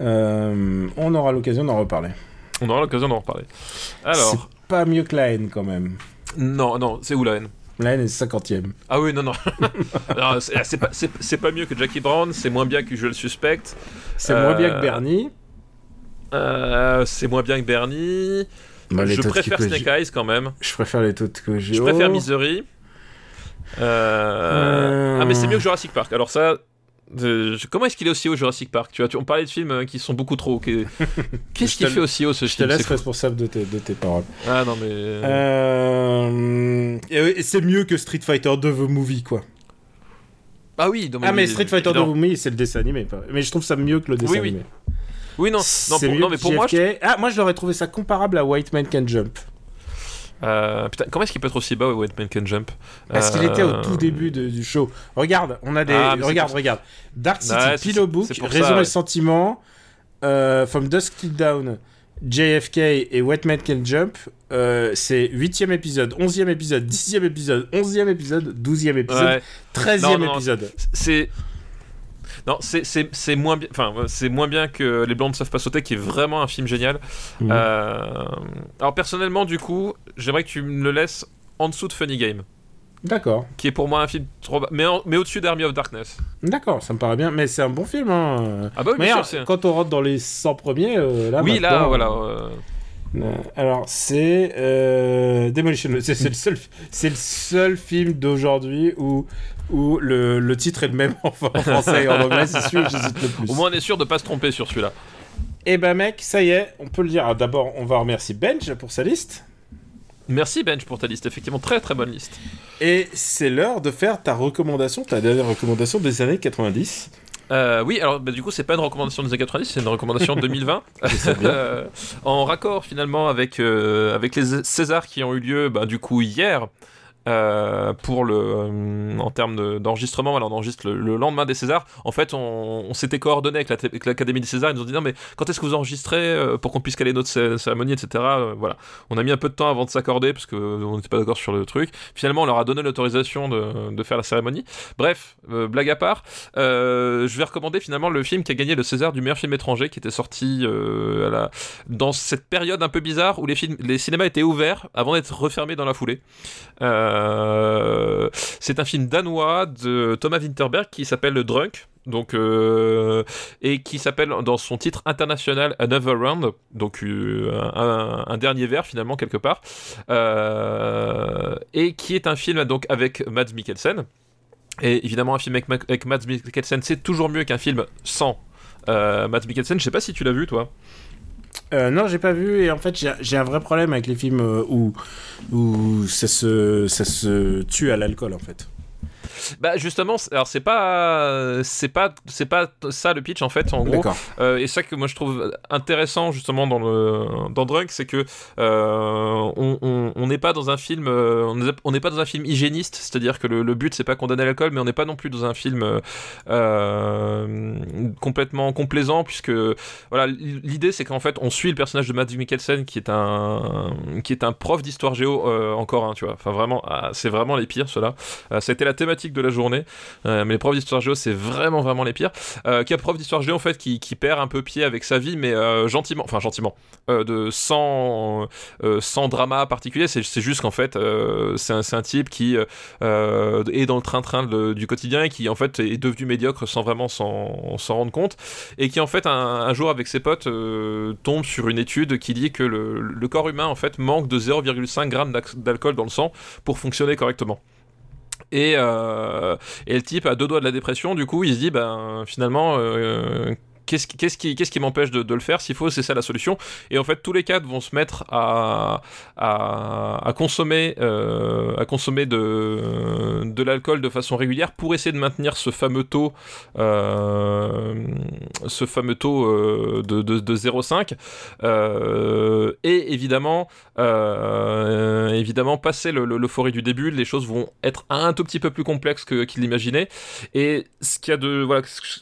euh, on aura l'occasion d'en reparler. On aura l'occasion d'en reparler. Alors, C'est pas mieux que la haine quand même. non, non, c'est où la haine? Elle est 50ème. Ah oui, non, non. Non, c'est pas, pas mieux que Jackie Brown, c'est moins bien que Je le suspecte. C'est moins bien que Euh, Bernie. Euh, c'est moins bien que Bernie. Bah, je préfère Snake Eyes quand même. Je préfère les taux de Kojiro. Je préfère Misery. Euh, Euh. Ah, mais c'est mieux que Jurassic Park. Alors, ça. Euh, je- Comment est-ce qu'il est aussi haut Jurassic Park tu vois, tu- On parlait de films euh, qui sont beaucoup trop. hauts. Qu'est- Qu'est-ce Je qu'il te fait aussi haut ce Je te film C'est fou. responsable de tes, de tes paroles. Ah non, mais. Euh... Et, et c'est mieux que Street Fighter 2 The Movie, quoi. Ah oui, non, ah, mais Street Fighter 2 évidemment. The Movie, c'est le dessin animé. Mais je trouve ça mieux que le dessin Oui, oui. animé. Oui, non, non, C'est pour, mieux non mais pour moi, je-. Ah, moi, je l'aurais trouvé ça comparable à White Man Can Jump. Euh, putain, comment est-ce qu'il peut être aussi bas, White Man Can Jump Parce qu'il était au Euh, tout début de- du show. Regarde, on a des. Ah, regarde, regarde. Dark City, Pillow Book, Raison et. Sentiment, euh, From Dusk Till Down, JFK et Wet Man Can Jump. euh, c'est 8ème épisode, 11ème épisode, 10ème épisode, 11ème épisode, 12ème épisode, Ouais, 13ème Non, non, épisode. c'est. Non, c'est- moins bien. Enfin, c'est moins bien que Les Blancs ne savent pas sauter, qui est vraiment un film génial. Mhm. Euh, Alors personnellement, du coup, j'aimerais que tu me le laisses en dessous de Funny Game, D'accord, qui est pour moi un film trop bas, mais, en- mais au-dessus d'Army of Darkness. d'accord, ça me paraît bien, mais c'est un bon film. Hein. Ah bah oui, Mais alors, sûr, quand on rentre dans les 100 premiers, euh, là. oui, là, voilà. euh, Euh, Alors, c'est euh, Demolition le c'est le seul film d'aujourd'hui où où le, le titre est le même en, français et en anglais. C'est que j'hésite le plus. Au moins, on est sûr de pas se tromper sur celui-là. Et ben mec, ça y est, on peut le dire. Ah, D'abord, on va remercier Benj pour sa liste. Merci Bench pour ta liste, effectivement, très très bonne liste. Et c'est l'heure de faire ta recommandation, ta dernière recommandation des années 90. Euh, oui, alors bah, du coup, c'est pas une recommandation des années 90, c'est une recommandation de 2020. Euh, en raccord finalement avec, euh, avec les Césars qui ont eu lieu bah, du coup hier. Euh, pour le euh, en termes de- d'enregistrement voilà enregistre le, le lendemain des Césars. En fait on, s'était coordonné avec la- avec l'Académie des Césars. Ils nous ont dit non mais quand est-ce que vous enregistrez euh, pour qu'on puisse caler notre cé- cérémonie etc voilà. On a mis un peu de temps avant de s'accorder parce que euh, on n'était pas d'accord sur le truc. Finalement on leur a donné l'autorisation de, faire la cérémonie. Bref blague à part je vais recommander finalement le film qui a gagné le César du meilleur film étranger qui était sorti dans cette période un peu bizarre où les, films, les cinémas étaient ouverts avant d'être refermés dans la foulée. Euh, c'est un film danois de Thomas Winterberg qui s'appelle Drunk. Donc, euh, et qui s'appelle dans son titre international Another Round, donc euh, un, dernier verre finalement quelque part, Euh, et qui est un film donc avec Mads Mikkelsen. Et évidemment, un film avec, avec Mads Mikkelsen, c'est toujours mieux qu'un film sans euh, Mads Mikkelsen. Je sais pas si tu l'as vu, toi. Euh, non, j'ai pas vu. Et en fait, j'ai- un vrai problème avec les films euh, où, où ça, se, ça se tue à l'alcool, en fait. Bah justement, alors c'est pas, c'est pas, c'est pas ça le pitch en fait. En gros. Euh, et ça que moi je trouve intéressant justement dans le dans Drunk, c'est que euh, on- n'est pas dans un film, euh, on n'est- pas dans un film hygiéniste, c'est-à-dire que le, le but c'est pas condamner l'alcool, mais on n'est pas non plus dans un film euh, euh, complètement complaisant, puisque voilà l'idée c'est qu'en fait on suit le personnage de Mads Mikkelsen qui est un qui est un prof d'histoire géo encore un, tu vois, enfin vraiment ah, c'est vraiment les pires ceux-là. Ça a été la thématique de la journée, euh, mais les profs d'histoire géo c'est vraiment vraiment les pires. Euh, qui un prof d'histoire géo en fait qui, qui perd un peu pied avec sa vie mais euh, gentiment enfin gentiment de sans sans drama particulier c'est juste qu'en fait c'est un, un type qui est dans le train-train du quotidien et qui en fait est devenu médiocre sans vraiment s'en rendre compte et qui en fait un, jour avec ses potes tombe sur une étude qui dit que le, corps humain en fait manque de 0,5 grammes d'alcool dans le sang pour fonctionner correctement et, euh, et le type a deux doigts de la dépression, du coup il se dit ben finalement euh, qu'est-ce qui, m'empêche de, le faire? S'il faut, c'est ça la solution. Et en fait, tous les quatre vont se mettre à, à, à consommer, euh, consommer de, l'alcool de façon régulière pour essayer de maintenir ce fameux taux, euh, ce fameux taux euh, de, de, de 0,5. Euh, et évidemment, évidemment, passer le- le- l'euphorie du début, les choses vont être un tout petit peu plus complexes que- qu'il l'imaginait. Et ce qu'il y a de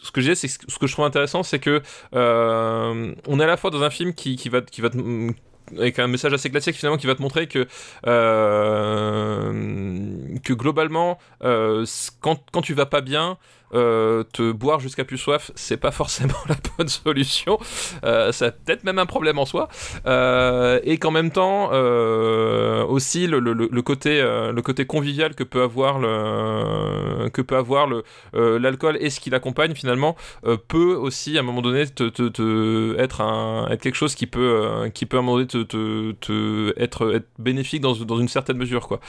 ce que j'ai, c'est que ce que je trouve intéressant, c'est que euh, on est à la fois dans un film qui, va qui avec un message assez classique finalement qui va te montrer que que globalement quand, quand tu vas pas bien euh, te boire jusqu'à plus soif, c'est pas forcément la bonne solution. Euh, ça peut-être même un problème en soi. Euh, et qu'en même temps, aussi le, côté, le côté convivial que peut avoir le, que peut avoir le, l'alcool et ce qui l'accompagne finalement peut aussi à un moment donné te, être, un, être quelque chose qui peut, qui peut à un moment donné te, être, être bénéfique dans, dans une certaine mesure quoi.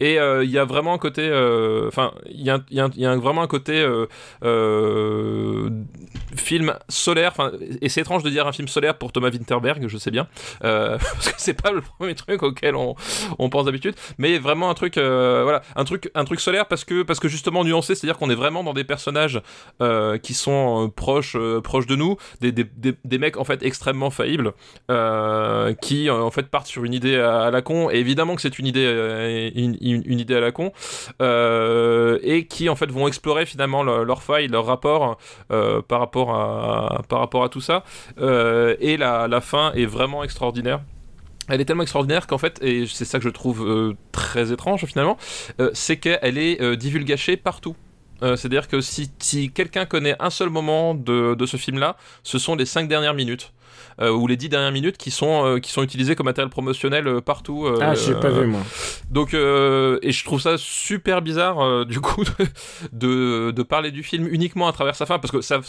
Et il y a vraiment un côté, enfin il y a, y y a vraiment un côté euh, film solaire. Et c'est étrange de dire un film solaire pour Thomas Winterberg, je sais bien, euh, parce que c'est pas le premier truc auquel on, pense d'habitude, mais vraiment un truc, euh, voilà, un truc, un truc solaire parce que parce que justement nuancé, c'est-à-dire qu'on est vraiment dans des personnages qui sont proches, proches de nous, des, mecs en fait extrêmement faillibles, qui en fait partent sur une idée à, la con. Et évidemment que c'est une idée, une, une, idée à la con, et qui en fait vont explorer finalement leur faille, leur rapport euh, par, rapport à, par rapport à tout ça. Euh, et la, la fin est vraiment extraordinaire elle est tellement extraordinaire qu'en fait, et c'est ça que je trouve euh, très étrange finalement, c'est qu'elle est divulgachée partout. C'est-à-dire que si, si quelqu'un connaît un seul moment de, de ce film-là, ce sont les cinq dernières minutes. Euh, ou les 10 dernières minutes qui sont, euh, qui sont utilisées comme matériel promotionnel euh, partout. ah, j'ai pas vu moi. Donc, et je trouve ça super bizarre du coup de, de, parler du film uniquement à travers sa fin parce que ça,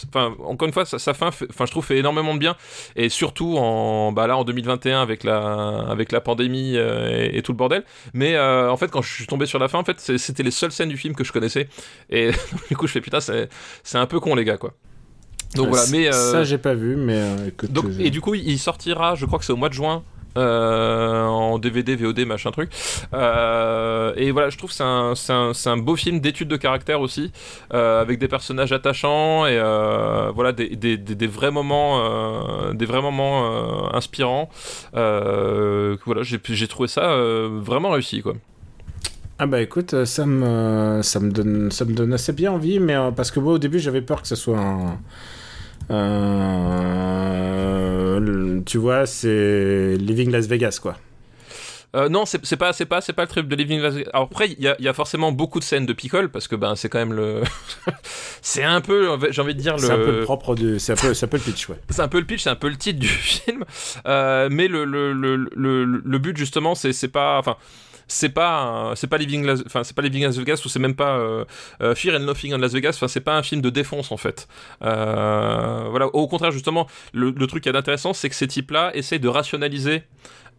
encore une fois, sa, fin, enfin, je trouve fait énormément de bien et surtout en, bah là en 2021 avec la, avec la pandémie et, tout le bordel. Mais en fait, quand je suis tombé sur la fin, en fait, c'était les seules scènes du film que je connaissais et du coup, je fais putain, c'est un peu con les gars quoi. Donc voilà, mais ça j'ai pas vu, mais écoute, Donc, et du coup, il sortira, je crois que c'est au mois de juin. en DVD, VOD, machin truc. et voilà, je trouve que c'est un, un, un, beau film d'étude de caractère aussi, avec des personnages attachants et voilà des, des, des, vrais moments, des vrais moments inspirants. voilà, j'ai trouvé ça vraiment réussi quoi. Ah bah écoute, ça me, ça me, donne, ça me donne assez bien envie, mais parce que moi au début j'avais peur que ce soit un, euh, tu vois, c'est Living Las Vegas, quoi. Euh, non, c'est pas, c'est pas, c'est pas le trip de Living Las Vegas. Alors après, il y, y, a forcément beaucoup de scènes de picole parce que ben c'est quand même le, c'est un peu, j'ai envie de dire le. C'est un peu le propre de, c'est un peu, un peu le pitch, ouais. C'est un peu le pitch, c'est un peu le titre du film, euh, mais le le, le, le, le but justement, c'est c'est pas, enfin c'est pas c'est pas Living Las, enfin c'est pas Living Las Vegas ou c'est même pas euh, euh, Fear and Nothing in Las Vegas enfin c'est pas un film de défense en fait. Euh, voilà. Au contraire justement le, le truc qui est intéressant c'est que ces types là essayent de rationaliser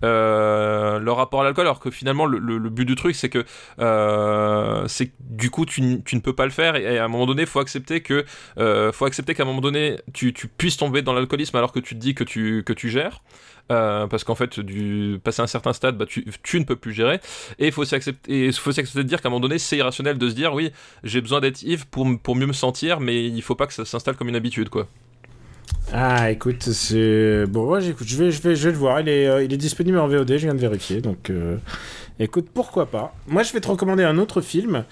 euh, leur rapport à l'alcool, alors que finalement le, le, but du truc c'est que euh, du coup tu, ne peux pas le faire et, à un moment donné faut accepter que euh, faut accepter qu'à un moment donné tu, puisses tomber dans l'alcoolisme alors que tu te dis que tu que tu gères. Parce qu'en fait, du passer un certain stade, bah, tu, tu, ne peux plus gérer. Et il faut s'accepter, de dire qu'à un moment donné, c'est irrationnel de se dire, oui, j'ai besoin d'être ivre pour, pour mieux me sentir, mais il faut pas que ça s'installe comme une habitude, quoi. Ah, écoute, c'est bon. Moi, j'écoute, je vais, je vais, je le voir. Il est, euh, il est disponible en VOD. Je viens de vérifier. Donc, euh, écoute, pourquoi pas. Moi, je vais te recommander un autre film.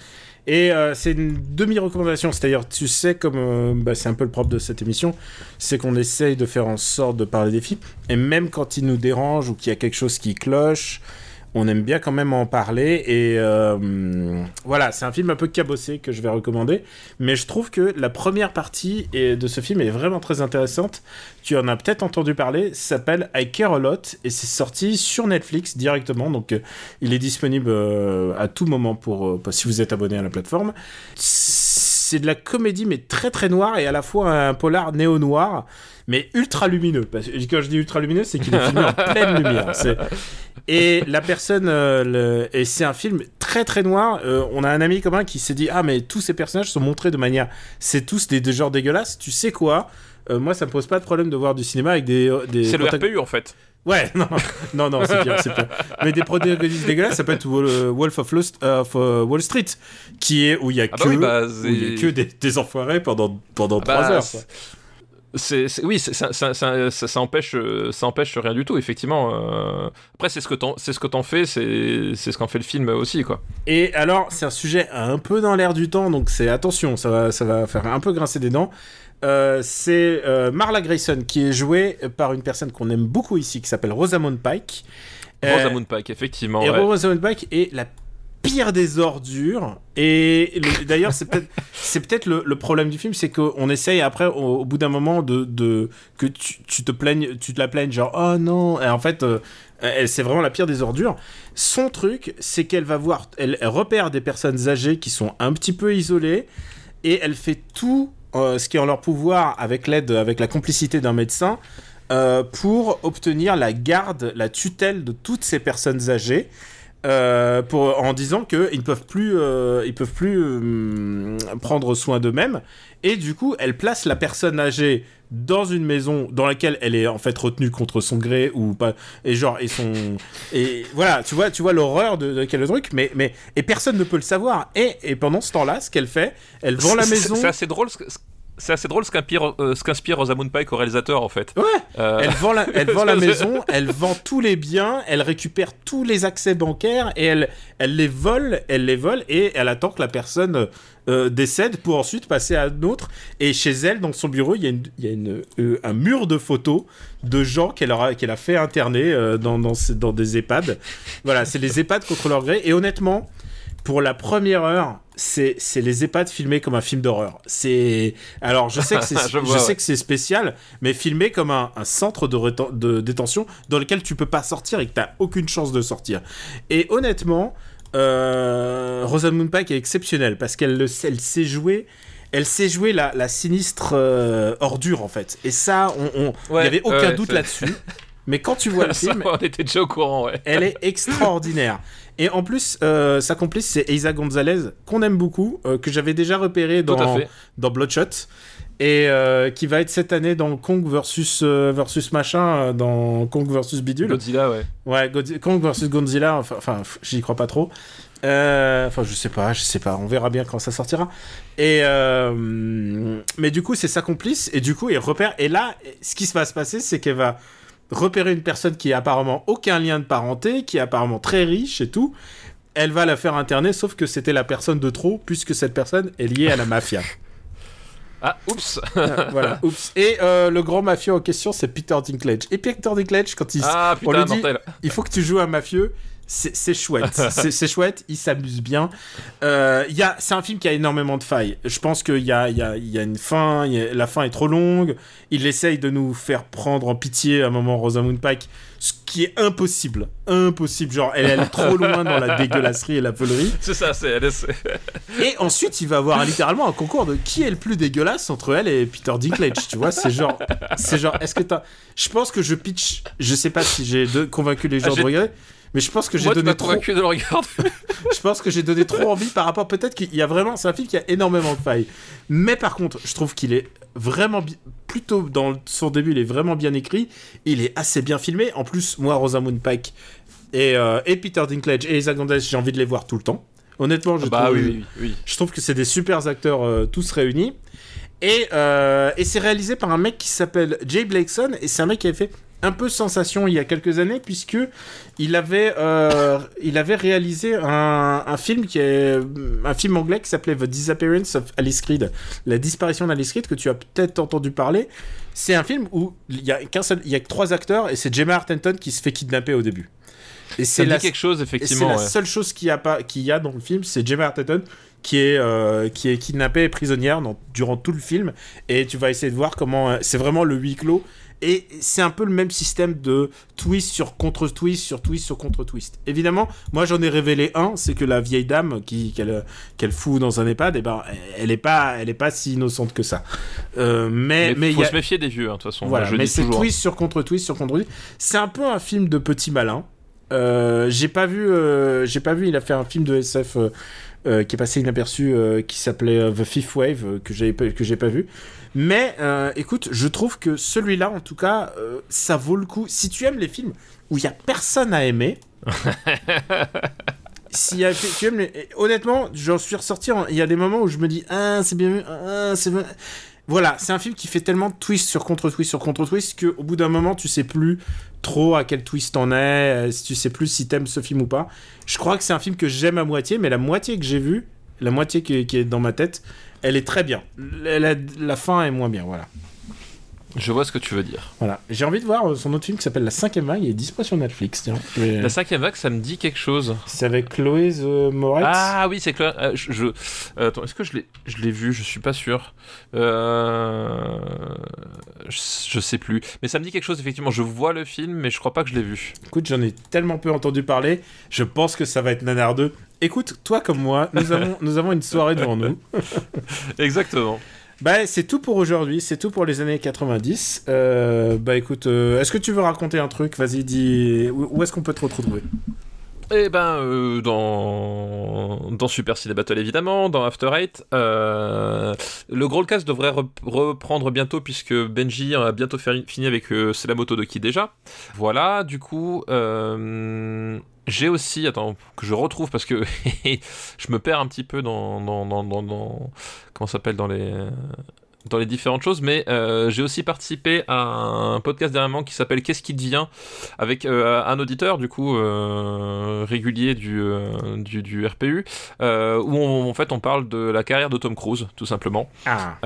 Et euh, c'est une demi-recommandation. C'est-à-dire, tu sais, comme bah, c'est un peu le propre de cette émission, c'est qu'on essaye de faire en sorte de parler des films. Et même quand il nous dérange ou qu'il y a quelque chose qui cloche, on aime bien quand même en parler. Et euh, voilà, c'est un film un peu cabossé que je vais recommander. Mais je trouve que la première partie de ce film est vraiment très intéressante. Tu en as peut-être entendu parler. S'appelle I Care a Lot et c'est sorti sur Netflix directement. Donc euh, il est disponible euh, à tout moment pour, si vous êtes abonné à la plateforme. De la comédie mais très très noire et à la fois un polar néo-noir mais ultra lumineux. Parce que quand je dis ultra lumineux, c'est qu'il est filmé en pleine lumière. Et la personne, euh, et c'est un film très très noir. Euh, on a un ami commun qui s'est dit ah mais tous ces personnages sont montrés de manière, c'est tous des, des genres dégueulasses. Tu sais quoi? Euh, Moi, ça me pose pas de problème de voir du cinéma avec des. des c'est le RPU en fait. Ouais, non, non, non, c'est pire, c'est pire. Mais des protagonistes dégueulasses, ça peut être Wolf of, Wall Street, qui est où il y a ah bah que, bah, y a que des, des, enfoirés pendant pendant ah trois bah, heures. oui, ça, ça, ça, ça- ça empêche, euh, ça empêche rien du tout, effectivement. euh. Après, c'est ce que t'en, c'est ce que t'en fais, c'est, c'est ce qu'en fait le film aussi, quoi. Et alors, c'est un sujet un peu dans l'air du temps, donc c'est attention, ça va, ça va faire un peu grincer des dents. Euh, c'est euh, Marla Grayson qui est jouée par une personne qu'on aime beaucoup ici, qui s'appelle Rosamund Pike. Euh, Rosamund Pike, effectivement. Et ouais. Rosamund Pike est la pire des ordures. Et le- d'ailleurs, c'est peut-être c'est peut-être le, le problème du film, c'est qu'on essaye après, au, au bout d'un moment, de, de que tu, tu te plaignes, tu te la plaignes, genre oh non. Et en fait, euh, c'est vraiment la pire des ordures. Son truc, c'est qu'elle va voir, elle, elle repère des personnes âgées qui sont un petit peu isolées, et elle fait tout euh, ce qui est en leur pouvoir avec l'aide, avec la complicité d'un médecin. euh, pour obtenir la garde, la tutelle de toutes ces personnes âgées, euh, pour, en disant qu'ils ne peuvent plus, peuvent plus euh, prendre soin d'eux-mêmes. Et du coup, elle place la personne âgée dans une maison dans laquelle elle est en fait retenue contre son gré ou pas et genre et son et voilà tu vois tu vois l'horreur de, de quel truc mais mais et personne ne peut le savoir et, et pendant ce temps-là ce qu'elle fait elle vend la maison C'est, assez drôle. Ce, c'est assez drôle ce qu'inspire, euh, qu'inspire Rosamund Pike au réalisateur, en fait. ouais Euh, Elle vend, la, elle vend la maison, elle vend tous les biens, elle récupère tous les accès bancaires et elle, elle les vole, elle les vole et elle attend que la personne euh, décède pour ensuite passer à un autre. Et chez elle, dans son bureau, il y a, une- il y a une, euh, un mur de photos de gens qu'elle a fait interner dans, dans des EHPAD. Voilà, c'est les EHPAD contre leur gré. Et honnêtement, pour la première heure, c'est les EHPAD filmés comme un film d'horreur. C'est alors je sais que c'est Je je vois, sais ouais. que c'est spécial, mais filmé comme un, un centre de, détention dans lequel tu peux pas sortir et que t'as aucune chance de sortir. Et honnêtement, euh, Rosamund Pike est exceptionnelle parce qu'elle le sait- elle sait jouer. Elle sait jouer la, la sinistre euh, ordure en fait. Et ça, on, on- il Ouais, y avait aucun ouais, doute là-dessus. Mais quand tu vois le film, on était déjà au courant, ouais. elle est extraordinaire. Et en plus, euh, sa complice, c'est Eiza Gonzalez, qu'on aime beaucoup, euh, que j'avais déjà repéré dans, dans Bloodshot, et euh, qui va être cette année dans Kong versus, versus machin, dans Kong versus Bidule. Godzilla, ouais. Ouais, Kong versus Godzilla, enfin, j'y crois pas trop. Enfin, je sais pas, je sais pas, on verra bien quand ça sortira. Et mais du coup, c'est sa complice, et du coup, il repère. Et là, ce qui va se passer, c'est qu'elle va repérer une personne qui a apparemment aucun lien de parenté, qui est apparemment très riche et tout. Elle va la faire interner, sauf que c'était la personne de trop, puisque cette personne est liée à la mafia. Ah, oups Euh, voilà, oups. Et euh, le grand mafieux en question, c'est Peter Dinklage. Et Peter Dinklage, quand il, Ah, on lui putain, dit, mortel. il faut que tu joues un mafieux. C'est chouette, c'est chouette, il s'amuse bien. Euh, c'est un film qui a énormément de failles. Je pense qu'il y a, y, a, y a une fin, il y a- la fin est trop longue. Il essaye de nous faire prendre en pitié à un moment Rosamund Pike, ce qui est impossible. Impossible, genre elle, elle est trop loin dans la dégueulasserie et la volerie. C'est ça, c'est. elle Et ensuite, il va avoir littéralement un concours de qui est le plus dégueulasse entre elle et Peter Dinklage. Tu vois, c'est genre, c'est genre, est-ce que t'as. Je pense que je pitch. Je sais pas si j'ai convaincu les gens Ah, de j'ai- regarder, mais je pense que j'ai donné trop. de le regarder. Je pense que j'ai donné trop envie par rapport. Peut-être qu'il y a vraiment. C'est un film qui a énormément de failles. Mais par contre, je trouve qu'il est vraiment bi- plutôt dans son début, il est vraiment bien écrit. Il est assez bien filmé. En plus, moi, Rosamund Pike et, euh, et Peter Dinklage et Isa Gonzalez, j'ai envie de les voir tout le temps. Honnêtement, je bah trouve. oui, oui, oui. Je trouve que c'est des super acteurs euh, tous réunis. Et, euh, et c'est réalisé par un mec qui s'appelle Jay Blakeson. Et c'est un mec qui avait fait un peu sensation il y a quelques années, puisque il avait, euh, il avait réalisé un, un film qui est un film anglais qui s'appelait The Disappearance of Alice Creed, la disparition d'Alice Creed, que tu as peut-être entendu parler. C'est un film où il y a qu'un seul, il y a que trois acteurs et c'est Gemma Arterton qui se fait kidnapper au début. Et c'est la, quelque chose, et c'est effectivement. la seule chose qu'il y a pas qu'il y a dans le film, c'est Gemma Arterton qui est euh, qui est kidnappée et prisonnière dans- durant tout le film et tu vas essayer de voir comment euh, c'est vraiment le huis clos et c'est un peu le même système de twist sur contre twist sur twist sur contre twist. Évidemment, moi j'en ai révélé un, c'est que la vieille dame qui qu'elle fout dans un EHPAD, et ben elle est pas elle est pas si innocente que ça. Euh, mais Mais mais il faut y a- se méfier des vieux, hein, de toute façon. voilà, je mais c'est twist sur contre twist sur contre twist. C'est un peu un film de petit malin. Euh, j'ai pas vu, euh, j'ai pas vu. Il a fait un film de SF qui est passé inaperçu, qui s'appelait The Fifth Wave, que j'ai que j'ai pas vu. Mais euh, écoute, je trouve que celui-là, en tout cas, euh, ça vaut le coup. Si tu aimes les films où il y a personne à aimer. Si y a- tu aimes les- honnêtement, j'en suis ressorti. en- Il y a des moments où je me dis ah c'est bien, vu, ah c'est bien. voilà, c'est un film qui fait tellement de twist sur contre-twist sur contre-twist qu'au bout d'un moment, tu sais plus trop à quel twist en est, euh, si tu sais plus si t'aimes ce film ou pas. Je crois que c'est un film que j'aime à moitié, mais la moitié que j'ai vue, la moitié qui, qui est dans ma tête, elle est très bien. La, fin est moins bien, voilà. Je vois ce que tu veux dire. Voilà. J'ai envie de voir euh, son autre film qui s'appelle La cinquième vague, il est dispo sur Netflix. tiens. Mais- La cinquième vague, ça me dit quelque chose. C'est avec Chloé Moretz. Ah oui, c'est clair. euh, je, je- euh, attends, est-ce que je l'ai, je l'ai vu? Je suis pas sûr. Je, je sais plus. Mais ça me dit quelque chose effectivement. Je vois le film, mais je crois pas que je l'ai vu. Écoute, j'en ai tellement peu entendu parler, je pense que ça va être Nanar 2. Écoute, toi comme moi, nous avons, nous avons une soirée devant nous. Exactement. Bah, c'est tout pour aujourd'hui, c'est tout pour les années 90. Euh, bah, écoute, euh, est-ce que tu veux raconter un truc? Vas-y, dis. Où, où est-ce qu'on peut te retrouver? Eh ben, euh, dans, dans Super Ciné Battle évidemment, dans After Eight. euh, le Growlcast devrait rep- reprendre bientôt puisque Benji a bientôt fini avec euh, C'est la moto de qui déjà. Voilà, du coup, euh, j'ai aussi, attends, que je retrouve parce que je me perds un petit peu dans, dans, dans, dans, dans- comment s'appelle dans les dans les différentes choses, mais euh, j'ai aussi participé à un podcast dernièrement qui s'appelle Qu'est-ce qui devient avec euh, un auditeur du coup euh, régulier du, du, du RPU où on- en fait on parle de la carrière de Tom Cruise tout simplement. Ah,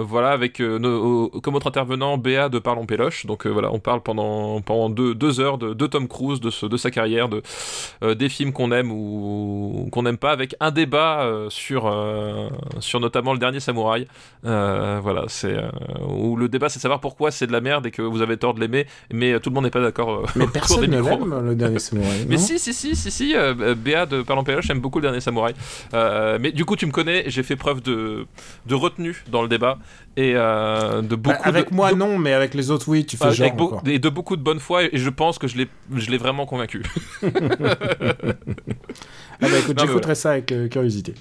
voilà avec nos- comme autre intervenant Béa de Parlons Péloche. Donc voilà on parle pendant, pendant deux, deux heures de, de Tom Cruise de, ce- de sa carrière de, des films qu'on aime ou qu'on n'aime pas avec un débat sur, sur notamment le dernier samouraï euh, voilà, c'est euh, où le débat c'est de savoir pourquoi c'est de la merde et que vous avez tort de l'aimer, mais euh, tout le monde n'est pas d'accord. euh, mais personne ne l'aime, le dernier samouraï. Mais si, si, si, si, si, Béa de Parlant PLH aime beaucoup le dernier samouraï. Mais du coup, tu me connais, j'ai fait preuve de, de retenue dans le débat et euh, de Bah, beaucoup avec de, moi, de- non, mais avec les autres, oui, tu fais avec genre. et de beaucoup de bonne foi et je pense que je l'ai, je l'ai vraiment convaincu. Ah, bah écoute, j'écouterai ça avec euh, curiosité.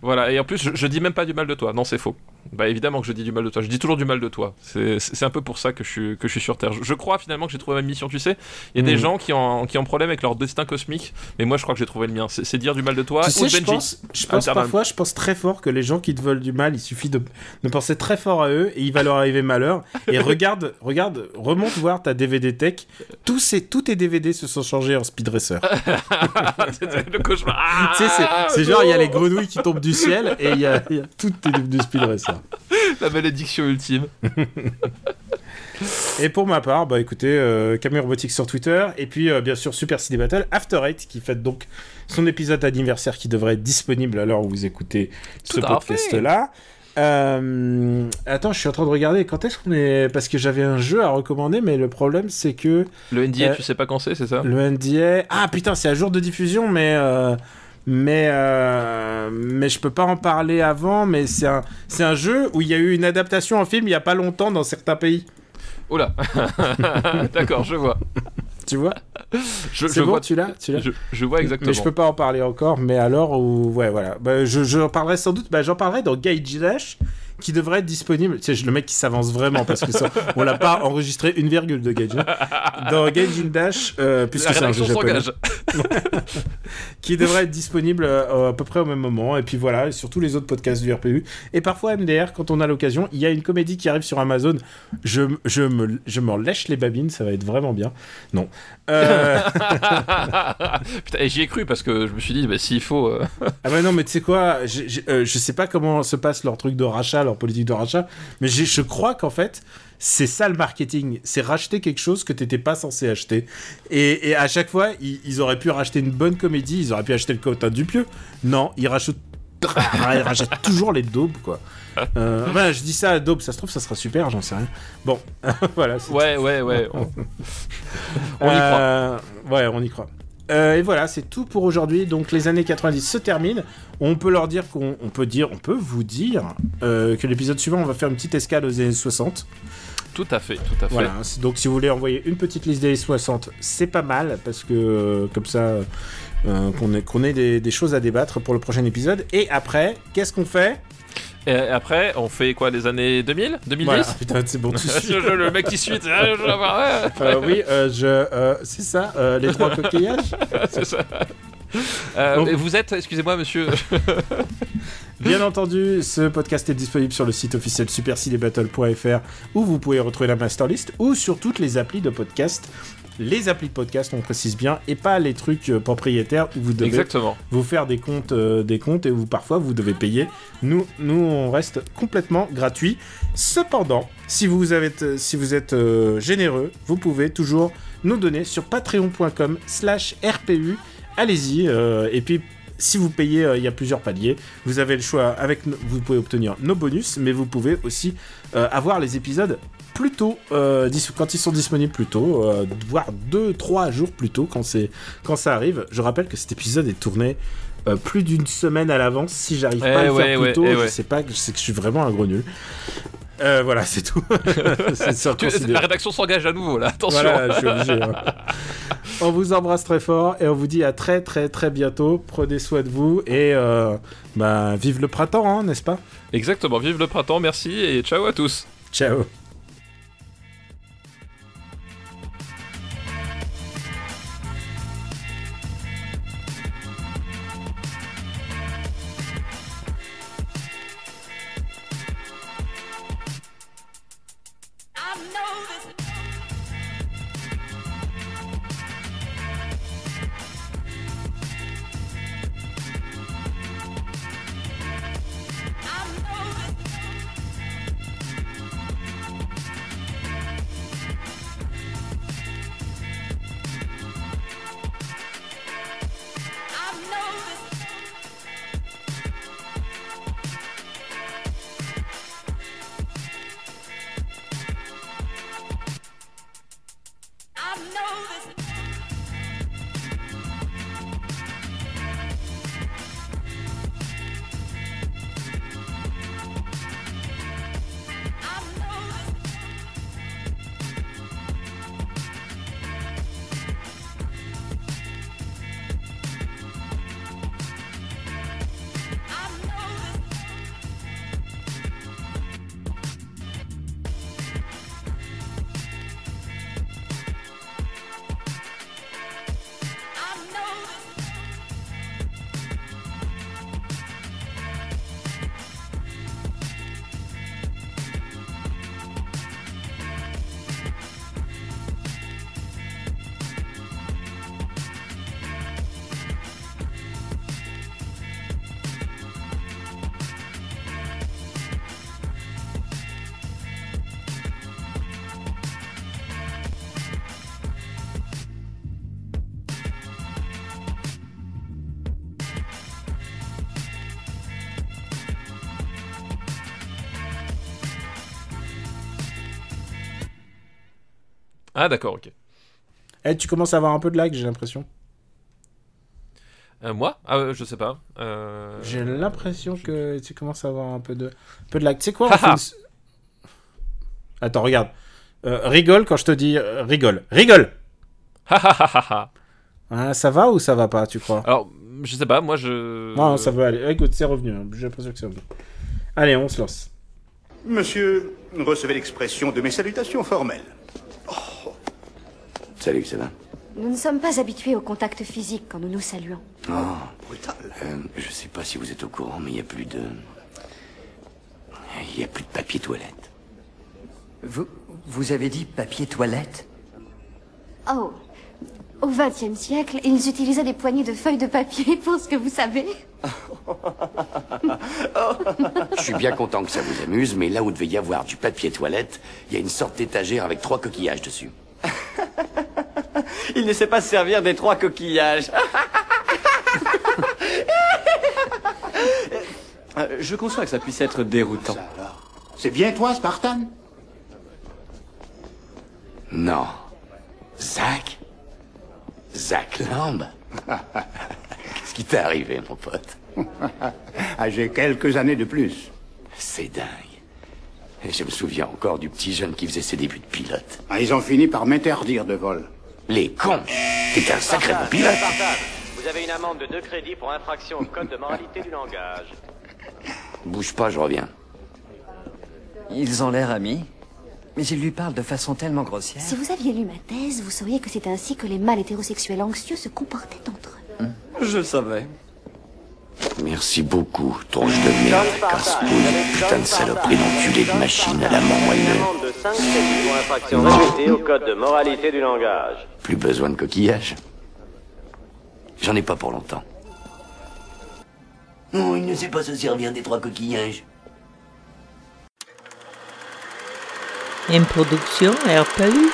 voilà, et en plus, je, je dis même pas du mal de toi. Non, c'est faux. Bah évidemment que je dis du mal de toi. Je dis toujours du mal de toi. C'est, un peu pour ça que je suis, que je suis sur Terre. Je, je crois finalement que j'ai trouvé ma mission. Tu sais, il y a des Mhm. gens qui ont, qui ont problème avec leur destin cosmique, mais moi je crois que j'ai trouvé le mien. C'est, dire du mal de toi tu sais, je Benji. pense, je pense parfois, je pense très fort que les gens qui te veulent du mal, il suffit de, de penser très fort à eux et il va leur arriver malheur. Et regarde, regarde, remonte voir ta DVD Tech. Tous, ces, tous tes DVD se sont changés en Speed Racer. C'était le cauchemar. Ah, tu sais, c'est- c'est genre, il y a les grenouilles qui tombent du ciel et il y a, y a tout est devenu Speed Racer. La malédiction ultime. Et pour ma part, bah écoutez, euh, Camille Robotique sur Twitter, et puis euh, bien sûr Super City Battle, After Eight, qui fête donc son épisode anniversaire qui devrait être disponible à l'heure où vous écoutez ce podcast-là. Euh, attends, je suis en train de regarder quand est-ce qu'on est. Parce que j'avais un jeu à recommander, mais le problème c'est que Le NDA, Euh, tu sais pas quand c'est, c'est ça? le NDA. Ah putain, c'est à jour de diffusion, mais. euh, Mais, euh, mais je peux pas en parler avant, mais c'est un, c'est un jeu où il y a eu une adaptation en film il y a pas longtemps dans certains pays. Oh là D'accord, je vois. Tu vois Je, C'est je bon, vois, tu l'as tu l'as je, je vois exactement. Mais je peux pas en parler encore, mais alors, ou... ouais, voilà. Bah, je, j'en parlerai sans doute, bah, j'en parlerai dans Gage Dash, qui devrait être disponible. Tu sais, le mec qui s'avance vraiment, parce que ça, on l'a pas enregistré une virgule de Gage. hein. Dans Gage Dash, euh, puisque c'est un jeu japonais, qui devrait être disponible euh, à peu près au même moment. Et puis voilà, et sur tous les autres podcasts du RPU. Et parfois MDR, quand on a l'occasion, il y a une comédie qui arrive sur Amazon. Je, je, me, je me lèche les babines, ça va être vraiment bien. Non. Euh, Putain, j'y ai cru parce que je me suis dit, bah, s'il faut. euh, Ah bah non, mais tu sais quoi, j'ai- euh, je sais pas comment se passe leur truc de rachat, leur politique de rachat, mais je crois qu'en fait, c'est ça le marketing, c'est racheter quelque chose que t'étais pas censé acheter. Et, et à chaque fois, ils, ils auraient pu racheter une bonne comédie, ils auraient pu acheter le quota du pieux. Non, ils rachètent, ils rachètent toujours les daubes, quoi. Euh, je dis ça à daube, ça se trouve, ça sera super, j'en sais rien. Bon, voilà. Ouais, ouais, ouais. On, on y croit. euh, Ouais, on y croit. Euh, et voilà, c'est tout pour aujourd'hui. Donc les années 90 se terminent. On peut leur dire qu'on on peut dire, on peut vous dire euh, que l'épisode suivant, on va faire une petite escale aux années 60. Tout à fait, tout à fait. Voilà. Donc si vous voulez envoyer une petite liste des années 60, c'est pas mal parce que euh, comme ça, euh, qu'on ait, qu'on ait des, des choses à débattre pour le prochain épisode. Et après, qu'est-ce qu'on fait? Et après, on fait quoi, les années 2000 2010 Voilà. Ah, putain, c'est bon. tu suis. Le mec qui suit, je- ouais, Euh, oui, euh, je, euh, c'est ça, euh, les trois coquillages? c'est ça. Bon. Vous êtes, excusez-moi monsieur, Bien entendu, ce podcast est disponible sur le site officiel supercinébattle.fr où vous pouvez retrouver la master list ou sur toutes les applis de podcast. Les applis de podcast, on précise bien, et pas les trucs euh, propriétaires où vous devez Exactement. vous faire des comptes, euh, des comptes et où parfois vous devez payer. Nous, nous, on reste complètement gratuit. Cependant, si vous êtes, euh, si vous êtes euh, généreux, vous pouvez toujours nous donner sur patreon.com/slash RPU. Allez-y. euh, et puis, si vous payez, euh, il y a plusieurs paliers. Vous avez le choix. Avec, vous pouvez obtenir nos bonus, mais vous pouvez aussi euh, avoir les épisodes plus tôt, euh, quand ils sont disponibles plus tôt, euh, voire 2-3 jours plus tôt quand, quand ça arrive. Je rappelle que cet épisode est tourné euh, plus d'une semaine à l'avance. Si j'arrive pas à Eh le ouais, faire ouais, plus tôt, eh je ouais. sais pas, que- c'est que je suis vraiment un gros nul. Euh, voilà, c'est tout. Tu- la rédaction s'engage à nouveau là, attention. Voilà, je suis obligé. hein. On vous embrasse très fort et on vous dit à très très très bientôt. Prenez soin de vous et euh, bah, vive le printemps, hein, n'est-ce pas? Exactement, vive le printemps, merci et ciao à tous. Ciao. Ah d'accord, ok. Eh, tu commences à avoir un peu de lag, j'ai l'impression. Euh, moi? Ah je sais pas. Euh... J'ai l'impression que tu commences à avoir un peu de, un peu de lag. Tu sais quoi une Attends, regarde. Euh, rigole quand je te dis euh, rigole. Rigole Ha ha ha ha ha. Hein, Ça va ou ça va pas, tu crois? Alors, je sais pas, moi je. Non, ça va aller. Écoute, c'est revenu. hein. J'ai l'impression que c'est revenu. Allez, on se lance. Monsieur, recevez l'expression de mes salutations formelles. Salut, ça va Nous ne sommes pas habitués au contact physique quand nous nous saluons. Brutal. Euh, Je sais pas si vous êtes au courant, mais il y a plus de... Il y a plus de papier toilette. Vous, vous avez dit papier toilette? Oh, au XXe siècle, ils utilisaient des poignées de feuilles de papier pour ce que vous savez. Je suis bien content que ça vous amuse, mais là où devait y avoir du papier toilette, il y a une sorte d'étagère avec trois coquillages dessus. Il ne sait pas se servir des trois coquillages. Euh, Je conçois que ça puisse être déroutant. C'est bien toi, Spartan Non. Zach Zach Lamb Qu'est-ce qui t'est arrivé, mon pote Ah, j'ai quelques années de plus. C'est dingue. Et je me souviens encore du petit jeune qui faisait ses débuts de pilote. Ah, ils ont fini par m'interdire de vol. Les cons T'es un sacré bon pilote Vous avez une amende de 2 crédits pour infraction au code de moralité du langage. Bouge pas, je reviens. Ils ont l'air amis, mais ils lui parlent de façon tellement grossière. Si vous aviez lu ma thèse, vous sauriez que c'est ainsi que les mâles hétérosexuels anxieux se comportaient entre eux. Je savais. Merci beaucoup, tronche de merde, casse-couille, putain de saloperie d'enculé de machine à la mort moelleux. Amende de 5 crédits pour infraction répétée au code de moralité du langage. Plus besoin de coquillage. J'en ai pas pour longtemps. Non, il ne sait pas se servir des trois coquillages. Une production RPU.